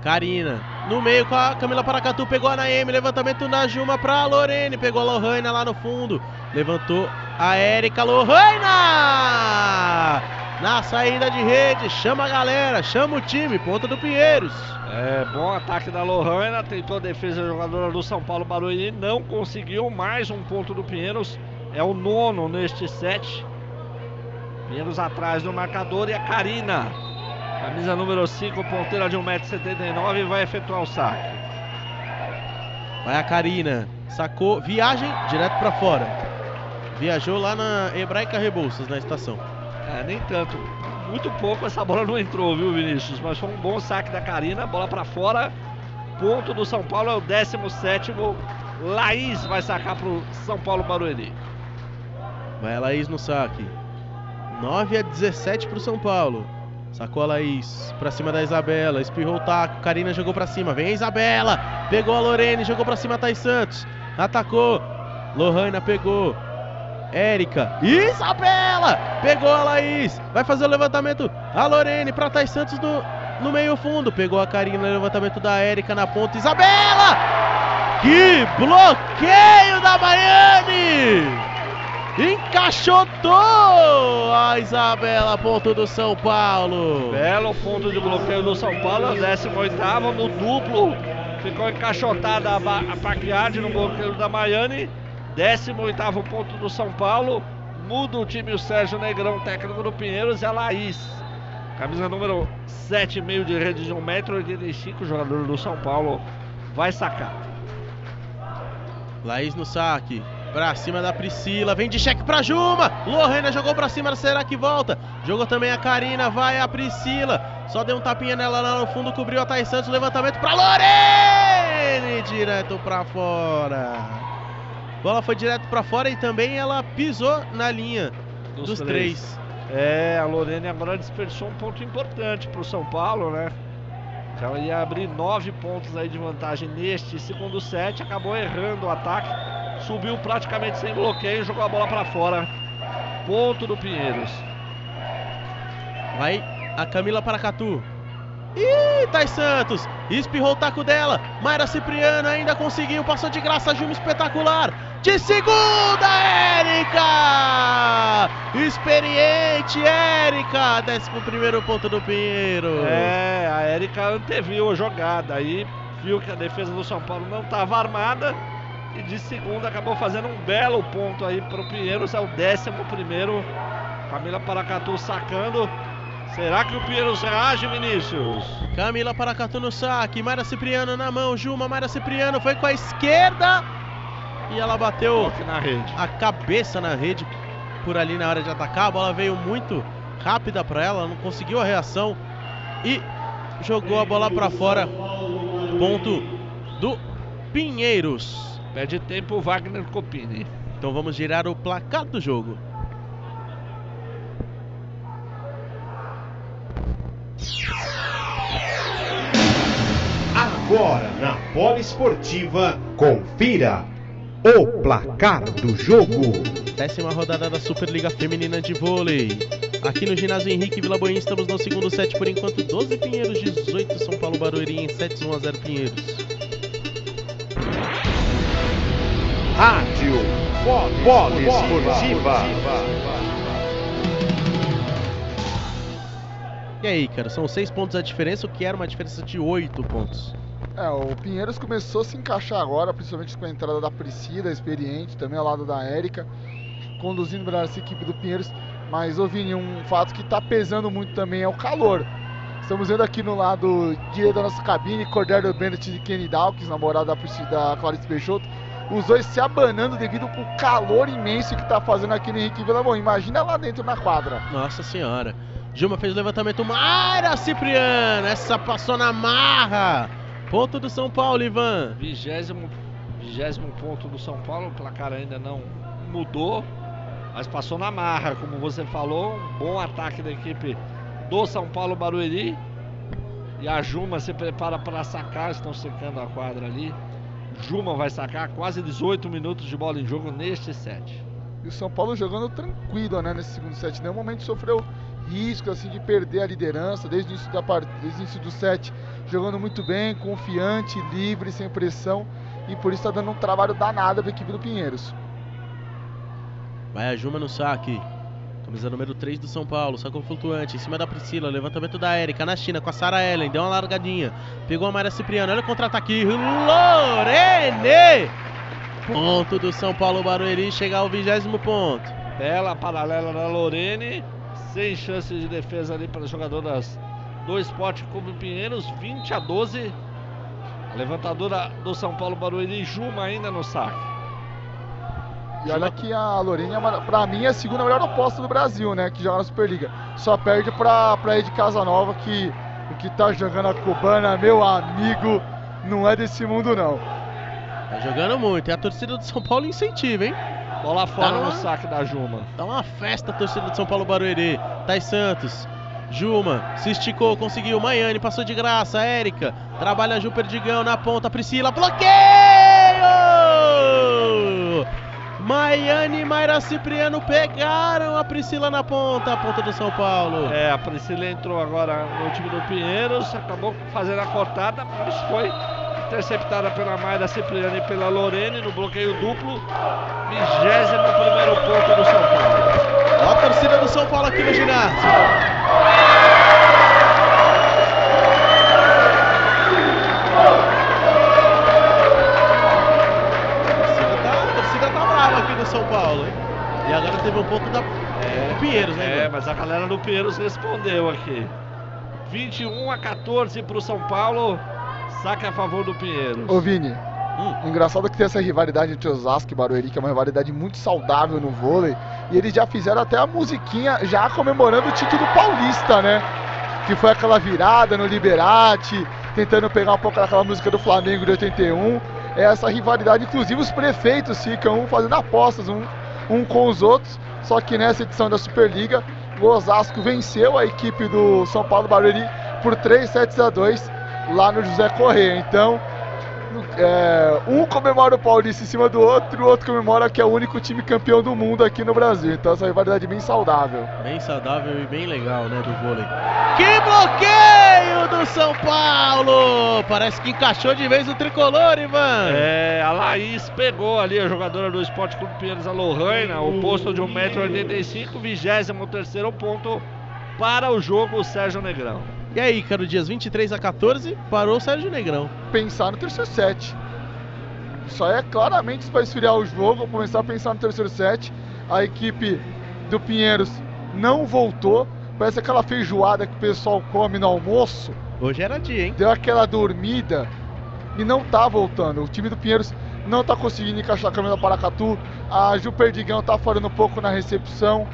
Karina, no meio com a Camila Paracatu, pegou a Naemi, levantamento na Juma pra Lorene, pegou a Lohana lá no fundo, levantou a Érica Lohana! Na saída de rede, chama a galera, chama o time, ponta do Pinheiros. É, bom ataque da Lohana, tentou a defesa da jogadora do São Paulo Barueri, não conseguiu, mais um ponto do Pinheiros, é o nono neste set. Pinheiros atrás do marcador e a Karina, camisa número 5, ponteira de 1,79m, vai efetuar o saque. Vai a Karina, sacou, viagem direto pra fora. Viajou lá na Hebraica Rebouças, na estação. É, nem tanto, muito pouco essa bola não entrou, viu Vinícius? Mas foi um bom saque da Karina, bola pra fora. Ponto do São Paulo é o 17º. Laís vai sacar pro São Paulo Barueri. Vai a Laís no saque. 9 a 17 pro São Paulo. Sacou a Laís pra cima da Isabela. Espirrou o taco. Karina jogou pra cima. Vem a Isabela. Pegou a Lorene. Jogou pra cima a Thais Santos. Atacou. Lohana pegou. Érica. Isabela. Pegou a Laís. Vai fazer o levantamento. A Lorene pra Thais Santos no, no meio fundo. Pegou a Karina. Levantamento da Érica na ponta. Isabela. Que bloqueio da Miami! Encaixotou a Isabela, ponto do São Paulo. Belo ponto de bloqueio do São Paulo, 18 no duplo. Ficou encaixotada a, a no bloqueio da Miami. 18 ponto do São Paulo. Muda o time o Sérgio Negrão, técnico do Pinheiros, e a Laís. Camisa número 7, meio de rede de 1,85m, jogador do São Paulo. Vai sacar. Laís no saque. Pra cima da Priscila. Vem de cheque pra Juma. Lorena jogou pra cima. Será que volta? Jogou também a Karina. Vai a Priscila. Só deu um tapinha nela lá no fundo. Cobriu a Thais Santos. Levantamento pra Lorene. Direto pra fora. Bola foi direto pra fora e também ela pisou na linha Dos dos, três. três. É, a Lorene agora desperdiçou um ponto importante para o São Paulo, né? Já ia abrir nove pontos aí de vantagem neste segundo set, acabou errando o ataque, subiu praticamente sem bloqueio e jogou a bola para fora. Ponto do Pinheiros. Vai a Camila Paracatu. Ih, Thais Santos. Espirrou o taco dela. Mayra Cipriano ainda conseguiu. Passou de graça. Juma espetacular. De segunda, Érica! Experiente, Érica. Décimo primeiro ponto do Pinheiro. É, a Érica anteviu a jogada aí, viu que a defesa do São Paulo não estava armada, E de segunda acabou fazendo um belo ponto aí para o Pinheiros, é o décimo primeiro. Camila Paracatu sacando. Será que o Pinheiros reage, Vinícius? Camila Paracatu no saque, Mayra Cipriano na mão, Juma, Mayra Cipriano foi com a esquerda e ela bateu Toque na rede. a cabeça na rede por ali na hora de atacar. A bola veio muito rápida para ela, não conseguiu a reação e jogou a bola para fora. Ponto do Pinheiros. Pede tempo o Wagner Copini. Então vamos girar o placar do jogo. Agora na Poliesportiva, confira o placar do jogo. Décima rodada da Superliga Feminina de Vôlei. Aqui no ginásio Henrique Vila Boim estamos no segundo set por enquanto 12 Pinheiros, 18 São Paulo Barueri em sets 1 a 0 Pinheiros. Rádio Poliesportiva. E aí, cara, são 6 pontos a diferença, o que era uma diferença de 8 pontos. É, o Pinheiros começou a se encaixar agora, principalmente com a entrada da Priscila, experiente, também ao lado da Érica, conduzindo melhor essa equipe do Pinheiros. Mas, ô Vini, um fato que tá pesando muito também é o calor. Estamos vendo aqui no lado direito da nossa cabine, Cordero Bennett e Kenny Dawkins, namorado da, Priscila- da Clarice Peixoto, os dois se abanando devido ao calor imenso que tá fazendo aqui no Henrique Vila Bom. Imagina lá dentro na quadra. Nossa senhora. Gilma fez o levantamento. Mayra Cipriano. Essa passou na marra. Ponto do São Paulo, Ivan. Vigésimo, vigésimo ponto do São Paulo, o placar ainda não mudou, mas passou na marra, como você falou. Um bom ataque da equipe do São Paulo Barueri. E a Juma se prepara para sacar, estão secando a quadra ali. Juma vai sacar quase 18 minutos de bola em jogo neste set. E o São Paulo jogando tranquilo, né, nesse segundo set. Nenhum momento sofreu risco assim de perder a liderança desde o início da part... desde o início do set, jogando muito bem, confiante, livre, sem pressão, e por isso está dando um trabalho danado para a equipe do Pinheiros. Vai a Juma no saque. Camisa número 3 do São Paulo. Sacou flutuante. Em cima da Priscila. Levantamento da Érica. Na China com a Sara Ellen. Deu uma largadinha. Pegou a Mayra Cipriano. Olha o contra-ataque. Lorene! Ponto do São Paulo Barueri. Chegar ao vigésimo ponto. Bela paralela da Lorene, sem chance de defesa ali para as jogadoras do Esporte Clube Pinheiros, 20 a 12. A levantadora do São Paulo Barueri, Juma ainda no saque. E olha que a Lorena, é pra mim, é a segunda melhor oposta do Brasil, né? Que joga na Superliga. Só perde pra, pra Ed Casanova, que o que tá jogando a cubana, meu amigo, não é desse mundo, não. Tá jogando muito. E a torcida do São Paulo incentiva, hein? Bola fora Tá. no saque da Juma. Tá uma festa a torcida do São Paulo Barueri. Tais Santos. Juma se esticou, conseguiu. Maiane passou de graça. Érica trabalha Ju Perdigão na ponta. Priscila, bloqueio! Maiane e Mayra Cipriano pegaram a Priscila na ponta. A ponta do São Paulo. É, a Priscila entrou agora no time do Pinheiros, acabou fazendo a cortada, mas foi interceptada pela Mayra Cipriano e pela Lorene no bloqueio duplo. 21 primeiro ponto do São Paulo. A torcida do São Paulo aqui no ginásio. A torcida tá, a torcida brava aqui do São Paulo, hein? E agora teve um ponto da do Pinheiros, né? É, Igor? mas a galera do Pinheiros respondeu aqui. 21 a 14 pro São Paulo. Saque a favor do Pinheiros. Ô Vini, Hum. engraçado que tem essa rivalidade entre Osasco e Barueri, que é uma rivalidade muito saudável no vôlei. E eles já fizeram até a musiquinha já comemorando o título paulista, né? Que foi aquela virada no Liberate, tentando pegar um pouco daquela música do Flamengo de 81. É essa rivalidade, inclusive os prefeitos ficam fazendo apostas um, um com os outros. Só que nessa edição da Superliga, o Osasco venceu a equipe do São Paulo Barueri por 3 sets a 2 lá no José Corrêa. Então, é, um comemora o Paulista em cima do outro e o outro comemora que é o único time campeão do mundo aqui no Brasil. Então essa rivalidade é bem saudável. Bem saudável e bem legal, né, do vôlei. Que bloqueio do São Paulo! Parece que encaixou de vez o tricolor, Ivan. É, a Laís pegou ali a jogadora do Esporte Clube Pinheiros, a Lohana, o posto de 1,85m, 23 ponto para o jogo Sérgio Negrão. E aí, Caro Dias, 23 a 14, parou o Sérgio Negrão. Pensar no terceiro set. Isso aí é claramente para esfriar o jogo, começar a pensar no terceiro set. A equipe do Pinheiros não voltou. Parece aquela feijoada que o pessoal come no almoço. Hoje era dia, hein? Deu aquela dormida e não tá voltando. O time do Pinheiros não tá conseguindo encaixar a câmera do Paracatu. A Ju Perdigão tá falhando um pouco na recepção.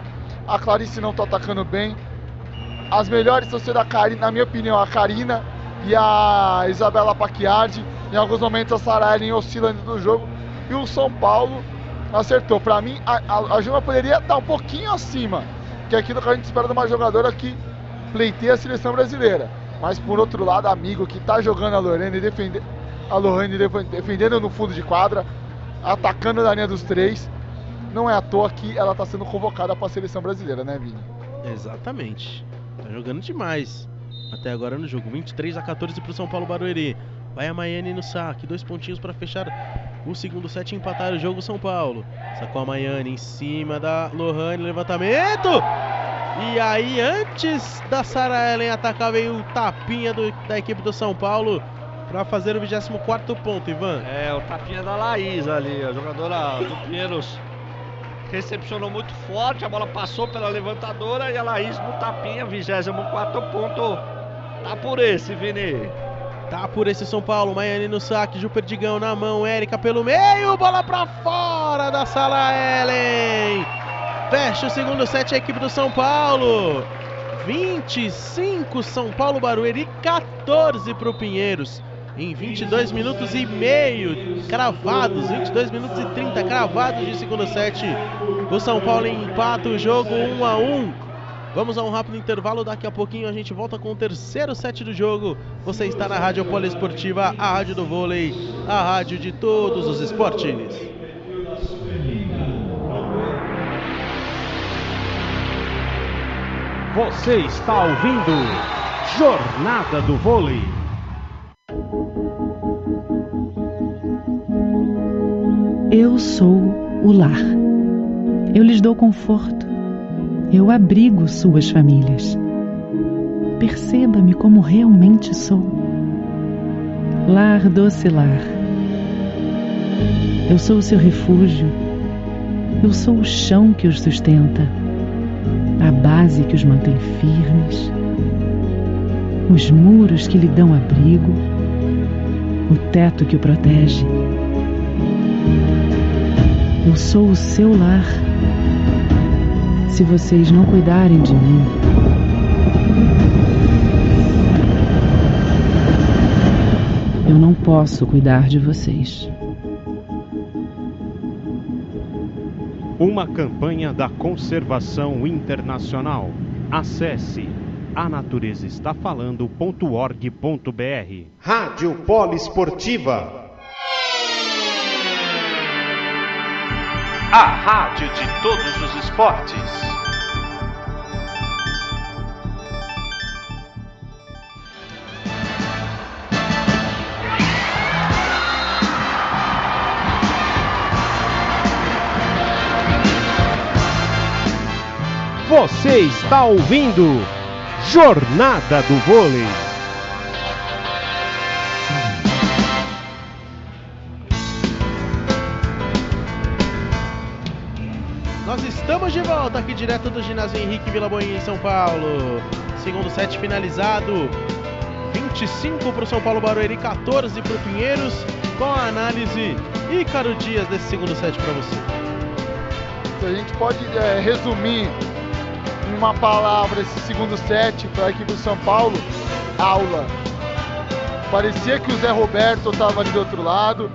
A Clarice não tá atacando bem. As melhores estão sendo a Karina, na minha opinião, a Karina e a Isabela Pacchiardi. Em alguns momentos a Sarah Ellen oscila dentro do jogo. E o São Paulo acertou. Para mim, a, a, a Juma poderia estar um pouquinho acima, que é aquilo que a gente espera de uma jogadora que pleiteia a seleção brasileira. Mas por outro lado, amigo que está jogando a Lorena defende, a Lohane defendendo no fundo de quadra, atacando na linha dos três. Não é à toa que ela está sendo convocada para a seleção brasileira, né, Vini? Exatamente. Tá jogando demais. Até agora no jogo. 23 a 14 para o São Paulo Barueri. Vai a Maiane no saque. Dois pontinhos para fechar o segundo set e empatar o jogo São Paulo. Sacou a Maiane em cima da Lohane. Levantamento! E aí, antes da Sara Ellen atacar, veio o tapinha do, da equipe do São Paulo para fazer o 24 ponto, Ivan. É, o tapinha da Laís ali, a jogadora do Pinheiros recepcionou muito forte, a bola passou pela levantadora e a Laís no tapinha, 24 ponto. Tá por esse, Vini. Tá por esse São Paulo, Maiane no saque, Ju Perdigão na mão, Érica pelo meio, bola pra fora da sala Ellen. Fecha o segundo set a equipe do São Paulo. 25 São Paulo Barueri, 14 pro Pinheiros. Em 22 minutos e meio cravados, 22 minutos e 30 cravados de segundo set. O São Paulo empata o jogo 1 a 1. Vamos a um rápido intervalo, daqui a pouquinho a gente volta com o terceiro set do jogo. Você está na Rádio Poliesportiva, a rádio do vôlei, a rádio de todos os esportes. Você está ouvindo Jornada do Vôlei. Eu sou o lar. Eu lhes dou conforto eu abrigo suas famílias. Perceba-me como realmente sou. Lar doce lar. Eu sou o seu refúgio. Eu sou o chão que os sustenta, a base que os mantém firmes, os muros que lhe dão abrigo, o teto que o protege. Eu sou o seu lar se vocês não cuidarem de mim. Eu não posso cuidar de vocês. Uma campanha da conservação internacional. Acesse anaturezastafalando.org.br. Rádio Poliesportiva. A rádio de todos os esportes. Você está ouvindo Jornada do Vôlei. Volta aqui direto do ginásio Henrique Vila Boinha em São Paulo. Segundo set finalizado. 25 para o São Paulo Barueri, 14 para o Pinheiros. Com a análise Ícaro Dias desse segundo set para você. A gente pode é, resumir em uma palavra esse segundo set para a equipe do São Paulo, aula. Parecia que o Zé Roberto estava ali do outro lado,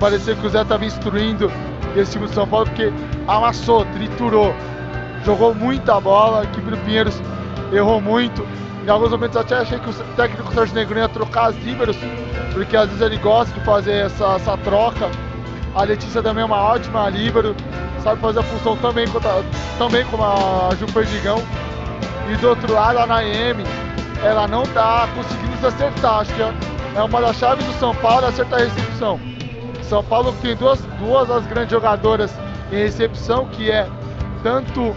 parecia que o Zé estava instruindo esse time do São Paulo, porque amassou, triturou, jogou muita bola, a equipe do Pinheiros errou muito. Em alguns momentos até achei que o técnico Sérgio Negro ia trocar as líberos, porque às vezes ele gosta de fazer essa, essa troca. A Letícia também é uma ótima líbero, sabe fazer a função também, também como a Ju Perdigão. E do outro lado, a Naemi, ela não está conseguindo se acertar. Acho que é uma das chaves do São Paulo é acertar a recepção. São Paulo tem duas, duas das grandes jogadoras em recepção, que é tanto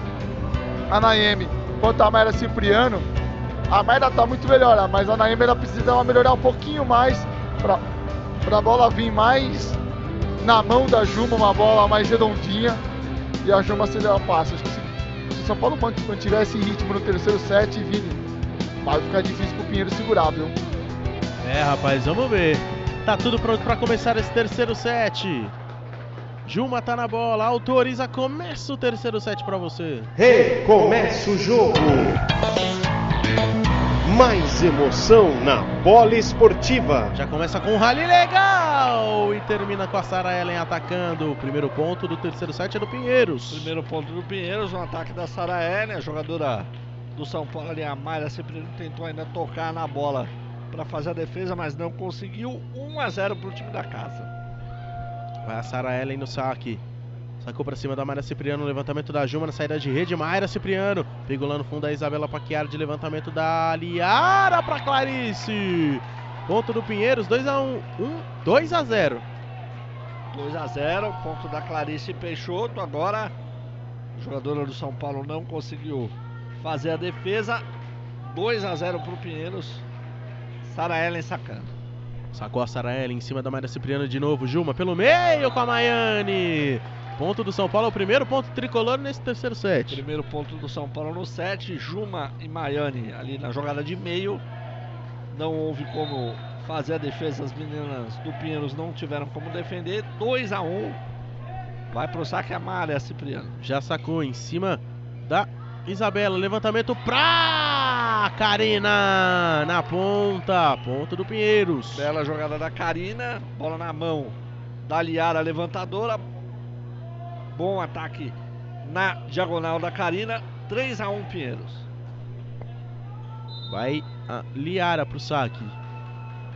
a Naemi quanto a Mayra Cipriano. A Mayra está muito melhor, mas a Naemi ela precisa melhorar um pouquinho mais para a bola vir mais na mão da Juma, uma bola mais redondinha. E a Juma cedeu a passe. Acho que se, se o São Paulo mantiver esse ritmo no terceiro set, Vini, vai ficar difícil pro Pinheiro segurar, viu? É, rapaz, vamos ver. Tá tudo pronto para começar esse terceiro set. Juma tá na bola, autoriza, começa o terceiro set para você. Recomeça o jogo. Mais emoção na bola esportiva. Já começa com um rally legal e termina com a Sara Ellen atacando. O primeiro ponto do terceiro set é do Pinheiros. Primeiro ponto do Pinheiros, um ataque da Sara Ellen, a jogadora do São Paulo ali, a Mayra sempre tentou ainda tocar na bola para fazer a defesa, mas não conseguiu. 1 a 0 para o time da casa. Vai a Sara Ellen no saque. Sacou pra cima da Mayra Cipriano, levantamento da Juma na saída de rede. Mayra Cipriano, no fundo da Isabela Paquiara de levantamento da Liara pra Clarice. Ponto do Pinheiros, 2x1. 1, 2 a 0 2 a 0 ponto da Clarice Peixoto. Agora, a jogadora do São Paulo não conseguiu fazer a defesa. 2 a 0 pro Pinheiros. Sara Ellen sacando. Sacou a Sara Ellen em cima da Mayra Cipriano de novo. Juma pelo meio com a Maiane. Ponto do São Paulo, o primeiro ponto tricolor nesse terceiro set. Primeiro ponto do São Paulo no set. Juma e Maiane ali na jogada de meio. Não houve como fazer a defesa. As meninas do Pinheiros não tiveram como defender. 2 a 1 um. Vai pro saque a Maria Cipriano. Já sacou em cima da Isabela. Levantamento pra Karina na ponta. Ponto do Pinheiros. Bela jogada da Karina. Bola na mão da Liara levantadora. Bom ataque na diagonal da Karina. 3 a 1 Pinheiros. Vai a Liara pro saque.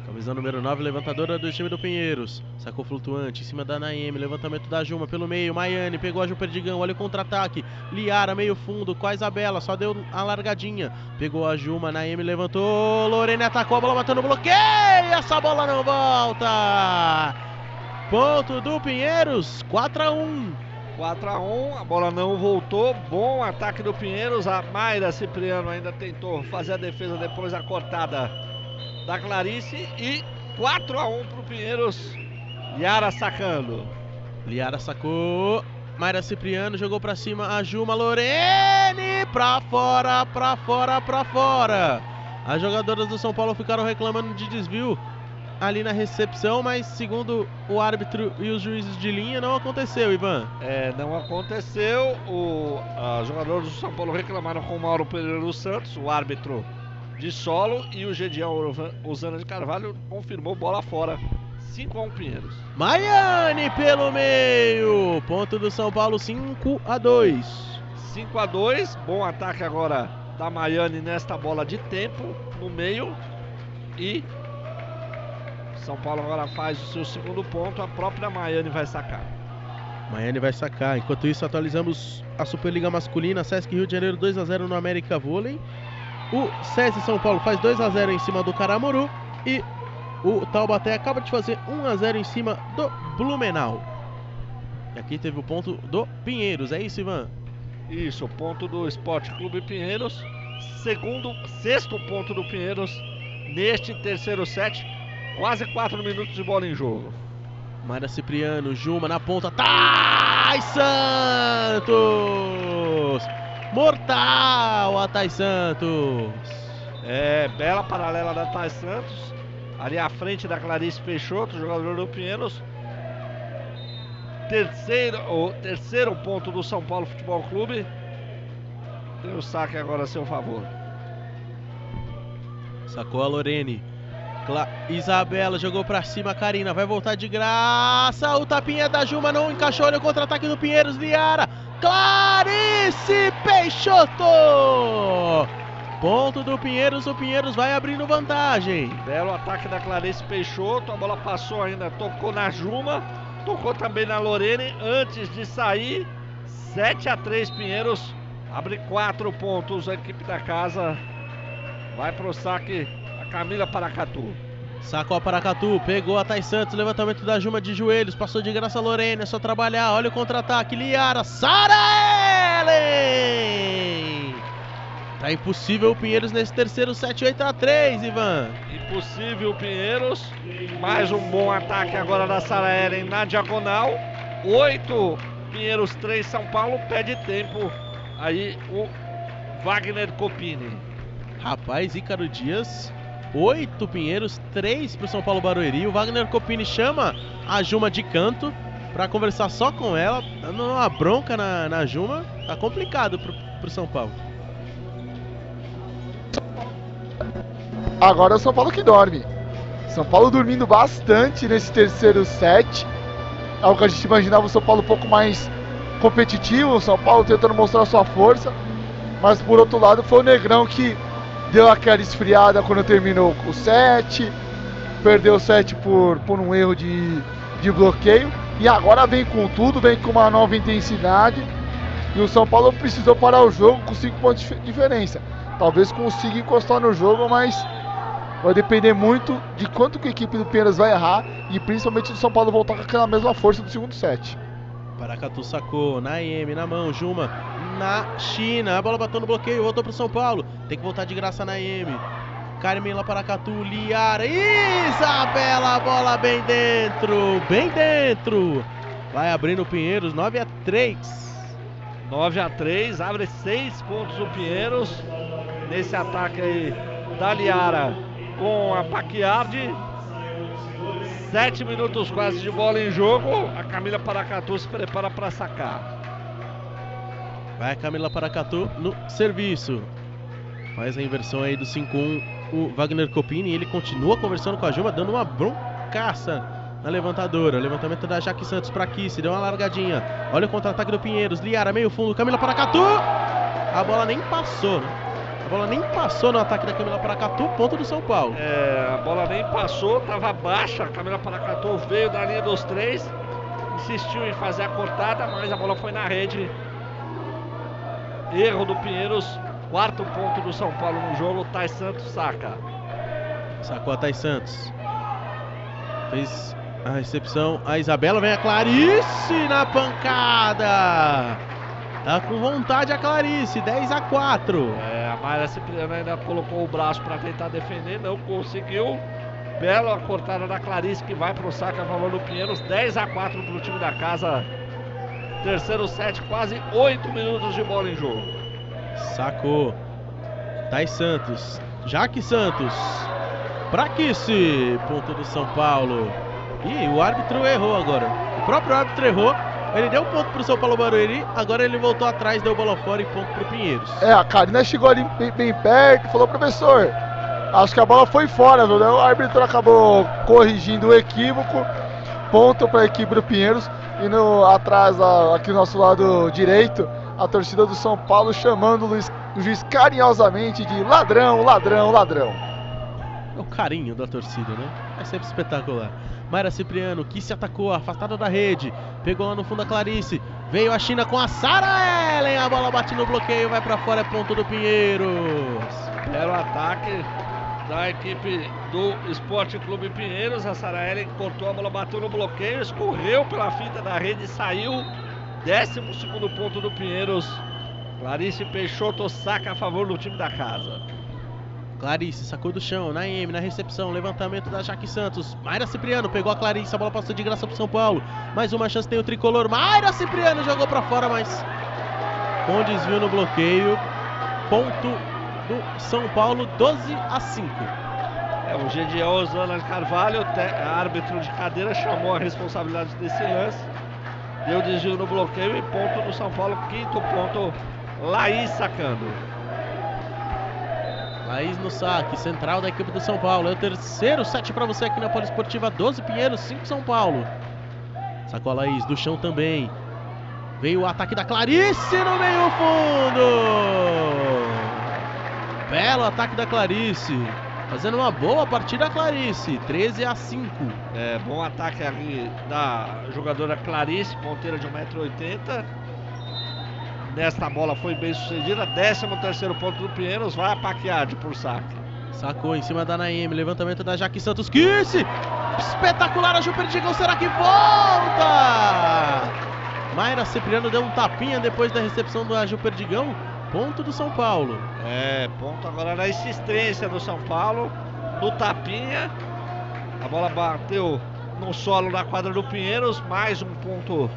Camisa número 9, levantadora do time do Pinheiros. Sacou flutuante em cima da Naemi. Levantamento da Juma pelo meio. Maiane pegou a Ju Perdigão. Olha o contra-ataque. Liara, meio fundo com a Isabela. Só deu a largadinha. Pegou a Juma. Naemi levantou. Lorene atacou a bola, matando o bloqueio. Essa bola não volta. Ponto do Pinheiros. 4 a 1 4 a 1 a bola não voltou. Bom ataque do Pinheiros. A Mayra Cipriano ainda tentou fazer a defesa depois da cortada da Clarice. E 4 a 1 pro Pinheiros. Yara sacando. Liara sacou. Mayra Cipriano jogou pra cima a Juma Lorene. Pra fora, pra fora, pra fora. As jogadoras do São Paulo ficaram reclamando de desvio ali na recepção, mas segundo o árbitro e os juízes de linha não aconteceu, Ivan. É, não aconteceu. O, os jogadores do São Paulo reclamaram com o Mauro Pereira dos Santos, o árbitro de solo, e o Gedião Osana de Carvalho confirmou bola fora. 5 a 1 Pinheiros. Maiane pelo meio. Ponto do São Paulo 5 a 2. 5 a 2. Bom ataque agora da Maiane nesta bola de tempo no meio. E São Paulo agora faz o seu segundo ponto. A própria Maiane vai sacar. Maiane vai sacar. Enquanto isso, atualizamos a Superliga Masculina. Sesc Rio de Janeiro 2 a 0 no América Vôlei. O SESI São Paulo faz 2 a 0 em cima do Caramuru. E o Taubaté acaba de fazer 1 a 0 em cima do Blumenau. E aqui teve o ponto do Pinheiros. É isso, Ivan? Isso, ponto do Esporte Clube Pinheiros. Segundo, sexto ponto do Pinheiros neste terceiro set. Quase 4 minutos de bola em jogo. Mayra Cipriano, Juma na ponta. Thais Santos! Mortal a Thais Santos! É, bela paralela da Thais Santos. Ali à frente da Clarice Peixoto, jogador do Pinheiros. Terceiro, o terceiro ponto do São Paulo Futebol Clube. Tem o saque agora a seu favor. Sacou a Lorene. Cla Isabela jogou pra cima, Karina vai voltar de graça. O tapinha da Juma não encaixou. Olha o contra-ataque do Pinheiros, Liara. Clarice Peixoto! Ponto do Pinheiros, o Pinheiros vai abrindo vantagem. Belo ataque da Clarice Peixoto. A bola passou ainda, tocou na Juma. Tocou também na Lorene antes de sair. 7 a 3 Pinheiros. Abre 4 pontos a equipe da casa. Vai pro saque a Camila Paracatu. Sacou a Paracatu, pegou a Thais Santos, levantamento da Juma de joelhos, passou de graça a Lorena, é só trabalhar, olha o contra-ataque, Liara, Sara Ellen! Tá impossível o Pinheiros nesse terceiro set 8 a 3 Ivan. Impossível o Pinheiros. Mais um bom ataque agora da Sara Ellen na diagonal. 8 Pinheiros 3 São Paulo. Pede tempo aí o Wagner Copini. Rapaz, Ícaro Dias, 8 Pinheiros, 3 pro São Paulo Barueri. O Wagner Copini chama a Juma de canto pra conversar só com ela, dando uma bronca na, na Juma. Tá complicado pro, pro São Paulo. Agora é o São Paulo que dorme. São Paulo dormindo bastante nesse terceiro set. Algo que a gente imaginava o São Paulo um pouco mais competitivo, o São Paulo tentando mostrar sua força. Mas por outro lado foi o Negrão que deu aquela esfriada quando terminou o set. Perdeu o set por, por um erro de, de bloqueio. E agora vem com tudo, vem com uma nova intensidade. E o São Paulo precisou parar o jogo com 5 pontos de diferença. Talvez consiga encostar no jogo, mas vai depender muito de quanto que a equipe do Pinheiros vai errar e principalmente do São Paulo voltar com aquela mesma força do segundo set. Paracatu sacou, na IM, na mão, Juma, na China, a bola bateu no bloqueio, voltou pro São Paulo, tem que voltar de graça na IM. Carmela Paracatu, Liara, Isabela, bola bem dentro, bem dentro. Vai abrindo o Pinheiros, 9 a 3. 9 a 3, abre 6 pontos o Pinheiros nesse ataque aí da Liara com a Paquiardi. 7 minutos quase de bola em jogo. A Camila Paracatu se prepara para sacar. Vai a Camila Paracatu no serviço. Faz a inversão aí do 5-1 o Wagner Copini. Ele continua conversando com a Juma, dando uma broncaça na levantadora. Levantamento da Jaque Santos para se deu uma largadinha. Olha o contra-ataque do Pinheiros. Liara, meio fundo, Camila Paracatu. A bola nem passou, né? A bola nem passou no ataque da Camila Paracatu, ponto do São Paulo. É, a bola nem passou, tava baixa. A Camila Paracatu veio da linha dos três, insistiu em fazer a cortada, mas a bola foi na rede. Erro do Pinheiros, quarto ponto do São Paulo no jogo. Thais Santos saca. Sacou a Thais Santos. Fez a recepção. A Isabela vem a Clarice na pancada. Tá com vontade a Clarice, 10 a 4. É, a Mayra Cipriano ainda colocou o braço para tentar defender, não conseguiu. Bela cortada da Clarice que vai pro saco a favor do Pinheiros, 10 a 4 pro time da casa. Terceiro set, quase 8 minutos de bola em jogo. Sacou. Thais Santos. Jaque Santos. Praquice. Ponto do São Paulo. Ih, o árbitro errou agora. O próprio árbitro errou. Ele deu ponto pro São Paulo Barueri. Agora ele voltou atrás, deu bola fora e ponto pro Pinheiros. É, a Karina chegou ali bem, bem perto, falou, professor, acho que a bola foi fora, viu? O árbitro acabou corrigindo o equívoco. Ponto para a equipe do Pinheiros. E no, atrás, a- aqui do nosso lado direito, a torcida do São Paulo chamando o, Luiz- o juiz carinhosamente de ladrão, ladrão, ladrão. É o carinho da torcida, né? É sempre espetacular. Mayra Cipriano, que se atacou, afastada da rede. Pegou lá no fundo a Clarice. Veio a China com a Sara Ellen. A bola bate no bloqueio, vai pra fora, é ponto do Pinheiros. Era o ataque da equipe do Esporte Clube Pinheiros. A Sara Ellen cortou a bola, bateu no bloqueio, escorreu pela fita da rede e saiu. Décimo segundo ponto do Pinheiros. Clarice Peixoto saca a favor do time da casa. Clarice sacou do chão, na M, na recepção, levantamento da Jaque Santos. Mayra Cipriano pegou a Clarice, a bola passou de graça pro São Paulo. Mais uma chance tem o tricolor. Mayra Cipriano jogou pra fora, mas com desvio no bloqueio. Ponto do São Paulo, 12 a 5. É, o Gediel Osana Carvalho, te- árbitro de cadeira, chamou a responsabilidade desse lance. Deu desvio no bloqueio e ponto do São Paulo. Quinto ponto, Laís sacando. Laís no saque, central da equipe do São Paulo. É o terceiro set pra você aqui na Poliesportiva. 12 Pinheiros, 5 São Paulo. Sacou a Laís do chão também. Veio o ataque da Clarice no meio fundo. Belo ataque da Clarice. Fazendo uma boa partida a Clarice. 13 a 5. É, bom ataque ali da jogadora Clarice, ponteira de 1,80m. Nesta bola foi bem sucedida. 13 terceiro ponto do Pinheiros, vai a Paquiade por saque. Sacou em cima da Naime. Levantamento da Jaque Santos. Kiss! Espetacular a Ju Perdigão. Será que volta? Mayra Cipriano deu um tapinha depois da recepção do Perdigão. Ponto do São Paulo. É, ponto agora na insistência do São Paulo, no tapinha. A bola bateu no solo na quadra do Pinheiros, mais um ponto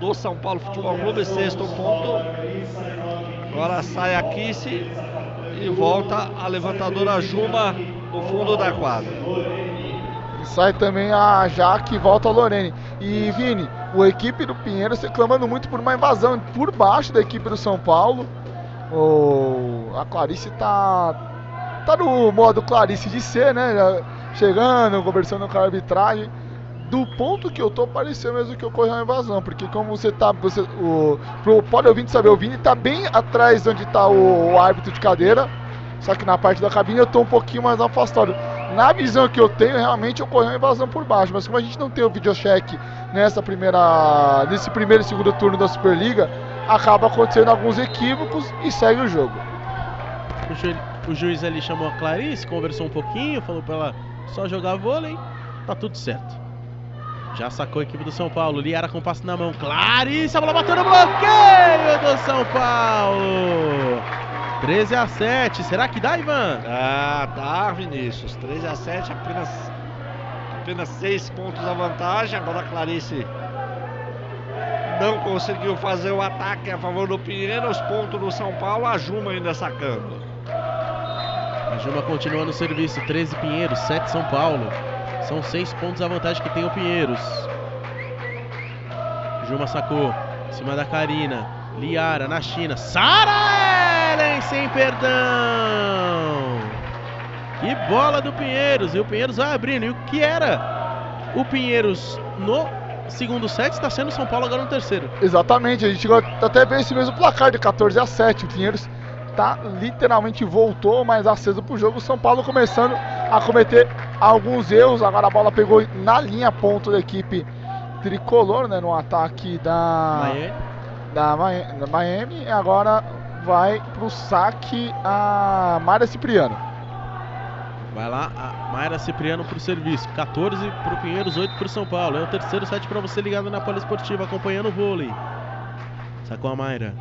do São Paulo Futebol Clube, sexto ponto. Agora sai a Kiss e volta a levantadora Juma no fundo da quadra. Sai também a Jaque e volta a Lorene. E Vini, o equipe do Pinheiros reclamando muito por uma invasão por baixo da equipe do São Paulo. O, a Clarice tá, tá no modo Clarice de ser, né? Chegando, conversando com a arbitragem. Do ponto que eu tô, pareceu mesmo que ocorreu uma invasão. Porque como você tá. Você, o, pro pode ouvinte saber, o Vini tá bem atrás onde tá o, o árbitro de cadeira. Só que na parte da cabine eu tô um pouquinho mais afastado. Na visão que eu tenho, realmente ocorreu uma invasão por baixo. Mas como a gente não tem o videocheck nessa primeira, nesse primeiro e segundo turno da Superliga, acaba acontecendo alguns equívocos e segue o jogo. O, ju o juiz ali chamou a Clarice, conversou um pouquinho, falou pra ela só jogar vôlei, tá tudo certo. Já sacou a equipe do São Paulo. Liara com passe na mão. Clarice, a bola bateu no bloqueio do São Paulo. 13 a 7. Será que dá, Ivan? Ah, dá, Vinícius. 13 a 7, apenas apenas 6 pontos a vantagem. Agora a Clarice não conseguiu fazer o ataque a favor do Pinheiros. Ponto do São Paulo. A Juma ainda sacando. A Juma continua no serviço. 13 Pinheiros, 7 São Paulo. São 6 pontos a vantagem que tem o Pinheiros. Juma sacou. Em cima da Karina. Liara na China. Sara Ellen sem perdão. Que bola do Pinheiros. E o Pinheiros vai abrindo. E o que era o Pinheiros no segundo set está sendo o São Paulo agora no terceiro. Exatamente. A gente até ver esse mesmo placar de 14 a 7. O Pinheiros tá literalmente voltou mais aceso pro jogo. O São Paulo começando a cometer alguns erros. Agora a bola pegou na linha ponto da equipe tricolor, né? No ataque da Miami. da, Mi- da Miami. E agora vai pro saque a Mária Cipriano. Vai lá, a Mayra Cipriano pro serviço. 14 pro Pinheiros, 8 pro São Paulo. É o terceiro set pra você ligado na Poliesportiva, acompanhando o vôlei. Sacou a Mayra.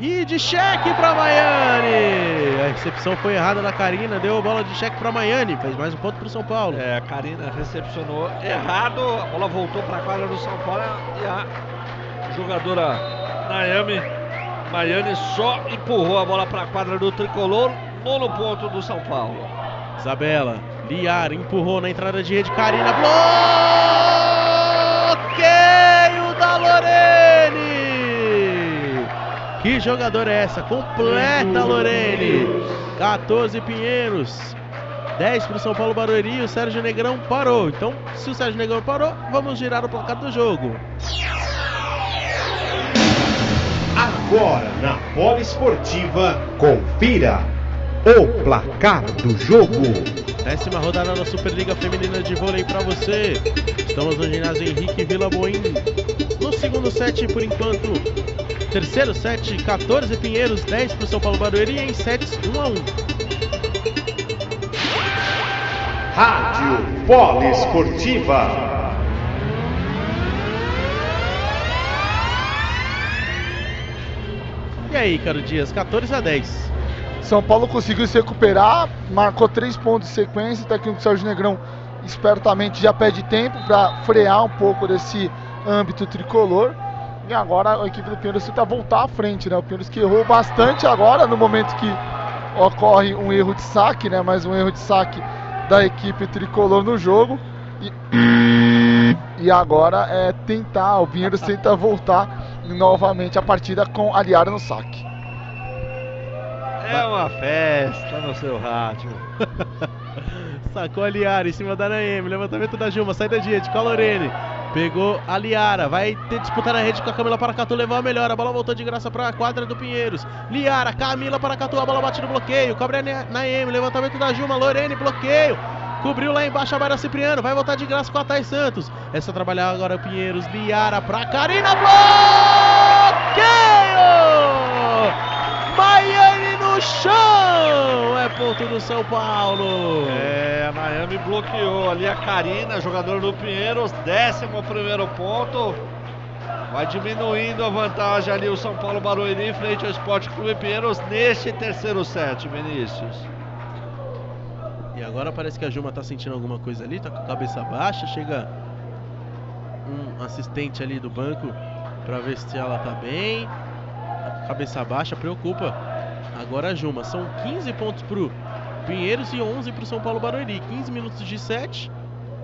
E de cheque pra Maiane! A recepção foi errada da Karina, deu a bola de cheque pra Maiane. Fez mais um ponto pro São Paulo. É, a Karina recepcionou errado. A bola voltou para a quadra do São Paulo e a jogadora Nayami Maiane só empurrou a bola para a quadra do tricolor. Nono ponto do São Paulo. Isabela, Liar empurrou na entrada de rede. Karina, bloqueio da Lorene! Que jogador é essa? Completa Lorene! 14 Pinheiros, 10 para o São Paulo Barueri. O Sérgio Negrão parou. Então, se o Sérgio Negrão parou, vamos girar o placar do jogo. Agora na Poliesportiva, confira o placar do jogo. Décima rodada da Superliga Feminina de Vôlei para você. Estamos no ginásio Henrique Vila Boim. No segundo set, por enquanto, terceiro set, 14 Pinheiros, 10 para o São Paulo Barueri em sets 1 a 1. Rádio Poliesportiva. E aí, Caro Dias, 14 a 10. São Paulo conseguiu se recuperar, marcou três pontos de sequência. O técnico Sérgio Negrão espertamente já pede tempo para frear um pouco desse âmbito tricolor. E agora a equipe do Pinheiros tenta voltar à frente, né? O Pinheiros que errou bastante agora no momento que ocorre um erro de saque, né? Mais um erro de saque da equipe tricolor no jogo. E, e agora é tentar, o Pinheiros tenta voltar novamente a partida com a Liara no saque. É uma festa no seu rádio. *laughs* Sacou a Liara em cima da Naemi. Levantamento da Juma, saída de rede com a Lorene. Pegou a Liara, vai ter disputar na rede com a Camila Paracatu, levou a melhor. A bola voltou de graça para a quadra do Pinheiros. Liara, Camila Paracatu, a bola bate no bloqueio. Cobre a Na- Naemi, levantamento da Juma, Lorene, bloqueio. Cobriu lá embaixo a Mayra Cipriano, vai voltar de graça com a Thay Santos. Essa trabalhar agora o Pinheiros, Liara pra Karina, bloqueio! Maiane no chão! É ponto do São Paulo. É, a Miami bloqueou ali a Karina, jogadora do Pinheiros, décimo primeiro ponto. Vai diminuindo a vantagem ali o São Paulo Barueri em frente ao Esporte Clube Pinheiros neste terceiro set, Vinícius. E agora parece que a Juma tá sentindo alguma coisa ali, tá com a cabeça baixa, chega um assistente ali do banco pra ver se ela tá bem. Tá cabeça baixa, preocupa. Agora a Juma, são 15 pontos pro Pinheiros e 11 pro São Paulo Barueri. 15 minutos de set.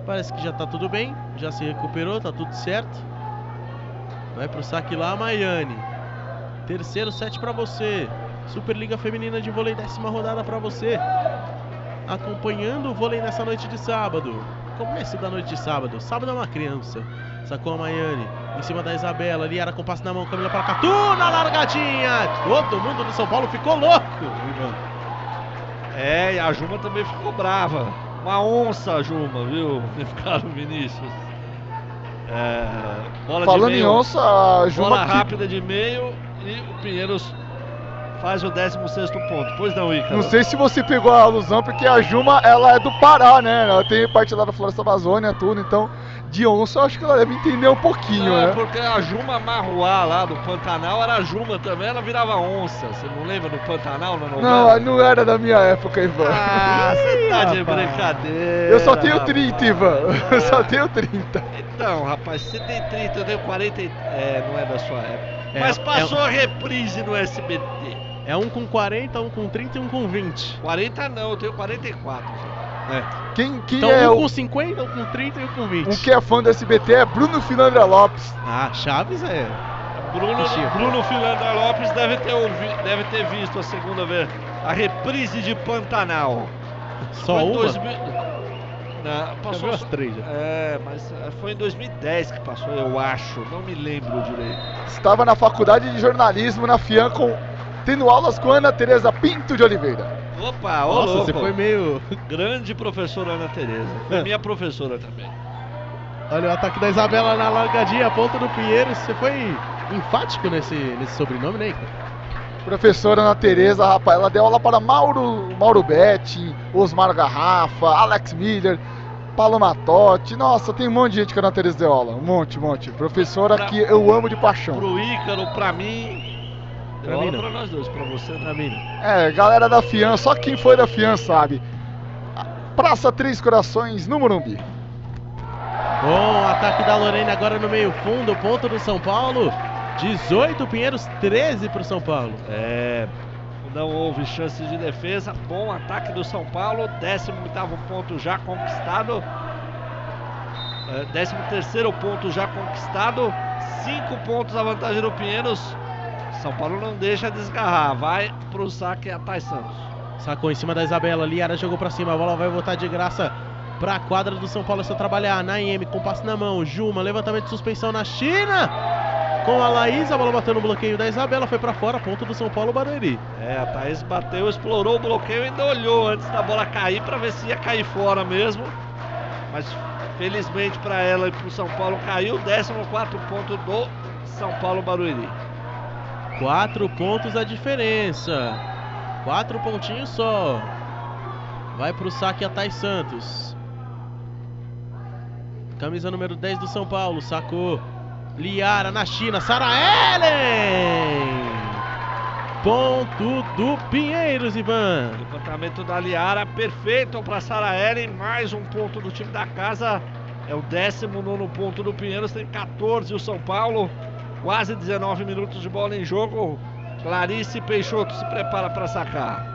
Parece que já tá tudo bem, já se recuperou, tá tudo certo. Vai pro saque lá, Maiane. Terceiro set pra você. Superliga Feminina de Vôlei, décima rodada pra você. Acompanhando o vôlei nessa noite de sábado. Começo da noite de sábado. Sábado é uma criança. Sacou a Maiane. Em cima da Isabela. Ali era com passe na mão. Camila para Catu na largadinha. Todo mundo do São Paulo ficou louco. É, e a Juma também ficou brava. Uma onça, a Juma, viu? *laughs* Ficaram Vinícius. É, bola Falando de em meio, onça, a Juma bola que- rápida de meio e o Pinheiros faz o 16 ponto. Pois não, Ícaro. Não sei se você pegou a alusão, porque a Juma, ela é do Pará, né? Ela tem parte lá da Floresta Amazônia, tudo, então, de onça, eu acho que ela deve entender um pouquinho, Não, é né? porque a Juma Marruá lá do Pantanal era Juma também, ela virava onça. Você não lembra do Pantanal na novela? Não, não era da minha época, Ivan. Ah, você tá de rapaz. *laughs* brincadeira. eu só tenho rapaz. 30, Ivan. Eu só tenho 30. Então, rapaz, você tem 30, eu tenho 40. e- É, não é da sua época. É, Mas é passou a reprise no SBT. É um com 40, um com 30 e um com 20. 40 não, eu tenho 44. gente. Quem, quem Então é um o, com 50, um com 30 e um com 20. um que é fã do SBT é Bruno Finandra Lopes. Ah, Chaves é. Bruno. Bruno Filandra Lopes deve ter, ouvi- deve ter visto a segunda vez a reprise de Pantanal. Só Foi em uma? 2000 Não, Já passou as três já. É, mas eh, foi em 2010 que passou, eu acho. Não me lembro direito. Estava na faculdade de jornalismo na FIAN com, tendo aulas com Ana Tereza Pinto de Oliveira. Opa, ô Nossa, louco. você foi meio. *laughs* Grande professora Ana Tereza. Foi minha professora também. Olha o ataque da Isabela na largadinha, a ponta do Pinheiros. Você foi enfático nesse, nesse sobrenome, né? Icaro? Professora Ana Tereza, rapaz, ela deu aula para Mauro, Mauro Betti, Osmar Garrafa, Alex Miller, Paloma Totti. Nossa, tem um monte de gente que a Ana Tereza deu aula. Um monte, um monte. Professora Pra- que eu amo de paixão. Pro Ícaro, pra mim. Pra Pra mim não. pra nós dois, pra você Pra mim, não. É, galera da FIAN, só quem foi da FIAN sabe. Praça Três Corações, no Morumbi. Bom, ataque da Lorena agora no meio fundo, ponto do São Paulo. 18 Pinheiros, 13 pro São Paulo. É. Não houve chances de defesa. Bom ataque do São Paulo. 18 ponto já conquistado. É, 13 ponto já conquistado. 5 pontos a vantagem do Pinheiros. São Paulo não deixa desgarrar. Vai pro saque a Thay Santos. Sacou em cima da Isabela, Liara jogou pra cima, a bola vai voltar de graça pra quadra do São Paulo, é só trabalhar. Naime com passe na mão, Juma, levantamento de suspensão na China. Com a Laís, a bola bateu no bloqueio da Isabela, foi pra fora, ponto do São Paulo Barueri. É, a Thaís bateu, explorou o bloqueio e ainda olhou antes da bola cair pra ver se ia cair fora mesmo. Mas felizmente pra ela e pro São Paulo caiu. 14 ponto do São Paulo Barueri. Quatro pontos a diferença. Quatro pontinhos só. Vai pro saque a Thay Santos. Camisa número 10 do São Paulo, sacou. Liara na China, Sara Ellen. Ponto do Pinheiros, Ivan. Levantamento da Liara, perfeito para Sara Ellen. Mais um ponto do time da casa. É o 19 ponto do Pinheiros, tem 14 o São Paulo. Quase 19 minutos de bola em jogo. Clarice Peixoto se prepara para sacar.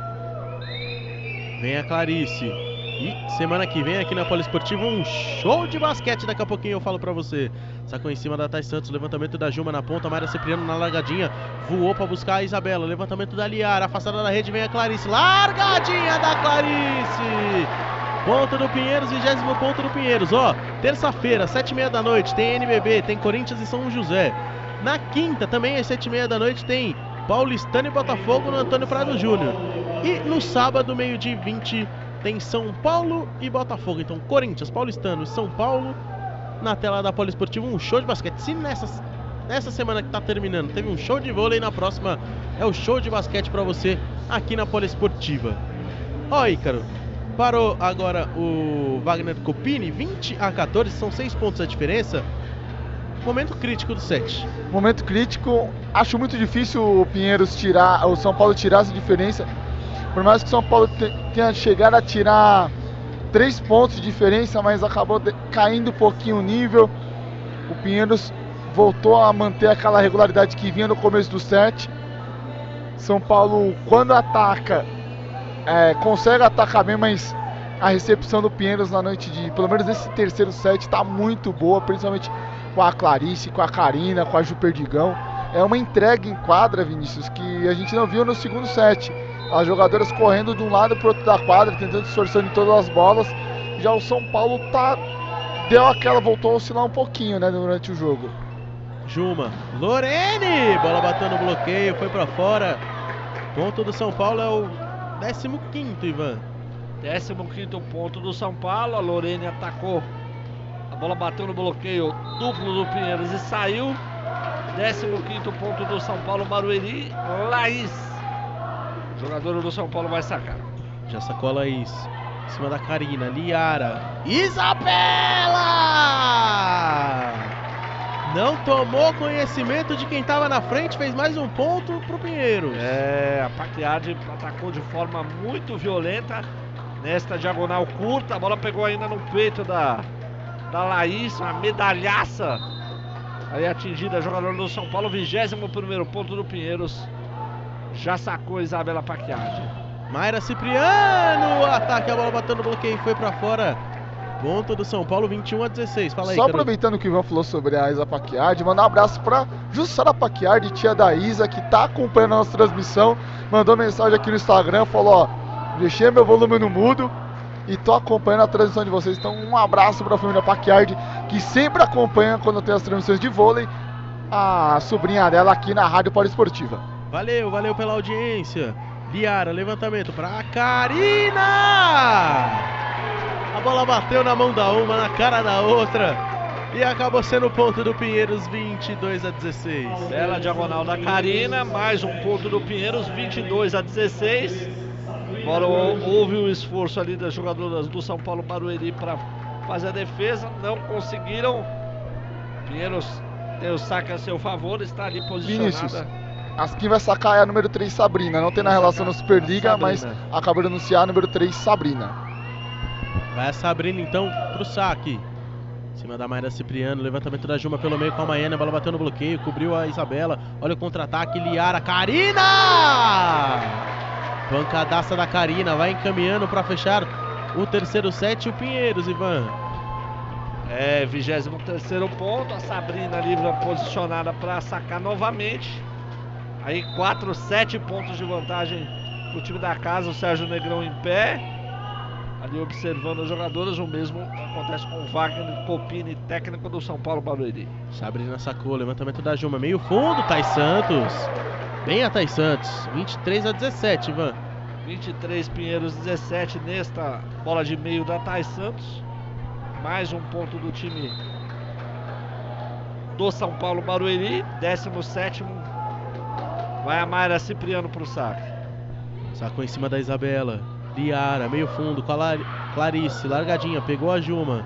Vem a Clarice. E semana que vem aqui na Poliesportiva um show de basquete. Daqui a pouquinho eu falo pra você. Sacou em cima da Thay Santos. Levantamento da Juma na ponta. Mayra Cipriano na largadinha. Voou pra buscar a Isabela. Levantamento da Liara. Afastada da rede. Vem a Clarice. Largadinha da Clarice. Ponto do Pinheiros, vigésimo ponto do Pinheiros. Ó, terça-feira, sete e meia da noite, tem NBB, tem Corinthians e São José. Na quinta, também às sete e meia da noite, tem Paulistano e Botafogo no Antônio Prado Júnior. E no sábado, meio-dia e 20, tem São Paulo e Botafogo. Então, Corinthians, Paulistano e São Paulo na tela da Poliesportiva. Um show de basquete. Se nessa, nessa semana que tá terminando teve um show de vôlei, na próxima é o show de basquete pra você aqui na Poliesportiva. Ó, Ícaro, parou agora o Wagner Copini, 20 a 14, são 6 pontos a diferença. Momento crítico do set. Momento crítico, acho muito difícil o Pinheiros tirar, o São Paulo tirar essa diferença. Por mais que o São Paulo tenha chegado a tirar três pontos de diferença, mas acabou caindo um pouquinho o nível. O Pinheiros voltou a manter aquela regularidade que vinha no começo do set. São Paulo, quando ataca, é, consegue atacar bem, mas a recepção do Pinheiros na noite de, pelo menos esse terceiro set, está muito boa, principalmente com a Clarice, com a Karina, com a Ju Perdigão. É uma entrega em quadra, Vinícius, que a gente não viu no segundo set. As jogadoras correndo de um lado para o outro da quadra, tentando distorcer em todas as bolas. Já o São Paulo tá deu aquela, voltou a oscilar um pouquinho, né, durante o jogo. Juma, Lorene, bola bateu no bloqueio, foi para fora. Ponto do São Paulo é o 15 Ivan. 15 ponto do São Paulo. A Lorene atacou. Bola bateu no bloqueio duplo do Pinheiros e saiu. 15 ponto do São Paulo, Barueri. Laís. Jogador do São Paulo vai sacar. Já sacou a Laís. Em cima da Karina. Liara. Isabela! Não tomou conhecimento de quem estava na frente, fez mais um ponto pro Pinheiros. É, a Paquiade atacou de forma muito violenta nesta diagonal curta. A bola pegou ainda no peito da, da Laís, uma medalhaça. Aí atingida, jogador do São Paulo, 21 primeiro ponto do Pinheiros. Já sacou Isabela Paquiade. Mayra Cipriano, ataque, a bola batendo no bloqueio, foi para fora. Ponto do São Paulo, 21 a 16. Fala aí, Só aproveitando que o Ivan falou sobre a Isa Paquiardi, mandar um abraço pra Jussara Paquiardi, tia da Isa, que tá acompanhando a nossa transmissão. Mandou mensagem aqui no Instagram, falou: ó, deixei meu volume no mudo e tô acompanhando a transmissão de vocês. Então, um abraço pra família Paquiardi, que sempre acompanha quando tem as transmissões de vôlei. A sobrinha dela aqui na Rádio Esportiva. Valeu, valeu pela audiência. Liara, levantamento pra Karina! A bola bateu na mão da uma, na cara da outra. E acabou sendo o ponto do Pinheiros, 22 a 16. Bela diagonal da Karina, mais um ponto do Pinheiros, 22 a 16. Agora houve o esforço ali das jogadoras do São Paulo Barueri para fazer a defesa, não conseguiram. Pinheiros tem o saque a seu favor, está ali posicionada. Vinícius. As quem vai sacar é a número 3 Sabrina. Não tem na relação no Superliga, mas acabou de anunciar a número 3 Sabrina. Vai a Sabrina então pro saque. Em cima da Mayra Cipriano, levantamento da Juma pelo meio com a Maiana, a bola bateu no bloqueio, cobriu a Isabela. Olha o contra-ataque, Liara, Karina! Pancadaça da Karina, vai encaminhando para fechar o terceiro set, o Pinheiros, Ivan. É, 23 ponto, a Sabrina livre posicionada para sacar novamente. Aí 4, 7 pontos de vantagem pro time da casa, o Sérgio Negrão em pé ali observando as jogadoras. O mesmo acontece com o Wagner Popini, técnico do São Paulo Barueri. Sabrina sacou, levantamento da Juma, meio fundo, Thais Santos. Bem a Thais Santos, 23 a 17, Ivan. 23 Pinheiros 17 nesta bola de meio da Thais Santos. Mais um ponto do time do São Paulo Barueri, 17 Vai a Mayra Cipriano pro saque. Sacou em cima da Isabela. Liara, meio fundo com a Clarice, largadinha, pegou a Juma.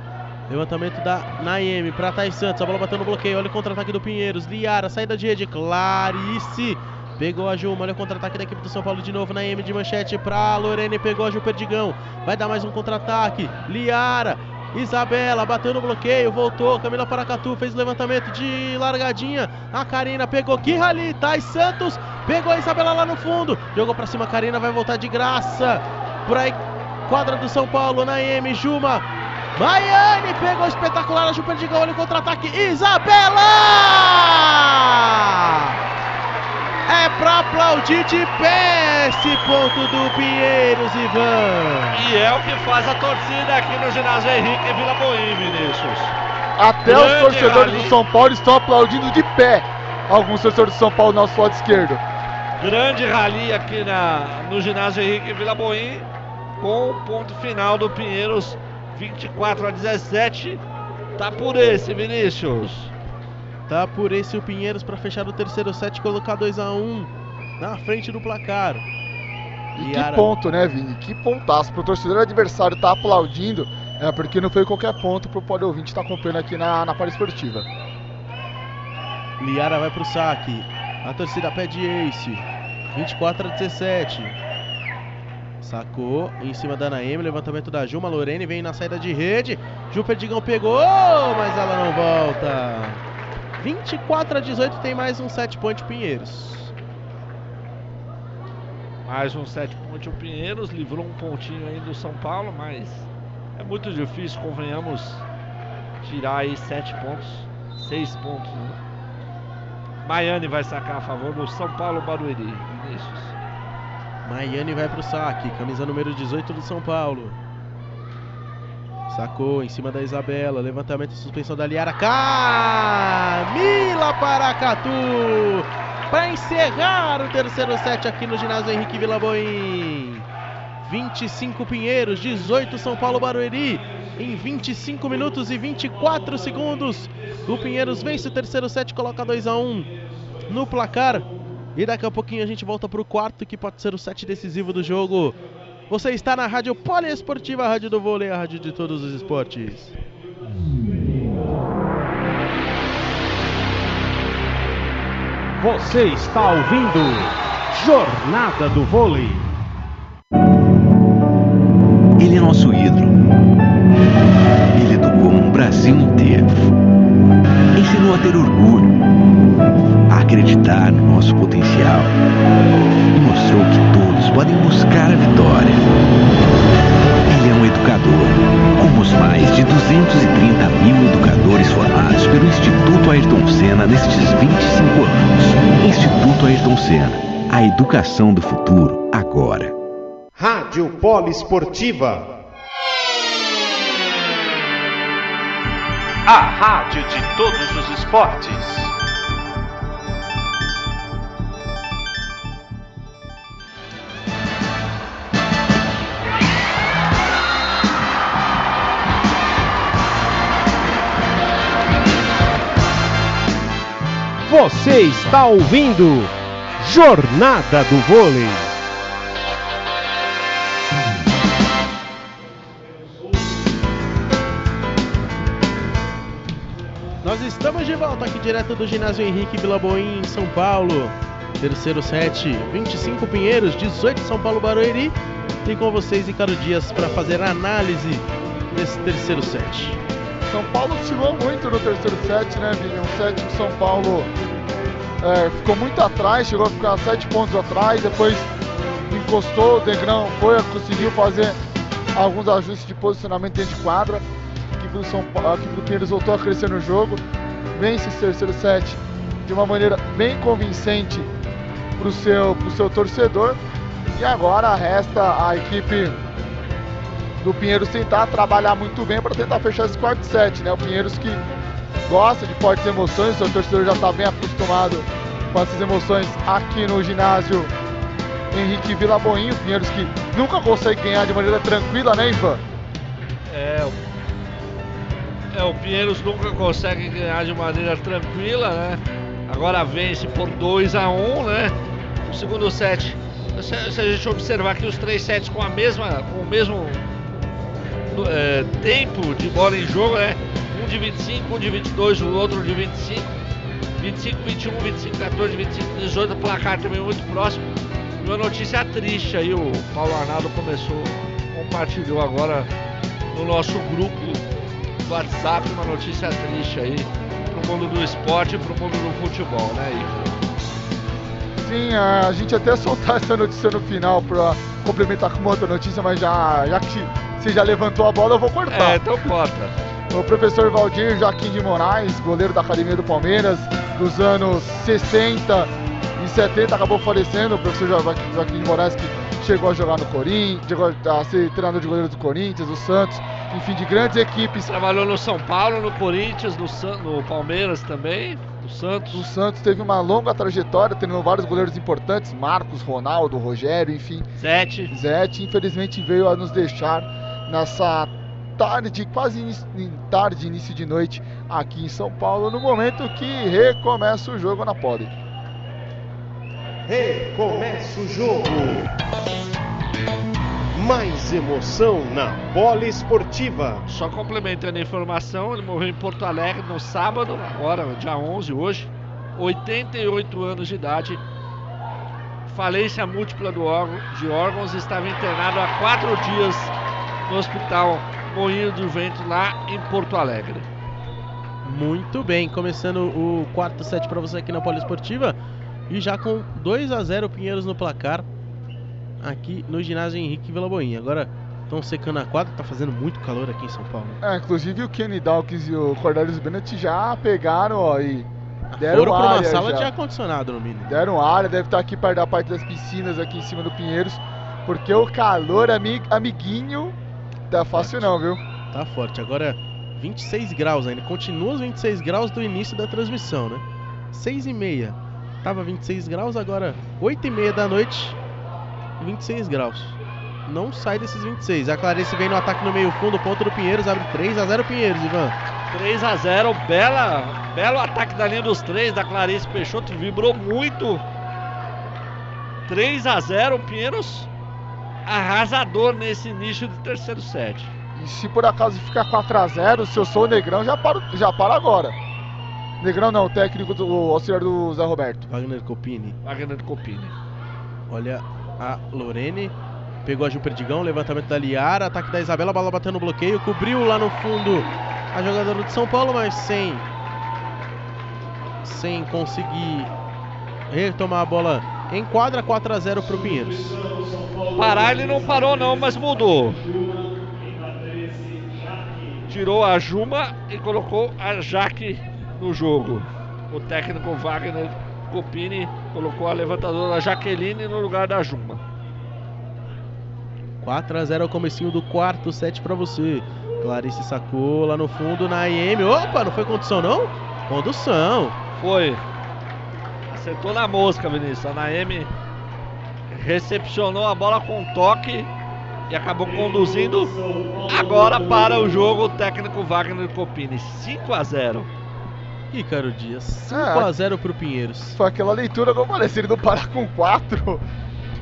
Levantamento da Naemi para Thais Santos, a bola bateu no bloqueio, olha o contra-ataque do Pinheiros. Liara, saída de rede, Clarice. Pegou a Juma, olha o contra-ataque da equipe do São Paulo de novo. Naemi de manchete para Lorene, pegou a Ju Perdigão. Vai dar mais um contra-ataque. Liara, Isabela bateu no bloqueio, voltou. Camila Paracatu fez o levantamento de largadinha. A Karina pegou Kihali, Thais Santos pegou a Isabela lá no fundo. Jogou para cima, Karina vai voltar de graça. Por aí, quadra do São Paulo, Naemi, Juma. Maiane pegou espetacular a Perdigão, olha o contra-ataque. Isabela! É pra aplaudir de pé esse ponto do Pinheiros, Ivan. E é o que faz a torcida aqui no ginásio Henrique Vila Boim, Vinícius. Até Grande os torcedores rally. do São Paulo estão aplaudindo de pé. Alguns torcedores do São Paulo no nosso lado esquerdo. Grande rally aqui na, no ginásio Henrique Vila Boim com o ponto final do Pinheiros 24 a 17. Tá por esse, Vinícius. Tá por esse o Pinheiros para fechar o terceiro set, colocar 2 a 1 na frente do placar. E que ponto, né, Vini? Que pontaço. Pro torcedor adversário tá aplaudindo, é porque não foi qualquer ponto pro pode ouvinte estar tá acompanhando aqui na, na Esportiva. Liara vai pro saque. A torcida pede ace. 24 a 17. Sacou em cima da Naemi, levantamento da Juma. Lorene vem na saída de rede. Ju Perdigão pegou, mas ela não volta. 24 a 18 tem mais um set point Pinheiros. Mais um set point o Pinheiros, livrou um pontinho aí do São Paulo, mas é muito difícil, convenhamos, tirar aí sete pontos, seis pontos, né? Maiane vai sacar a favor do São Paulo Barueri. Vinícius. Maiane vai pro saque, camisa número 18 do São Paulo. Sacou em cima da Isabela, levantamento e suspensão da Liara. Camila Paracatu! Para encerrar o terceiro set aqui no ginásio Henrique Vilaboim. 25 Pinheiros, 18 São Paulo Barueri. Em 25 minutos e 24 segundos, o Pinheiros vence o terceiro set, coloca 2 a 1 no placar. E daqui a pouquinho a gente volta para o quarto, que pode ser o set decisivo do jogo. Você está na Rádio Poliesportiva, a Rádio do Vôlei, a Rádio de todos os esportes. Você está ouvindo Jornada do Vôlei. Ele é nosso ídolo. Ele educou um Brasil inteiro. Ensinou a ter orgulho, a acreditar no nosso potencial e mostrou que todos podem buscar a vitória. Ele é um educador, como os mais de 230 mil educadores formados pelo Instituto Ayrton Senna nestes 25 anos. Instituto Ayrton Senna, a educação do futuro agora. Rádio Poliesportiva. A rádio de todos os esportes. Você está ouvindo Jornada do Vôlei. De volta aqui direto do ginásio Henrique Vilaboim, em São Paulo. Terceiro set, 25 Pinheiros, 18 São Paulo Barueri. E com vocês, Ricardo Dias, para fazer a análise desse terceiro set. São Paulo oscilou muito no terceiro set, né, Vini? Um set que São Paulo é, ficou muito atrás, chegou a ficar sete pontos atrás, depois encostou, o Degrão foi, conseguiu fazer alguns ajustes de posicionamento dentro de quadra. A equipe do Pinheiros voltou a crescer no jogo, vence esse terceiro set de uma maneira bem convincente para o seu, seu torcedor. E agora resta a equipe do Pinheiros tentar trabalhar muito bem para tentar fechar esse quarto set, né? O Pinheiros que gosta de fortes emoções, seu torcedor já está bem acostumado com essas emoções aqui no ginásio Henrique Vila Boinho, Pinheiros que nunca consegue ganhar de maneira tranquila, né, Ivan? É, o- é, o Pinheiros nunca consegue ganhar de maneira tranquila, né? Agora vence por 2 a 1 né? O segundo set, se, se a gente observar aqui os três sets com a mesma, com o mesmo é, tempo de bola em jogo, né? Um de 25, um de 22, o outro de 25. 25, 21, 25, 14, 25, 18, o placar também muito próximo. Uma notícia triste aí, o Paulo Arnaldo começou, compartilhou agora no nosso grupo do WhatsApp uma notícia triste aí pro mundo do esporte e pro mundo do futebol, né, Ivo? Sim, a gente até *laughs* soltar essa notícia no final para complementar com uma outra notícia, mas já, já que você já levantou a bola, eu vou cortar. É, então corta. *laughs* O professor Valdir Joaquim de Moraes, goleiro da Academia do Palmeiras, dos anos 60 e 70, acabou falecendo. O professor Jo- Joaquim de Moraes, que chegou a jogar no Corinthians, chegou a ser treinador de goleiro do Corinthians, do Santos, enfim, de grandes equipes. Trabalhou no São Paulo, no Corinthians, no, San... no Palmeiras também, no Santos. O Santos teve uma longa trajetória, treinou vários goleiros importantes, Marcos, Ronaldo, Rogério, enfim. Zete. Zete, infelizmente, veio a nos deixar nessa tarde, quase início, em tarde, início de noite, aqui em São Paulo, no momento que recomeça o jogo na Poli. Recomeça o jogo. Mais emoção na Poliesportiva. Só complementando a informação, ele morreu em Porto Alegre no sábado, agora, dia 11, hoje. 88 anos de idade. Falência múltipla do órgão, de órgãos, estava internado há quatro dias no hospital Moinho do Vento, lá em Porto Alegre. Muito bem, começando o quarto set para você aqui na Poliesportiva. E já com 2 a 0 Pinheiros no placar aqui no ginásio Henrique Vila Boinha. Agora estão secando a quadra, tá fazendo muito calor aqui em São Paulo. É, inclusive o Kenny Dawkins e o Cornelius Bennett já pegaram, ó, e deram Foram para uma sala já. de ar-condicionado no mínimo. Deram área, deve estar aqui perto da parte das piscinas aqui em cima do Pinheiros, porque o calor, ami- amiguinho, tá fácil não, viu? Tá forte. Agora 26 graus ainda. Continua os 26 graus do início da transmissão, né? 6 e meia. Tava 26 graus, agora 8 e meia da noite, 26 graus. Não sai desses 26. A Clarice vem no ataque no meio fundo, ponto do Pinheiros, abre 3 a 0 Pinheiros, Ivan. 3 a 0 bela, belo ataque da linha dos três da Clarice Peixoto, vibrou muito. 3 a 0 Pinheiros arrasador nesse início do terceiro set. E se por acaso ficar 4x0, se eu sou o Negrão, já paro, já paro agora. Negrão não, o técnico do o auxiliar do Zé Roberto. Wagner Copini. Wagner Copini. Olha a Lorene. Pegou a Ju Perdigão, levantamento da Liara, ataque da Isabela, bola batendo no bloqueio, cobriu lá no fundo a jogadora de São Paulo, mas sem sem conseguir retomar a bola em quadra, 4 a 0 pro Pinheiros. Parar ele não parou não, mas mudou. Tirou a Juma e colocou a Jaque no jogo. O técnico Wagner Copini colocou a levantadora Jaqueline no lugar da Juma. 4 a 0 é o comecinho do quarto set pra você. Clarice sacou lá no fundo na IM. Opa, não foi condução não? Condução. Foi. Acertou na mosca, Vinícius. A Naemi recepcionou a bola com toque e acabou conduzindo agora para o jogo o técnico Wagner Copini. 5 a 0. Ícaro Dias, 5 É. a 0 pro Pinheiros. Foi aquela leitura que eu falei, se ele não parar com 4,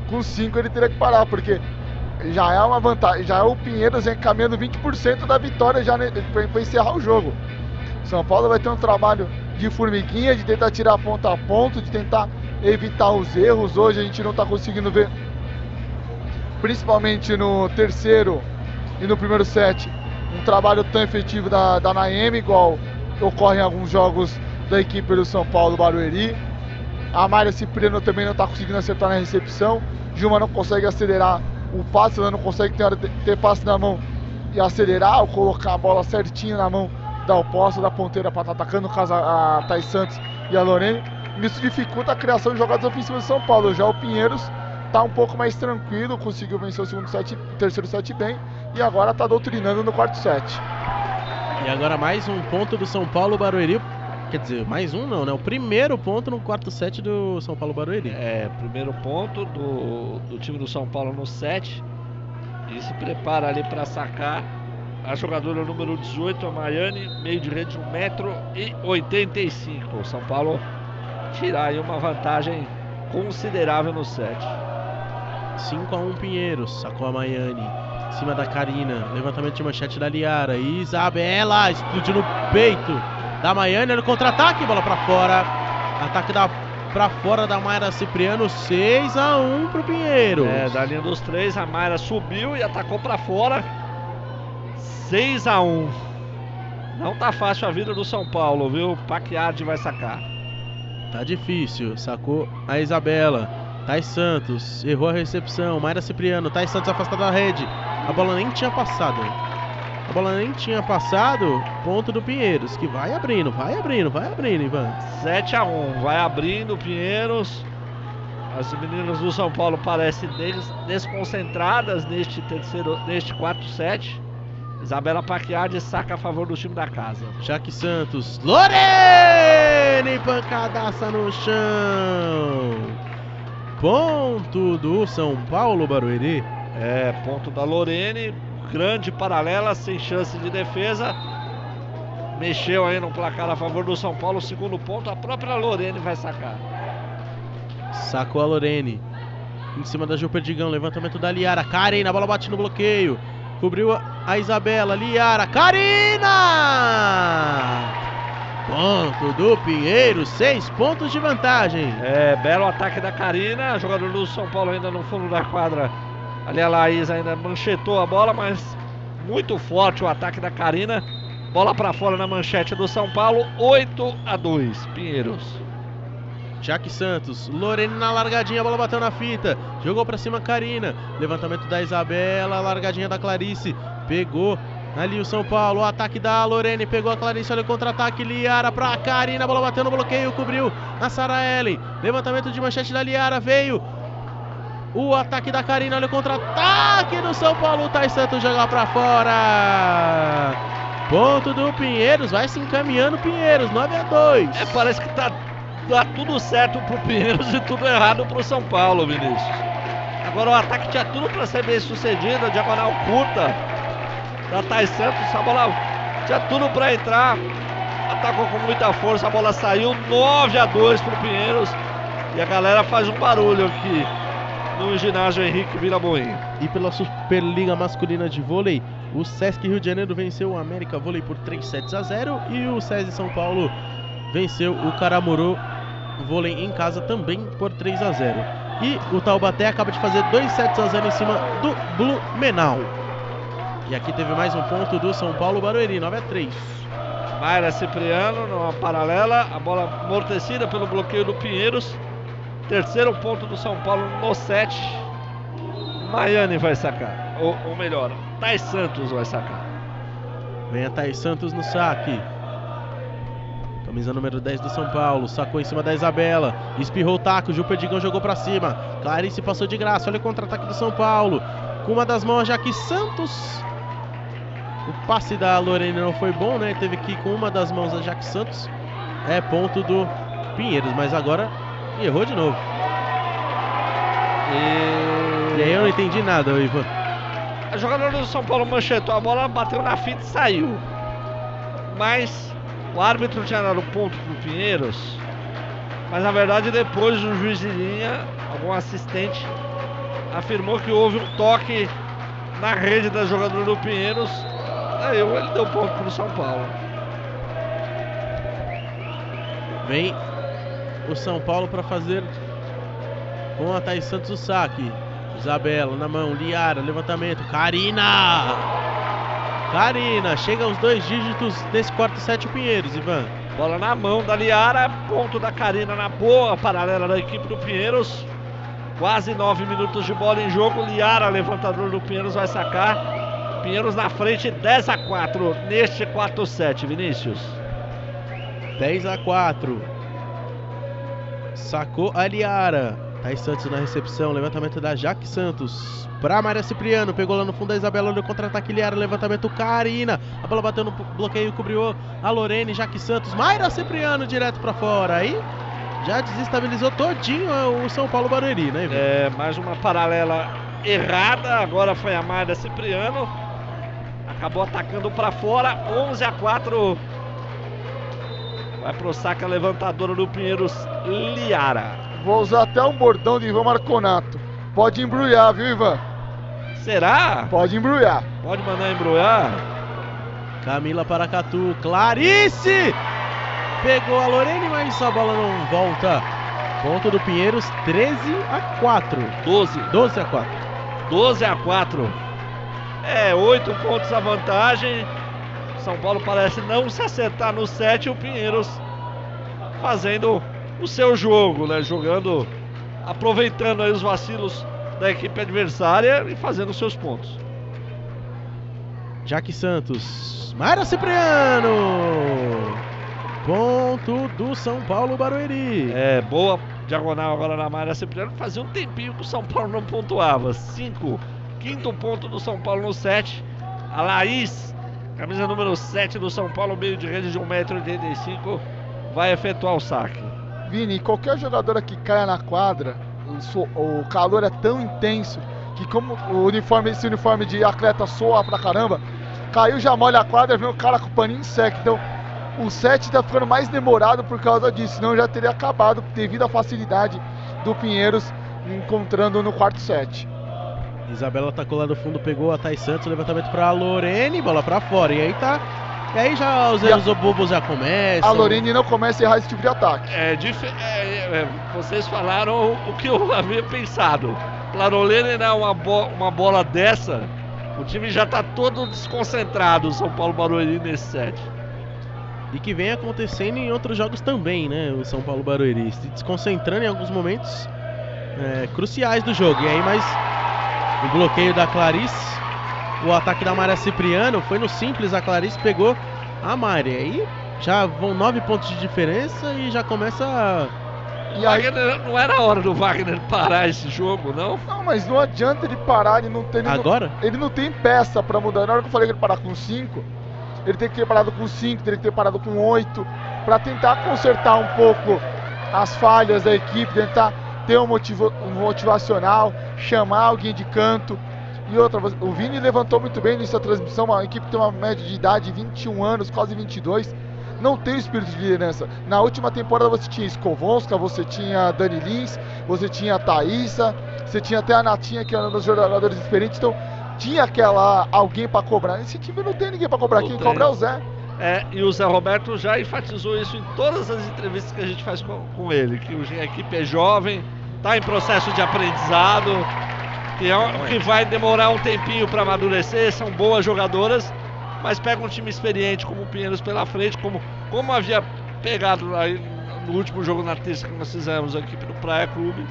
com 5 ele teria que parar, porque já é uma vantagem, já é o Pinheiros encaminhando 20% da vitória já para encerrar o jogo. São Paulo vai ter um trabalho de formiguinha, de tentar tirar ponto a ponto, de tentar evitar os erros. Hoje a gente não está conseguindo ver, principalmente no terceiro e no primeiro set, um trabalho tão efetivo da, da Naemi, igual ocorre em alguns jogos da equipe do São Paulo Barueri. A Mayra Cipriano também não está conseguindo acertar na recepção. Juma não consegue acelerar o passe, ela não consegue ter, ter passe na mão e acelerar ou colocar a bola certinho na mão da oposta, da ponteira para estar atacando, no caso a, Thais Santos e a Lorene. Isso dificulta a criação de jogadas ofensivas de São Paulo. Já o Pinheiros está um pouco mais tranquilo, conseguiu vencer o segundo set, terceiro set bem e agora está doutrinando no quarto set. E agora mais um ponto do São Paulo Barueri. Quer dizer, mais um não, né? O primeiro ponto no quarto set do São Paulo Barueri. É, primeiro ponto do, do time do São Paulo no set. E se prepara ali para sacar a jogadora número 18, a Maiane, meio de rede 1,85m. O São Paulo tirar aí uma vantagem considerável no set. 5 a 1 Pinheiros, sacou a Maiane. Em cima da Karina, levantamento de manchete da Liara. Isabela explodiu no peito da Maiane no contra-ataque, bola pra fora. Ataque da pra fora da Mayra Cipriano, 6 a 1 pro Pinheiros. É, da linha dos três, a Mayra subiu e atacou para fora. 6 a 1 Não tá fácil a vida do São Paulo, viu? Paquiardi vai sacar. Tá difícil, sacou a Isabela. Thais Santos, errou a recepção. Mayra Cipriano, Thais Santos afastada da rede. A bola nem tinha passado. A bola nem tinha passado. Ponto do Pinheiros, que vai abrindo, vai abrindo, vai abrindo, Ivan. 7 a 1 vai abrindo o Pinheiros. As meninas do São Paulo parecem des- desconcentradas neste terceiro, neste quarto set. Isabela Paquiardi saca a favor do time da casa. Jaque Santos, Lorene, pancadaça no chão. Ponto do São Paulo Barueri. É, ponto da Lorene, grande paralela, sem chance de defesa. Mexeu aí no placar a favor do São Paulo, segundo ponto, a própria Lorene vai sacar. Sacou a Lorene. Em cima da Gil Perdigão, levantamento da Liara. Karina, a bola bate no bloqueio. Cobriu a- a Isabela, Liara, Karina! Ponto do Pinheiro, seis pontos de vantagem. É, belo ataque da Karina, jogador do São Paulo ainda no fundo da quadra. Ali a Laís ainda manchetou a bola, mas muito forte o ataque da Karina. Bola para fora na manchete do São Paulo, 8 a 2, Pinheiros. Jaque Santos, Lorene na largadinha, a bola bateu na fita, jogou pra cima Karina, levantamento da Isabela, largadinha da Clarice, pegou ali o São Paulo, o ataque da Lorene, pegou a Clarice, olha o contra-ataque, Liara pra Karina, bola bateu no bloqueio, cobriu a Sara Ellen, levantamento de manchete da Liara, veio o ataque da Karina, olha o contra-ataque do São Paulo, o Thais Santos joga pra fora. Ponto do Pinheiros, vai se encaminhando Pinheiros, 9 a 2. É, parece que tá, tá tudo certo pro Pinheiros e tudo errado pro São Paulo, Vinícius. Agora o ataque tinha tudo para ser bem sucedido, a diagonal curta da Thais Santos, a bola tinha tudo para entrar. Atacou com muita força, a bola saiu 9 a 2 pro Pinheiros. E a galera faz um barulho aqui no ginásio Henrique Viraboim. E pela Superliga Masculina de Vôlei, o Sesc Rio de Janeiro venceu o América Vôlei por 3 sets a 0 e o SESI São Paulo venceu o Caramuru Vôlei em casa também por 3 a 0. E o Taubaté acaba de fazer 2 sets a 0 em cima do Blumenau. E aqui teve mais um ponto do São Paulo Barueri, 9 a 3. Mayra Cipriano numa paralela, a bola amortecida pelo bloqueio do Pinheiros. Terceiro ponto do São Paulo no set. Maiane vai sacar. Ou, ou melhor, Thais Santos vai sacar. Vem a Thais Santos no saque. Camisa número 10 do São Paulo. Sacou em cima da Isabela. Espirrou o taco. Gil Perdigão jogou pra cima. Clarice passou de graça. Olha o contra-ataque do São Paulo. Com uma das mãos, já que Santos. O passe da Lorena não foi bom, né? Teve que ir com uma das mãos a Jaque Santos. É ponto do Pinheiros, mas agora errou de novo. E... E aí eu não entendi nada, Ivan. A jogadora do São Paulo manchetou a bola, bateu na fita e saiu. Mas o árbitro tinha dado ponto pro Pinheiros. Mas na verdade depois o juiz de linha, algum assistente, afirmou que houve um toque na rede da jogadora do Pinheiros. Aí ele deu ponto pro São Paulo. Vem o São Paulo para fazer com a Thaís Santos o saque. Isabela na mão, Liara, levantamento, Karina! Karina, chega aos dois dígitos desse quarto set o Pinheiros, Ivan. Bola na mão da Liara, ponto da Karina na boa, paralela da equipe do Pinheiros. Quase nove minutos de bola em jogo. Liara, levantador do Pinheiros, vai sacar. Pinheiros na frente, 10 a 4 neste quarto set, Vinícius. 10 a 4. Sacou a Liara. Thais Santos na recepção, levantamento da Jaque Santos. Pra Maria Cipriano, pegou lá no fundo da Isabela no contra-ataque Liara, levantamento Karina. A bola bateu no bloqueio, cobriu a Lorene, Jaque Santos. Mayra Cipriano direto pra fora. Aí já desestabilizou todinho o São Paulo Barueri, né? É, mais uma paralela errada. Agora foi a Mayra Cipriano. Acabou atacando pra fora. 11 a 4. Vai pro saca levantadora do Pinheiros, Liara. Vou usar até um bordão de Ivan Marconato. Pode embrulhar, viu, Ivan? Será? Pode embrulhar. Pode mandar embrulhar? Camila Paracatu, Clarice! Pegou a Lorene, mas a bola não volta. Ponto do Pinheiros, 13 a 4. 12. 12 a 4. 12 a 4. É, 8 pontos a vantagem. São Paulo parece não se acertar no 7. O Pinheiros fazendo o seu jogo, né? Jogando, aproveitando aí os vacilos da equipe adversária e fazendo seus pontos. Jaque Santos, Mayra Cipriano. Ponto do São Paulo Barueri. É, boa diagonal agora na Mayra Cipriano. Fazia um tempinho que o São Paulo não pontuava. 5. Quinto ponto do São Paulo no 7. A Laís, camisa número 7 do São Paulo, meio de rede de 1,85m, vai efetuar o saque. Vini, qualquer jogadora que caia na quadra, o calor é tão intenso que como o uniforme, esse uniforme de atleta soa pra caramba, caiu, já molha a quadra, vem o cara com o paninho seco. Então, o set tá ficando mais demorado por causa disso, senão já teria acabado devido à facilidade do Pinheiros encontrando no quarto set. Isabela tacou lá do fundo, pegou a Thais Santos, levantamento pra Lorene, bola pra fora. E aí tá E aí já os erros bobos já começam. A Lorene não começa a errar esse tipo de ataque. É, dif- é, é, vocês falaram o que eu *laughs* havia pensado. Pra Lorena dar uma, bo- uma bola dessa, o time já tá todo desconcentrado, o São Paulo Barueri nesse set. E que vem acontecendo em outros jogos também, né? O São Paulo Barueri se desconcentrando em alguns momentos é, cruciais do jogo. E aí, mais o bloqueio da Clarice, o ataque da Maria Cipriano foi no simples. A Clarice pegou a Mari. Aí já vão nove pontos de diferença e já começa. a- E aí, Wagner, não era a hora do Wagner parar esse jogo, não? não, mas não adianta ele parar, ele não tem. Ele não- Agora? ele não tem peça pra mudar. Na hora que eu falei que ele parar com 5, ele tem que ter parado com 5, teria que ter parado com 8, pra tentar consertar um pouco as falhas da equipe, tentar ter um, motivo, um motivacional, chamar alguém de canto. E outra, o Vini levantou muito bem nessa transmissão, uma equipe que tem uma média de idade de 21 anos, quase 22, não tem o espírito de liderança. Na última temporada você tinha Skovonska, você tinha Dani Lins, você tinha a Thaísa, você tinha até a Natinha, que era um dos jogadores diferentes, então tinha aquela alguém pra cobrar. Esse time não tem ninguém pra cobrar, Não quem tem. cobra é o Zé. É, e o Zé Roberto já enfatizou isso em todas as entrevistas que a gente faz com, com ele, que a equipe é jovem, está em processo de aprendizado, que, é um- que vai demorar um tempinho para amadurecer, são boas jogadoras, mas pega um time experiente como o Pinheiros pela frente, como, como havia pegado aí no último jogo na terça que nós fizemos, a equipe do Praia Clube.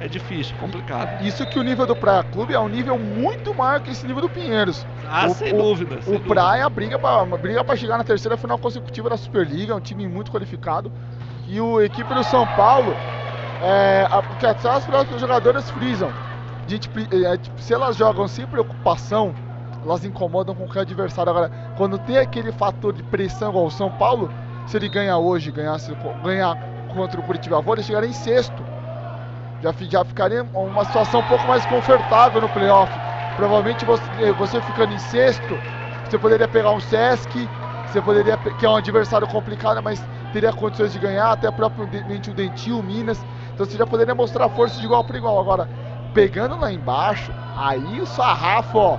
É difícil, complicado. Isso que o nível do Praia Clube é um nível muito maior que esse nível do Pinheiros. Ah, O- sem o- dúvida. sem O dúvida. Praia briga pra, briga pra chegar na terceira final consecutiva da Superliga, é um time muito qualificado. E o equipe do São Paulo, é, até as próprias jogadoras frisam. Gente pre- é, tipo, se elas jogam sem preocupação, elas incomodam com qualquer adversário. Agora, quando tem aquele fator de pressão igual o São Paulo, se ele ganhar hoje, ganhasse, ganhar contra o Curitiba Vôlei, chegaria em sexto. Já, já ficaria uma situação um pouco mais confortável no playoff. Provavelmente você, você ficando em sexto, você poderia pegar um Sesc, você poderia, que é um adversário complicado, mas teria condições de ganhar, até propriamente o Dentil, o Minas. Então você já poderia mostrar força de igual para igual. Agora, pegando lá embaixo, aí o sarrafo, ó,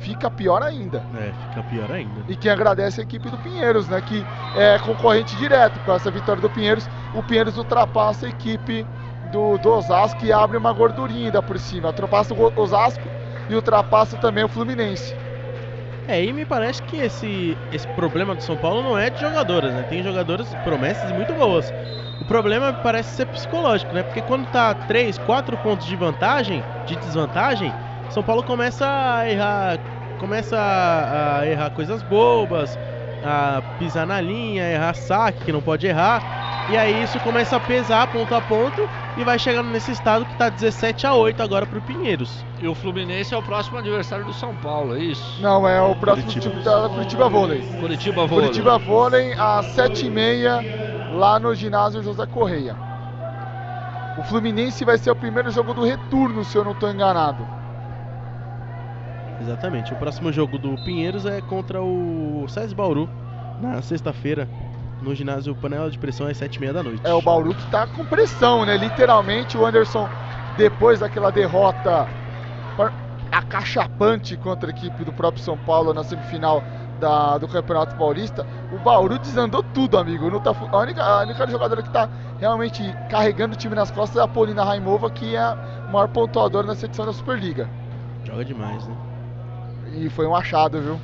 fica pior ainda. É, fica pior ainda. E quem agradece é a equipe do Pinheiros, né? Que é concorrente direto com essa vitória do Pinheiros. O Pinheiros ultrapassa a equipe do, do Osasco e abre uma gordurinha ainda por cima. Ultrapassa o Osasco e ultrapassa também o Fluminense. É, e me parece que esse, esse problema do São Paulo não é de jogadoras, né? Tem jogadoras promessas e muito boas. O problema parece ser psicológico, né? Porque quando tá 3, 4 pontos de vantagem, de desvantagem, São Paulo começa a errar, começa a, a errar coisas bobas, a pisar na linha, errar saque que não pode errar. E aí isso começa a pesar ponto a ponto e vai chegando nesse estado que tá 17 a 8 agora pro Pinheiros. E o Fluminense é o próximo adversário do São Paulo, é isso? Não, é o próximo Curitiba. time da Curitiba Vôlei. Curitiba Vôlei. Curitiba Vôlei às 7h30 lá no ginásio José Correia. O Fluminense vai ser o primeiro jogo do retorno, se eu não estou enganado. Exatamente. O próximo jogo do Pinheiros é contra o SESI Bauru, na sexta-feira, no ginásio Panela de Pressão, às 7h30 da noite. É o Bauru que tá com pressão, né? Literalmente o Anderson, depois daquela derrota acachapante contra a equipe do próprio São Paulo na semifinal da- do Campeonato Paulista, o Bauru desandou tudo, amigo. Não tá a, única, a única jogadora que tá realmente carregando o time nas costas é a Paulina Raimova, que é a maior pontuadora nessa edição da Superliga. Joga demais, né? E foi um achado, viu?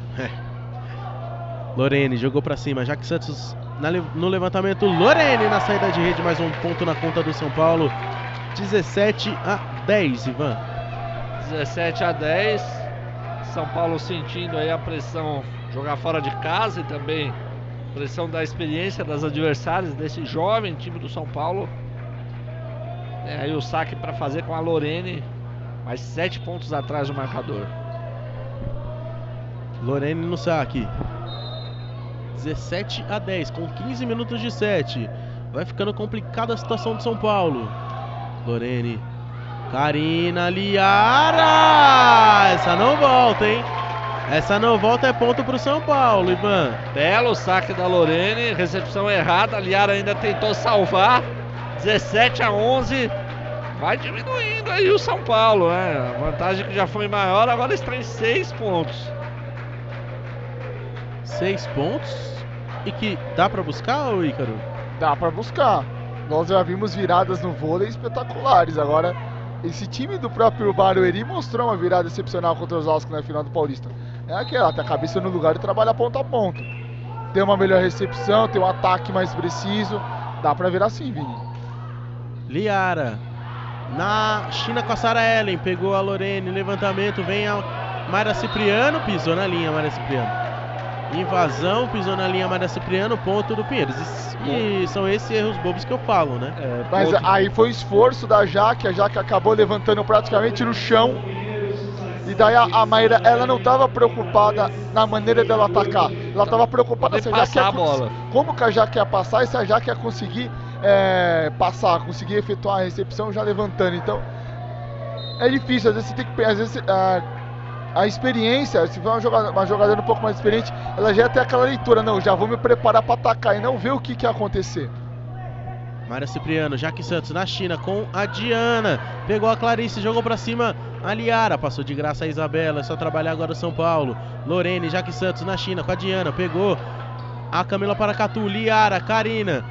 Lorene jogou pra cima. Jaque Santos na no levantamento. Lorene na saída de rede. Mais um ponto na conta do São Paulo. 17 a 10, Ivan. 17 a 10. São Paulo sentindo aí a pressão jogar fora de casa e também pressão da experiência das adversárias desse jovem time do São Paulo. É aí o saque para fazer com a Lorene, mais 7 pontos atrás do marcador. Lorene no saque. 17 a 10, com 15 minutos de set. Vai ficando complicada a situação de São Paulo. Lorene. Karina Liara! Essa não volta, hein? Essa não volta é ponto pro São Paulo, Ivan. Belo saque da Lorene, recepção errada, a Liara ainda tentou salvar. 17 a 11. Vai diminuindo aí o São Paulo, né? A vantagem que já foi maior, agora está em 6 pontos. seis pontos e que dá pra buscar, ô Ícaro? Dá pra buscar. Nós já vimos viradas no vôlei espetaculares. Agora, esse time do próprio Barueri mostrou uma virada excepcional contra os Oscar na final do Paulista. É aquela, tem a cabeça no lugar e trabalha ponta a ponta. Tem uma melhor recepção, tem um ataque mais preciso. Dá pra virar sim, Vini. Liara. Na China com a Sara Ellen. Pegou a Lorene. Levantamento. Vem a Mayra Cipriano. Pisou na linha, Mayra Cipriano. Invasão, pisou na linha Mayra Cipriano, ponto do Pinheiros. E, e são esses erros bobos que eu falo, né? É, Mas aí foi o esforço da Jaque, a Jaque acabou levantando praticamente no chão. E daí a, a Maíra, ela não estava preocupada na maneira dela atacar. Ela estava preocupada se a Jaque ia, a bola. como que a Jaque ia passar e se a Jaque ia conseguir é, passar, conseguir efetuar a recepção já levantando. Então, é difícil, às vezes você tem que. Às vezes, é, a experiência, se for uma jogadora, uma jogadora um pouco mais experiente, ela já tem aquela leitura, não, já vou me preparar para atacar e não ver o que, que ia acontecer. Maria Cipriano, Jaque Santos na China com a Diana. Pegou a Clarice, jogou para cima a Liara. Passou de graça a Isabela. É só trabalhar agora o São Paulo. Lorene, Jaque Santos na China com a Diana. Pegou a Camila Paracatu. Liara, Karina.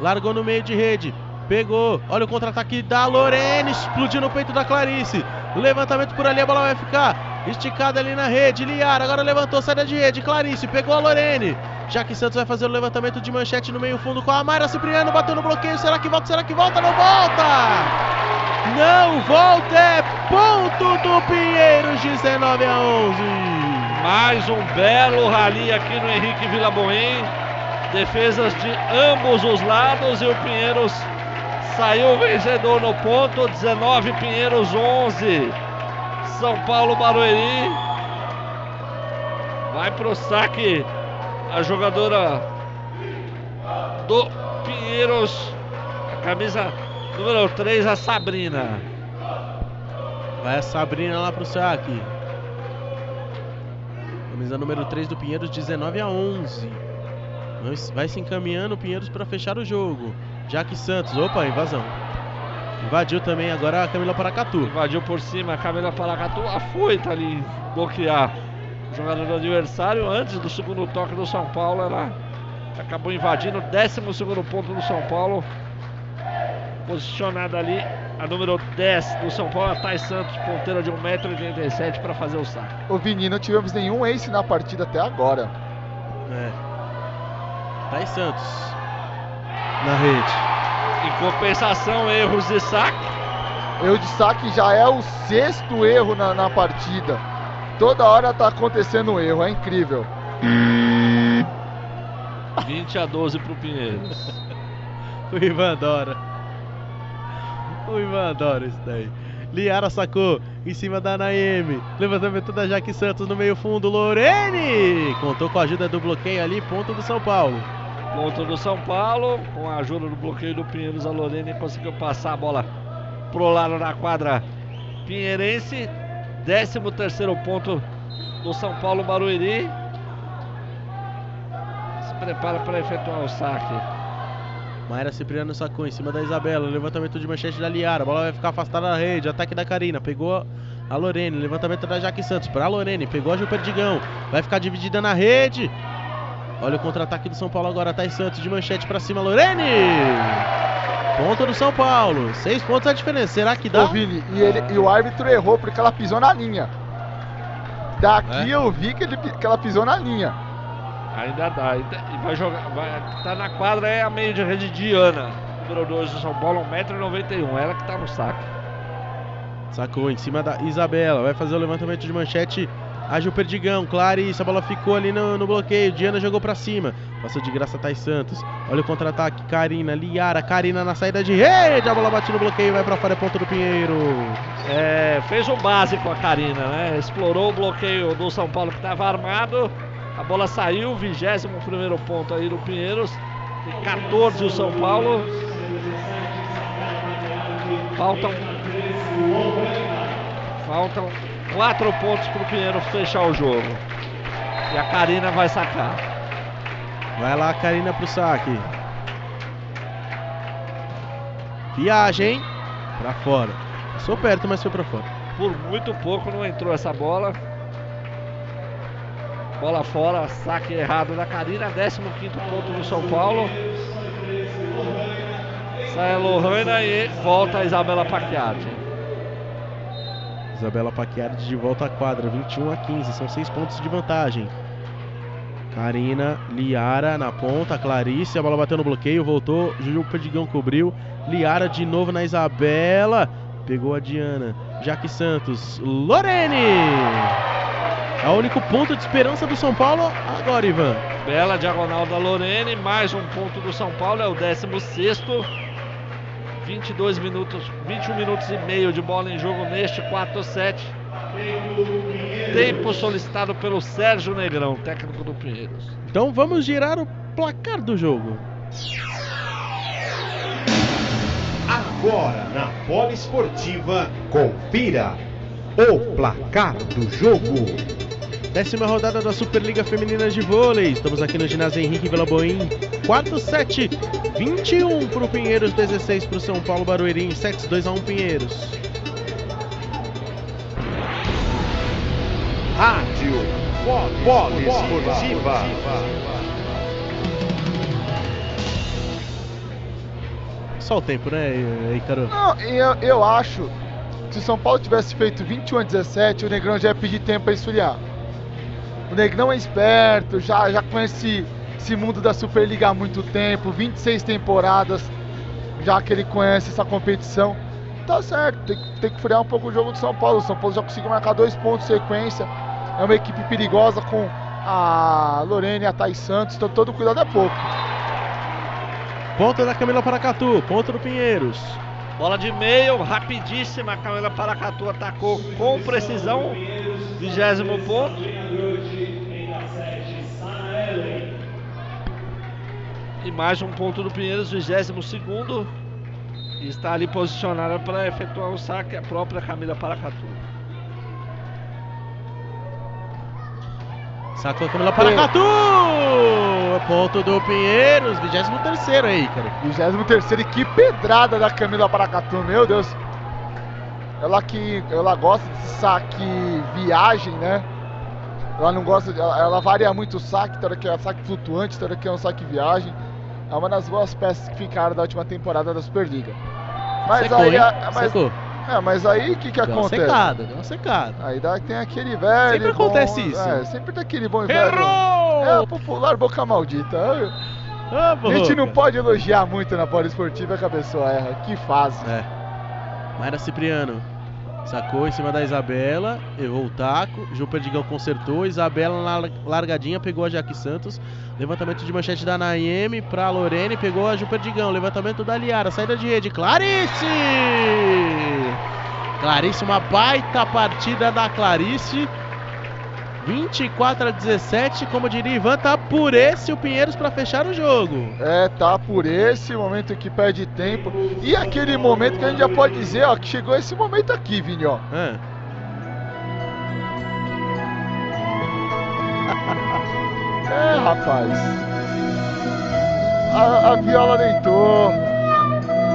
Largou no meio de rede. Pegou. Olha o contra-ataque da Lorene. Explodiu no peito da Clarice. Levantamento por ali, a bola vai ficar Esticada ali na rede. Liara agora levantou, saída de rede. Clarice pegou a Lorene. Jaque Santos vai fazer o levantamento de manchete no meio fundo com a Mayra Cipriano. Bateu no bloqueio. Será que volta? Será que volta? Não volta! Não volta! É ponto do Pinheiros, 19 a 11. Mais um belo rally aqui no Henrique Vila Boim. Defesas de ambos os lados e o Pinheiros saiu vencedor no ponto. 19 Pinheiros 11. São Paulo Barueri. Vai pro saque a jogadora do Pinheiros. A camisa número 3, a Sabrina. Vai a Sabrina lá pro saque. Camisa número 3 do Pinheiros, 19 a 11. Vai se encaminhando o Pinheiros para fechar o jogo. Jaque Santos, opa, invasão. Invadiu também agora a Camila Paracatu. Invadiu por cima a Camila Paracatu. A ali bloquear o jogador do adversário. Antes do segundo toque do São Paulo, ela acabou invadindo o 12 ponto do São Paulo. Posicionada ali a número 10 do São Paulo, a Thais Santos, ponteira de 1,87m para fazer o saque. O Vini, não tivemos nenhum ace na partida até agora. É. Thais Santos na rede. Em compensação, erros de saque. Erro de saque já é o sexto erro na, na partida. Toda hora tá acontecendo um erro, é incrível. 20 a 12 pro Pinheiros. *laughs* o Ivan adora. O Ivan adora isso daí. Liara sacou em cima da Naemi. Levantamento da Jaque Santos no meio fundo. Lorene contou com a ajuda do bloqueio ali. Ponto do São Paulo. Ponto do São Paulo, com a ajuda do bloqueio do Pinheiros, a Lorene conseguiu passar a bola pro lado da quadra pinheirense. 13 terceiro ponto do São Paulo Barueri. Se prepara para efetuar o saque. Mayra Cipriano sacou em cima da Isabela. Levantamento de manchete da Liara. A bola vai ficar afastada da rede. Ataque da Karina. Pegou a Lorene. Levantamento da Jaque Santos para a Lorene. Pegou a Gil Perdigão. Vai ficar dividida na rede. Olha o contra-ataque do São Paulo agora. Thais Santos de manchete para cima. Lorene! Ponto do São Paulo. Seis pontos a diferença. Será que dá? Ô, Vini, e, ele, e o árbitro errou porque ela pisou na linha. Daqui é? eu vi que, ele, que ela pisou na linha. Ainda dá. E vai jogar. Vai, tá na quadra é a meio de rede Diana. Número 2 do São Paulo, 1,91m. Ela que tá no saque. Sacou em cima da Isabela. Vai fazer o levantamento de manchete Agiu Perdigão, Clarice, a bola ficou ali no, no bloqueio. Diana jogou para cima. Passou de graça Thais Santos. Olha o contra-ataque. Karina, Liara, Karina na saída de rede. A bola bate no bloqueio, vai para fora, é ponto do Pinheiro. É, fez o básico a Karina, né? Explorou o bloqueio do São Paulo que estava armado. A bola saiu, 21 primeiro ponto aí do Pinheiros. Tem 14 o São Paulo. Faltam. Faltam Quatro pontos para o Pinheiro fechar o jogo. E a Karina vai sacar. Vai lá a Karina pro saque. Viagem, Pra fora. Passou perto, mas foi pra fora. Por muito pouco não entrou essa bola. Bola fora, saque errado da Karina, 15 ponto do São Paulo. Sai a Lohana e volta a Isabela Paquiati. Isabela Paquiardi de volta à quadra, 21 a 15, são 6 pontos de vantagem. Karina, Liara na ponta, Clarice, a bola bateu no bloqueio, voltou, Juju Perdigão cobriu, Liara de novo na Isabela, pegou a Diana, Jaque Santos, Lorene! É o único ponto de esperança do São Paulo agora, Ivan. Bela diagonal da Lorene, mais um ponto do São Paulo, é o 16 22 minutos, 21 minutos e meio de bola em jogo neste 4-7. Tempo solicitado pelo Sérgio Negrão, técnico do Pinheiros. Então vamos girar o placar do jogo. Agora na Poliesportiva, confira o placar do jogo. Décima rodada da Superliga Feminina de Vôlei. Estamos aqui no ginásio Henrique Velaboim. Quarto set, 21 para o Pinheiros, 16 para o São Paulo Barueri. Em sets 2 a 1 Pinheiros. Rádio Poliesportiva. Só o tempo, né, Icaro? Não, eu, eu acho que se o São Paulo tivesse feito 21 a 17, o Negrão já ia pedir tempo para esfriar. O Negrão é esperto, já, já conhece esse mundo da Superliga há muito tempo, 26 temporadas, já que ele conhece essa competição. Tá certo, tem, tem que frear um pouco o jogo do São Paulo. O São Paulo já conseguiu marcar dois pontos de sequência. É uma equipe perigosa com a Lorene e a Thais Santos, então todo cuidado é pouco. Ponto da Camila Paracatu, ponto do Pinheiros. Bola de meio, rapidíssima. A Camila Paracatu atacou com precisão. Vigésimo ponto. E mais um ponto do Pinheiros, vigésimo segundo. E está ali posicionada para efetuar o saque a própria Camila Paracatu. Sacou a Camila Paracatu! Ponto do Pinheiros, 23 aí, cara. 23 e que pedrada da Camila Paracatu, meu Deus. Ela que ela gosta de saque viagem, né? Ela não gosta, de, ela, ela varia muito o saque, tem hora que é saque flutuante, tem hora que é um saque viagem. É uma das boas peças que ficaram da última temporada da Superliga. Mas Secou, aí, hein? a- mas, Secou. é, mas aí o que que Deu uma acontece? secada, deu uma secada. Aí dá, tem aquele velho. Sempre bom- acontece isso. É, sempre tem aquele bom e velho. Errou! É a popular boca maldita. Ah, A gente não pode elogiar muito na poliesportiva que a pessoa erra. Que fase. É. Mayra Cipriano. Sacou em cima da Isabela, errou o taco. Ju Perdigão consertou. Isabela na lar- largadinha pegou a Jaque Santos. Levantamento de manchete da Naemi pra Lorene. Pegou a Ju Perdigão. Levantamento da Liara. Saída de rede. Clarice! Clarice, uma baita partida da Clarice. 24 a 17. Como diria Ivan, tá por esse o Pinheiros pra fechar o jogo. É, tá por esse momento que perde tempo. E aquele momento que a gente já pode dizer, ó, que chegou esse momento aqui, Vini, ó. Ah. *laughs* É, rapaz. A, a viola deitou.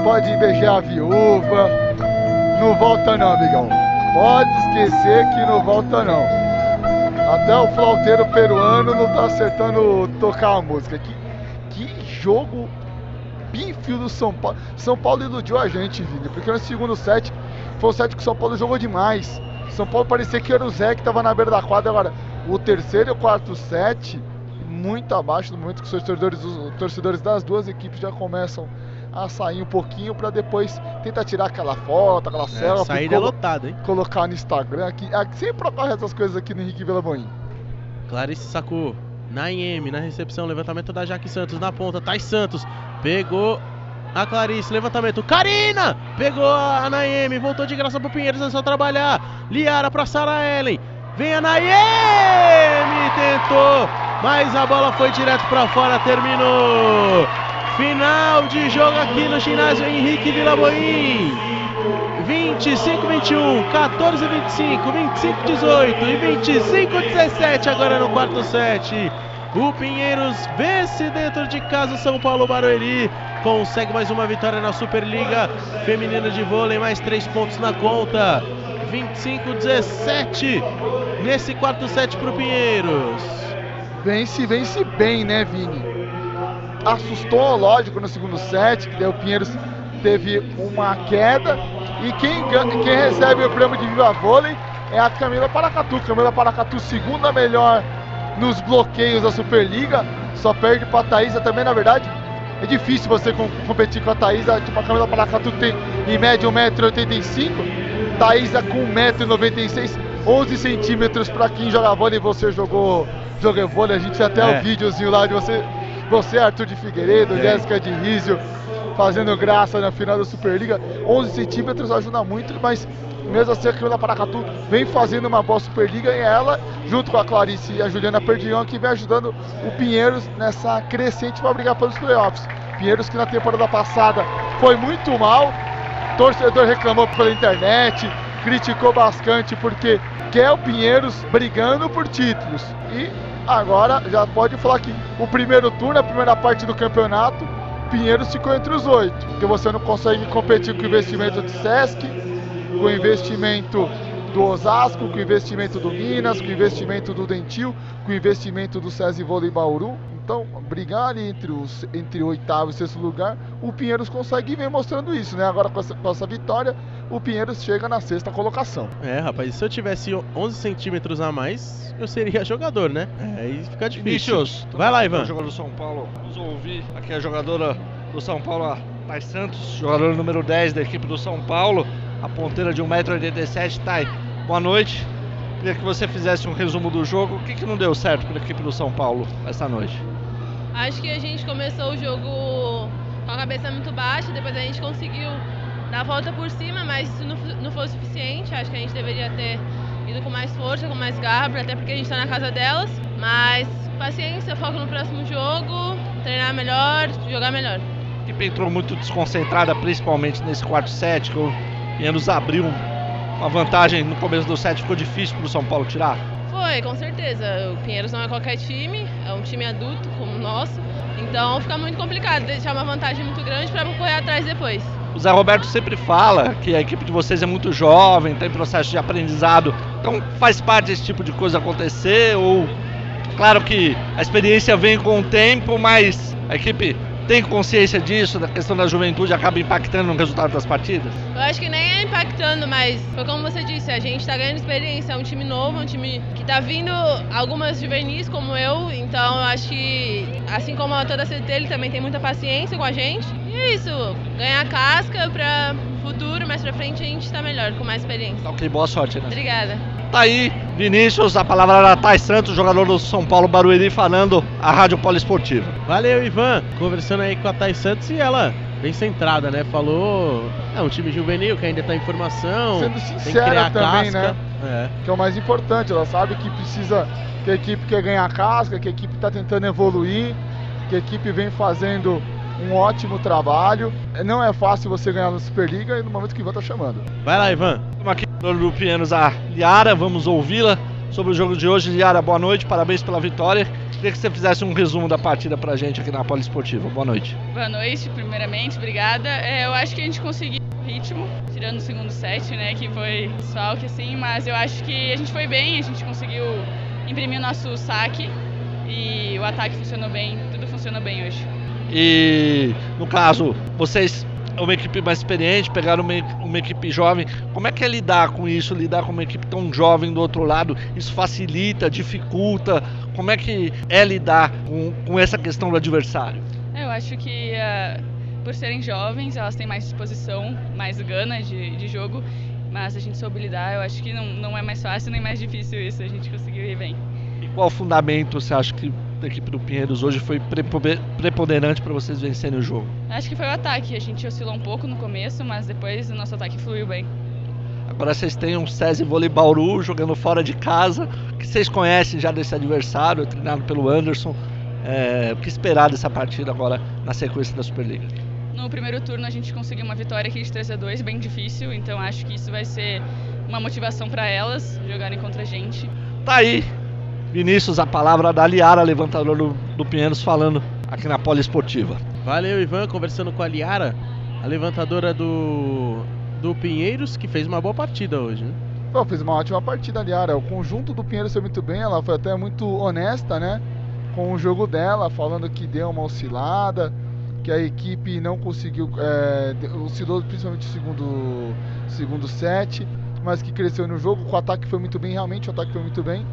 Pode beijar a viúva. Não volta não, amigão. Pode esquecer que não volta não. Até o flauteiro peruano não tá acertando tocar a música. Que, que jogo pífio do São Paulo. São Paulo iludiu a gente, Vini. Porque no segundo set foi um set que o São Paulo jogou demais. São Paulo parecia que era o Zé que tava na beira da quadra. Agora, o terceiro e o quarto set, muito abaixo do momento que os torcedores, os torcedores das duas equipes já começam a sair um pouquinho para depois tentar tirar aquela foto, aquela É, selfie, saída colo- lotada, hein? colocar no Instagram. Aqui, aqui sempre ocorre essas coisas aqui no Henrique Vila Boim. Clarice sacou. Na IM, na recepção, levantamento da Jaque Santos na ponta. Thais Santos pegou a Clarice, levantamento. Karina pegou a Naemi, voltou de graça pro Pinheiros, é só trabalhar. Liara pra Sara Ellen. Vem a Naemi, tentou, mas a bola foi direto pra fora, terminou. Final de jogo aqui no ginásio Henrique Vilaboim. 25 21, 14 25, 25 18 e 25 17 agora no quarto set. O Pinheiros vence dentro de casa o São Paulo Barueri. Consegue mais uma vitória na Superliga Feminina de Vôlei, mais três pontos na conta. 25 17 nesse quarto set para o Pinheiros. vence, vence bem, né, Vini? Assustou, lógico, no segundo set, que daí o Pinheiros teve uma queda. E quem, quem recebe o prêmio de Viva Vôlei é a Camila Paracatu. Camila Paracatu, segunda melhor nos bloqueios da Superliga. Só perde para a Thaisa também, na verdade. É difícil você competir com a Thaisa. Tipo, a Camila Paracatu tem em média 1,85m. Thaisa com 1,96m, 11 centímetros para quem joga vôlei. Você jogou, jogou vôlei. A gente tem até é. o videozinho lá de você, você Arthur de Figueiredo, é. Jéssica de Rizio, fazendo graça na final da Superliga. 11 centímetros ajuda muito, mas mesmo assim a Camila Paracatu vem fazendo uma boa Superliga e ela, junto com a Clarice e a Juliana Perdigão, que vem ajudando o Pinheiros nessa crescente para brigar pelos playoffs. Pinheiros que na temporada passada foi muito mal, torcedor reclamou pela internet, criticou bastante porque quer o Pinheiros brigando por títulos. E agora já pode falar que o primeiro turno, a primeira parte do campeonato, Pinheiros ficou entre os oito, porque você não consegue competir com o investimento de Sesc, com o investimento do Osasco, com o investimento do Minas, com o investimento do Dentil, com o investimento do SESI Vôlei Bauru. Então, brigar entre, os, entre o oitavo e sexto lugar, o Pinheiros consegue vir mostrando isso, né? Agora com essa, com essa vitória, o Pinheiros chega na sexta colocação. É, rapaz, se eu tivesse 11 centímetros a mais, eu seria jogador, né? É, aí fica difícil. Vinícius, vai lá, Ivan. Jogador do São Paulo, vamos ouvir aqui a jogadora do São Paulo, a Thais Santos, jogador número 10 da equipe do São Paulo a ponteira de 1,87m. Thay, boa noite. Queria que você fizesse um resumo do jogo. O que, que não deu certo para a equipe do São Paulo essa noite? Acho que a gente começou o jogo com a cabeça muito baixa, depois a gente conseguiu dar a volta por cima, mas isso não, não foi o suficiente. Acho que a gente deveria ter ido com mais força, com mais garra, até porque a gente está na casa delas. Mas paciência, foco no próximo jogo, treinar melhor, jogar melhor. A equipe entrou muito desconcentrada, principalmente nesse quarto set, que Pinheiros abriu uma vantagem no começo do set, ficou difícil para o São Paulo tirar? Foi, com certeza. O Pinheiros não é qualquer time, é um time adulto como o nosso. Então fica muito complicado deixar uma vantagem muito grande para correr atrás depois. O Zé Roberto sempre fala que a equipe de vocês é muito jovem, tem processo de aprendizado. Então faz parte esse tipo de coisa acontecer ou claro que a experiência vem com o tempo, mas a equipe tem consciência disso, da questão da juventude acaba impactando no resultado das partidas? Eu acho que nem é impactando, mas foi como você disse, a gente está ganhando experiência, é um time novo, um time que está vindo algumas juvenis como eu, então eu acho que assim como toda a CT, ele também tem muita paciência com a gente. E é isso, ganhar casca para futuro, mais pra frente a gente está melhor, com mais experiência. Ok, boa sorte, né? Obrigada. Tá aí, Vinícius, a palavra da Thais Santos, jogador do São Paulo Barueri, falando a Rádio Poliesportiva. Valeu, Ivan. Conversando aí com a Thais Santos e ela bem centrada, né? Falou. É um time juvenil que ainda tá em formação. Sendo sincera também, casca. né? É. Que é o mais importante. Ela sabe que precisa. Que a equipe quer ganhar casca, que a equipe tá tentando evoluir, que a equipe vem fazendo um ótimo trabalho. Não é fácil você ganhar na Superliga e no momento que o Ivan tá chamando. Vai lá, Ivan. Estamos aqui no do Pianos a Liara, vamos ouvi-la sobre o jogo de hoje. Liara, boa noite, parabéns pela vitória. Queria que você fizesse um resumo da partida pra gente aqui na Poliesportiva. Boa noite. Boa noite, primeiramente, obrigada. É, eu acho que a gente conseguiu ritmo, tirando o segundo set, né, que foi só que assim, mas eu acho que a gente foi bem, a gente conseguiu imprimir o nosso saque e o ataque funcionou bem, tudo funcionou bem hoje. E no caso, vocês uma equipe mais experiente, pegaram uma, uma, equipe jovem. Como é que é lidar com isso, lidar com uma equipe tão jovem do outro lado? Isso facilita, dificulta? Como é que é lidar com, com essa questão do adversário? Eu acho que uh, por serem jovens, elas têm mais disposição, mais gana de, de jogo, mas a gente soube lidar. Eu acho que não, não é mais fácil nem mais difícil isso, a gente conseguiu ir bem. E qual fundamento você acha que da equipe do Pinheiros hoje foi preponderante para vocês vencerem o jogo? Acho que foi o ataque. A gente oscilou um pouco no começo, mas depois o nosso ataque fluiu bem. Agora vocês têm um SESI Vôlei Bauru jogando fora de casa, que vocês conhecem já desse adversário, treinado pelo Anderson. É, o que esperar dessa partida agora na sequência da Superliga? No primeiro turno a gente conseguiu uma vitória aqui de 3 a 2 bem difícil, então acho que isso vai ser uma motivação para elas jogarem contra a gente. Tá aí, Vinícius, a palavra da Liara, levantador do, do Pinheiros, falando aqui na Poliesportiva. Valeu, Ivan, conversando com a Liara, a levantadora do, do Pinheiros, que fez uma boa partida hoje. Né? Pô, fez uma ótima partida, Liara. O conjunto do Pinheiros foi muito bem, ela foi até muito honesta, né? com o jogo dela, falando que deu uma oscilada, que a equipe não conseguiu, é, oscilou principalmente no segundo, segundo set, mas que cresceu no jogo, o ataque foi muito bem, realmente o ataque foi muito bem.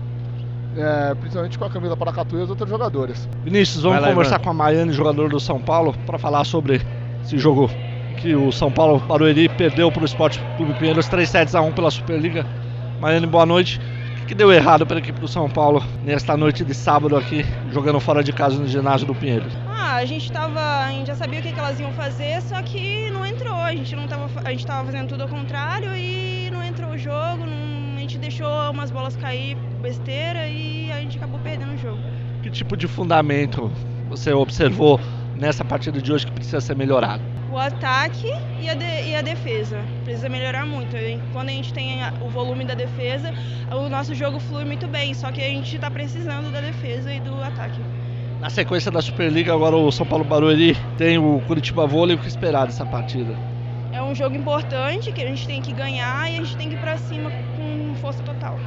É, principalmente com a Camila Paracatu e as outras jogadoras. Vinícius, vamos lá, conversar Ivan. com a Maiane, jogador do São Paulo, para falar sobre esse jogo que o São Paulo Barueri perdeu para o Esporte Clube Pinheiros 3 sets a 1 pela Superliga. Maiane, boa noite. O que, deu errado pela equipe do São Paulo nesta noite de sábado aqui, jogando fora de casa no ginásio do Pinheiros? Ah, a gente tava. A gente já sabia o que, que elas iam fazer, só que não entrou. A gente não tava. A gente tava fazendo tudo ao contrário e não entrou o jogo, não- a gente deixou umas bolas cair besteira e a gente acabou perdendo o jogo. Que tipo de fundamento você observou nessa partida de hoje que precisa ser melhorado? O ataque e a, de- e a defesa. Precisa melhorar muito. Quando a gente tem o volume da defesa, o nosso jogo flui muito bem. Só que a gente tá precisando da defesa e do ataque. Na sequência da Superliga, agora o São Paulo Barueri tem o Curitiba Vôlei. O que esperar dessa partida? É um jogo importante que a gente tem que ganhar e a gente tem que ir pra cima com força total.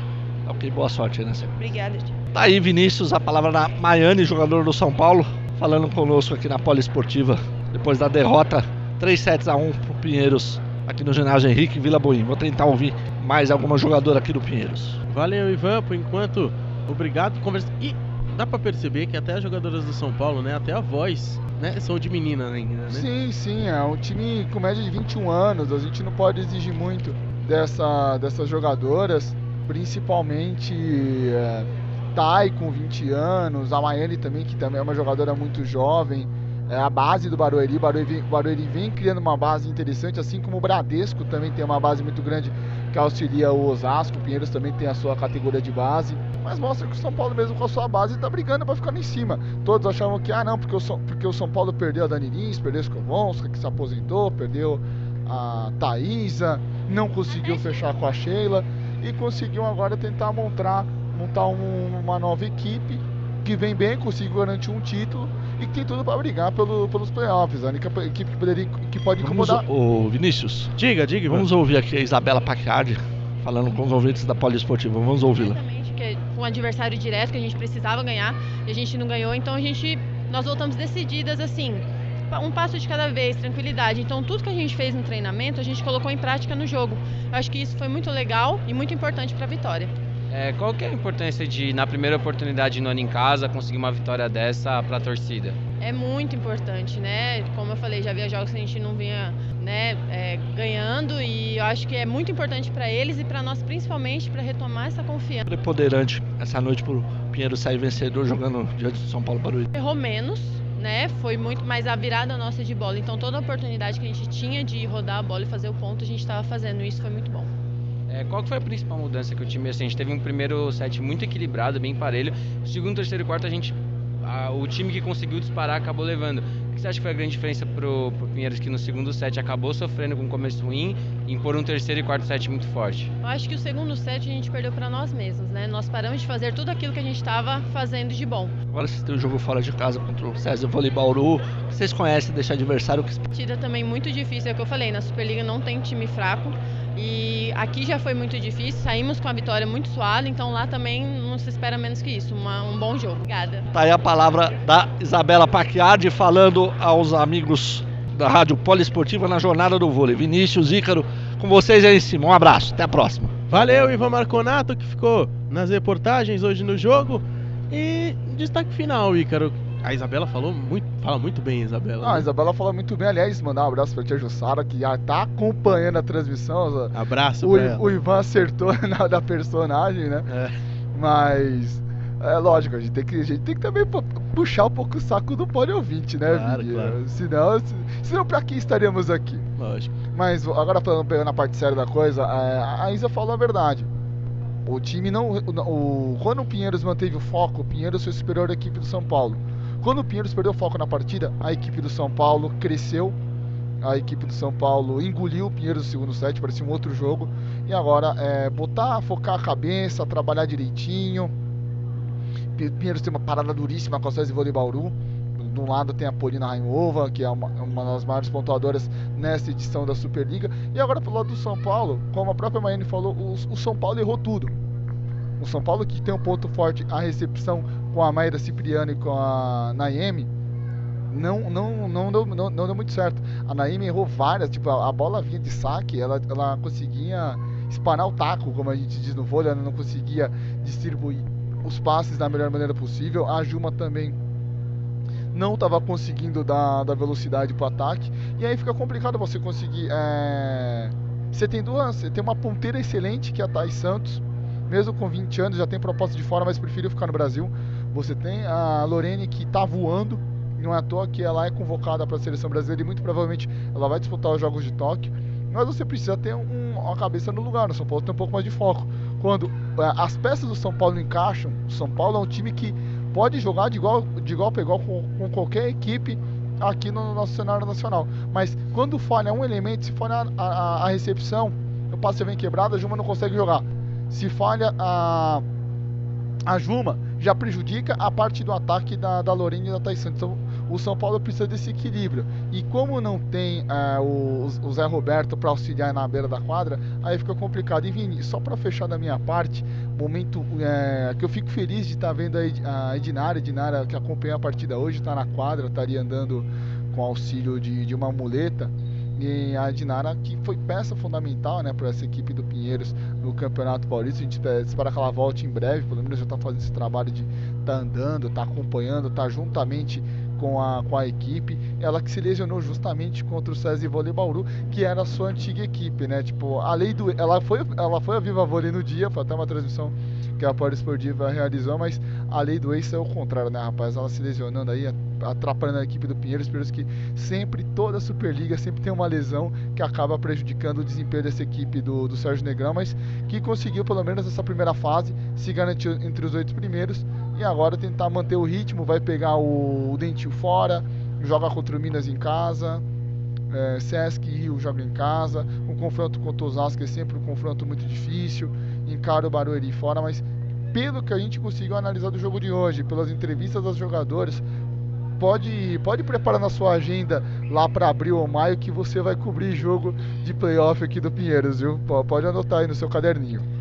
Ok, boa sorte aí nessa. Obrigada. Tá aí, Vinícius, a palavra da Maiane, jogador do São Paulo, falando conosco aqui na Poliesportiva, depois da derrota 3 sets a 1 pro Pinheiros, aqui no ginásio Henrique Vila Boim. Vou tentar ouvir mais alguma jogadora aqui do Pinheiros. Valeu, Ivan, por enquanto. Obrigado. Conversa... E dá pra perceber que até as jogadoras do São Paulo, né? Até a voz, né? São de menina ainda, né? Sim, sim, é um time com média de 21 anos, a gente não pode exigir muito dessa, dessas jogadoras, principalmente é, Thay com 20 anos, a Maiane também, que também é uma jogadora muito jovem, é a base do Barueri, o Barueri, o Barueri vem criando uma base interessante, assim como o Bradesco também tem uma base muito grande que auxilia o Osasco, o Pinheiros também tem a sua categoria de base, mas mostra que o São Paulo mesmo com a sua base está brigando para ficar lá em cima. Todos achavam que, ah não, porque o São, porque o São Paulo perdeu a Dani Lins, perdeu a Skovonska, que se aposentou, perdeu a Thaísa, não conseguiu fechar com a Sheila e conseguiu agora tentar montar, montar um- uma nova equipe que vem bem, conseguiu garantir um título e que tem tudo para brigar pelo, pelos playoffs. A única equipe que, poderia, que pode Vamos, incomodar. ô Vinícius. Diga, diga. Vamos ouvir aqui a Isabela Pacardi falando com os ouvintes da Poliesportiva. Vamos ouvi-la. que é um adversário direto que a gente precisava ganhar e a gente não ganhou, então a gente nós voltamos decididas assim, um passo de cada vez, tranquilidade. Então tudo que a gente fez no treinamento, a gente colocou em prática no jogo. Eu acho que isso foi muito legal e muito importante para a vitória. É, qual que é a importância de, na primeira oportunidade no ano em casa, conseguir uma vitória dessa para a torcida? É muito importante, né? Como eu falei, já havia jogos que a gente não vinha, né, é, ganhando e eu acho que é muito importante para eles e para nós principalmente para retomar essa confiança. Preponderante essa noite pro Pinheiro sair vencedor jogando diante do São Paulo Barueri. errou menos, né? Foi muito mais a virada nossa de bola. Então toda a oportunidade que a gente tinha de rodar a bola e fazer o ponto, a gente estava fazendo. Isso foi muito bom. É, qual que foi a principal mudança que o time, assim, a gente teve um primeiro set muito equilibrado, bem parelho. Segundo, terceiro e quarto, a gente, a- o time que conseguiu disparar acabou levando. O que você acha que foi a grande diferença pro, pro Pinheiros que no segundo set acabou sofrendo com um começo ruim e impor um terceiro e quarto set muito forte? Eu acho que o segundo set a gente perdeu para nós mesmos, né? Nós paramos de fazer tudo aquilo que a gente estava fazendo de bom. Agora vocês têm um jogo fora de casa contra o César Vôlei Bauru. Vocês conhecem desse adversário que Partida também muito difícil, é o que eu falei, na Superliga não tem time fraco. E aqui já foi muito difícil, saímos com a vitória muito suada, então lá também não se espera menos que isso, uma- um bom jogo. Obrigada. Tá aí a palavra da Isabela Paquiardi falando aos amigos da Rádio Poliesportiva na jornada do vôlei. Vinícius, Ícaro, com vocês aí em cima. Um abraço, até a próxima. Valeu, Ivan Marconato, que ficou nas reportagens hoje no jogo. E destaque final, Ícaro. A Isabela falou muito, fala muito bem, Isabela. Ah, a né? Isabela falou muito bem. Aliás, mandar um abraço pra tia Jussara, que já tá acompanhando a transmissão. Abraço o, I- o Ivan acertou *laughs* na da personagem, né? É. Mas. É lógico, a gente tem que, a gente tem que também pu- puxar um pouco o saco do pole ouvinte, né, Claro, Vini? claro. Senão, se- senão pra que estaríamos aqui? Lógico. Mas agora falando pegando a parte séria da coisa, é, a Isa falou a verdade. O time não. O- quando o Pinheiros manteve o foco, o Pinheiros foi superior à equipe do São Paulo. Quando o Pinheiros perdeu o foco na partida, a equipe do São Paulo cresceu. A equipe do São Paulo engoliu o Pinheiros no segundo set, parecia um outro jogo. E agora é botar, focar a cabeça, trabalhar direitinho. Pi- Pinheiros tem uma parada duríssima com a César Vôlei Bauru. De um lado tem a Polina Raimova, que é uma, uma das maiores pontuadoras nessa edição da Superliga. E agora pelo lado do São Paulo, como a própria Maiane falou, o, o São Paulo errou tudo. O São Paulo que tem um ponto forte, a recepção com a Maíra Cipriano e com a Naemi, não, não, não, deu, não, não deu muito certo. A Naemi errou várias, tipo, a, a bola vinha de saque, ela, ela conseguia espanar o taco, como a gente diz no vôlei, ela não conseguia distribuir os passes da melhor maneira possível. A Juma também não estava conseguindo dar, dar velocidade para o ataque. E aí fica complicado você conseguir. É... Você tem duas. Você tem uma ponteira excelente, que é a Thais Santos. Mesmo com 20 anos, já tem proposta de fora, mas preferiu ficar no Brasil. Você tem a Lorene que está voando. Não é à toa que ela é convocada para a seleção brasileira e muito provavelmente ela vai disputar os Jogos de Tóquio. Mas você precisa ter um, uma cabeça no lugar. O São Paulo tem um pouco mais de foco. Quando é, as peças do São Paulo encaixam, o São Paulo é um time que pode jogar de igual, de igual para igual com, com qualquer equipe aqui no nosso cenário nacional. Mas quando falha um elemento, se falha a, a, a recepção, o passe vem quebrado, a Juma não consegue jogar. Se falha a, a Juma, já prejudica a parte do ataque da, da Lorena e da Tyson. Então o São Paulo precisa desse equilíbrio. E como não tem é, o, o, Zé Roberto para auxiliar na beira da quadra, aí fica complicado. E Vini, só para fechar da minha parte, momento é, que eu fico feliz de estar tá vendo a Edinara, Edinara que acompanha a partida hoje, está na quadra, estaria andando com auxílio de, de uma muleta. E a Dinara, que foi peça fundamental né, para essa equipe do Pinheiros no Campeonato Paulista. A gente espera que ela volte em breve, pelo menos já está fazendo esse trabalho de estar tá andando, estar tá acompanhando, estar tá juntamente com a, com a equipe. Ela que se lesionou justamente contra o César Vôlei Bauru, que era a sua antiga equipe, né? Tipo, a lei do. Ela foi, ela foi a Viva Vôlei no dia, foi até uma transmissão que a Poli Esportiva realizou, mas a lei do ex é o contrário, né, rapaz? Ela se lesionando aí, atrapalhando a equipe do Pinheiros, Pinheiros que sempre, toda Superliga, sempre tem uma lesão que acaba prejudicando o desempenho dessa equipe do, do Sérgio Negrão, mas que conseguiu, pelo menos nessa primeira fase, se garantir entre os oito primeiros e agora tentar manter o ritmo, vai pegar o, o Dentil fora, joga contra o Minas em casa, é, Sesc e Rio joga em casa, o confronto contra o Osasco é sempre um confronto muito difícil, encara o Barueri fora, mas pelo que a gente conseguiu analisar do jogo de hoje, pelas entrevistas dos jogadores, pode, pode preparar na sua agenda lá para abril ou maio que você vai cobrir jogo de playoff aqui do Pinheiros, viu? Pode anotar aí no seu caderninho.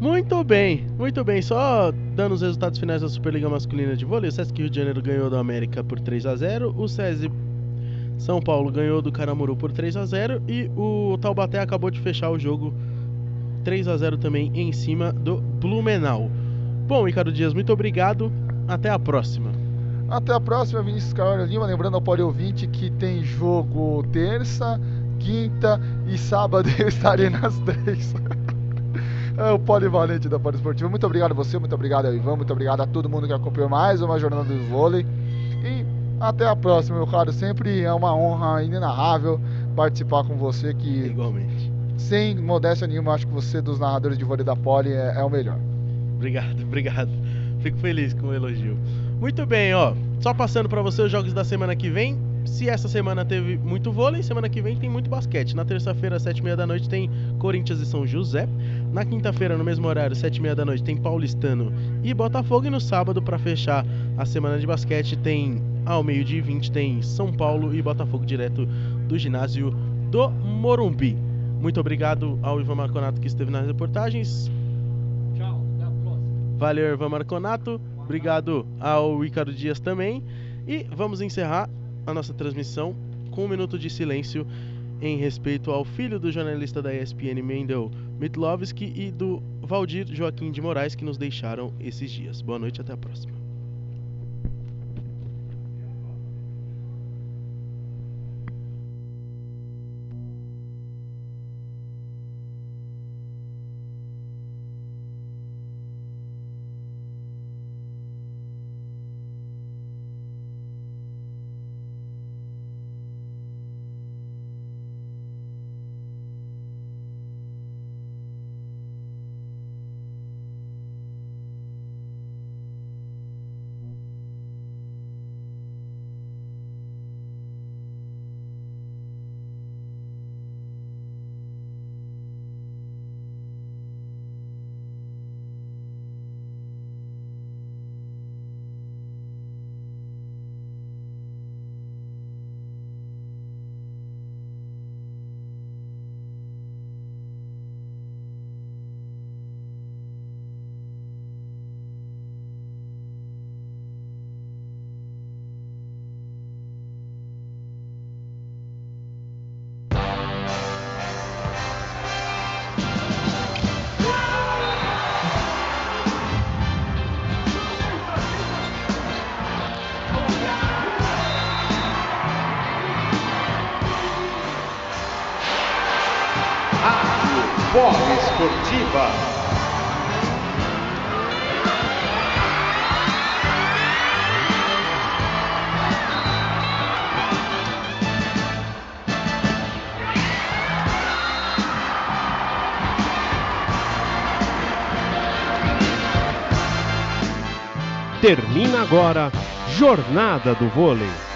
Muito bem, muito bem. Só dando os resultados finais da Superliga Masculina de Vôlei, o Sesc Rio de Janeiro ganhou do América por 3 a 0 o SESI São Paulo ganhou do Caramuru por 3 a 0 e o Taubaté acabou de fechar o jogo 3 a 0 também em cima do Blumenau. Bom, Ricardo Dias, muito obrigado. Até a próxima. Até a próxima, Vinícius Carvalho Lima. Lembrando ao Poli Ouvinte que tem jogo terça, quinta e sábado *laughs* eu estarei nas três. É o polivalente da Poli Esportiva. Muito obrigado a você, muito obrigado ao Ivan, muito obrigado a todo mundo que acompanhou mais uma jornada do vôlei. E até a próxima, meu caro. Sempre é uma honra inenarrável participar com você que. Igualmente. Sem modéstia nenhuma, acho que você dos narradores de vôlei da Poli é, é o melhor. Obrigado, *laughs* obrigado. Fico feliz com o elogio. Muito bem, ó. Só passando para você os jogos da semana que vem se essa semana teve muito vôlei, semana que vem tem muito basquete. Na terça-feira, às 7h30 da noite, tem Corinthians e São José. Na quinta-feira, no mesmo horário, 7h30 da noite, tem Paulistano e Botafogo. E no sábado, para fechar a semana de basquete, tem ao meio-dia e 20 tem São Paulo e Botafogo direto do ginásio do Morumbi. Muito obrigado ao Ivan Marconato que esteve nas reportagens. Tchau, até a próxima. Valeu, Ivan Marconato. Obrigado ao Ricardo Dias também. E vamos encerrar a nossa transmissão com um minuto de silêncio em respeito ao filho do jornalista da ESPN Mendel Mitlovski e do Valdir Joaquim de Moraes que nos deixaram esses dias. Boa noite, até a próxima. Agora Jornada do Vôlei.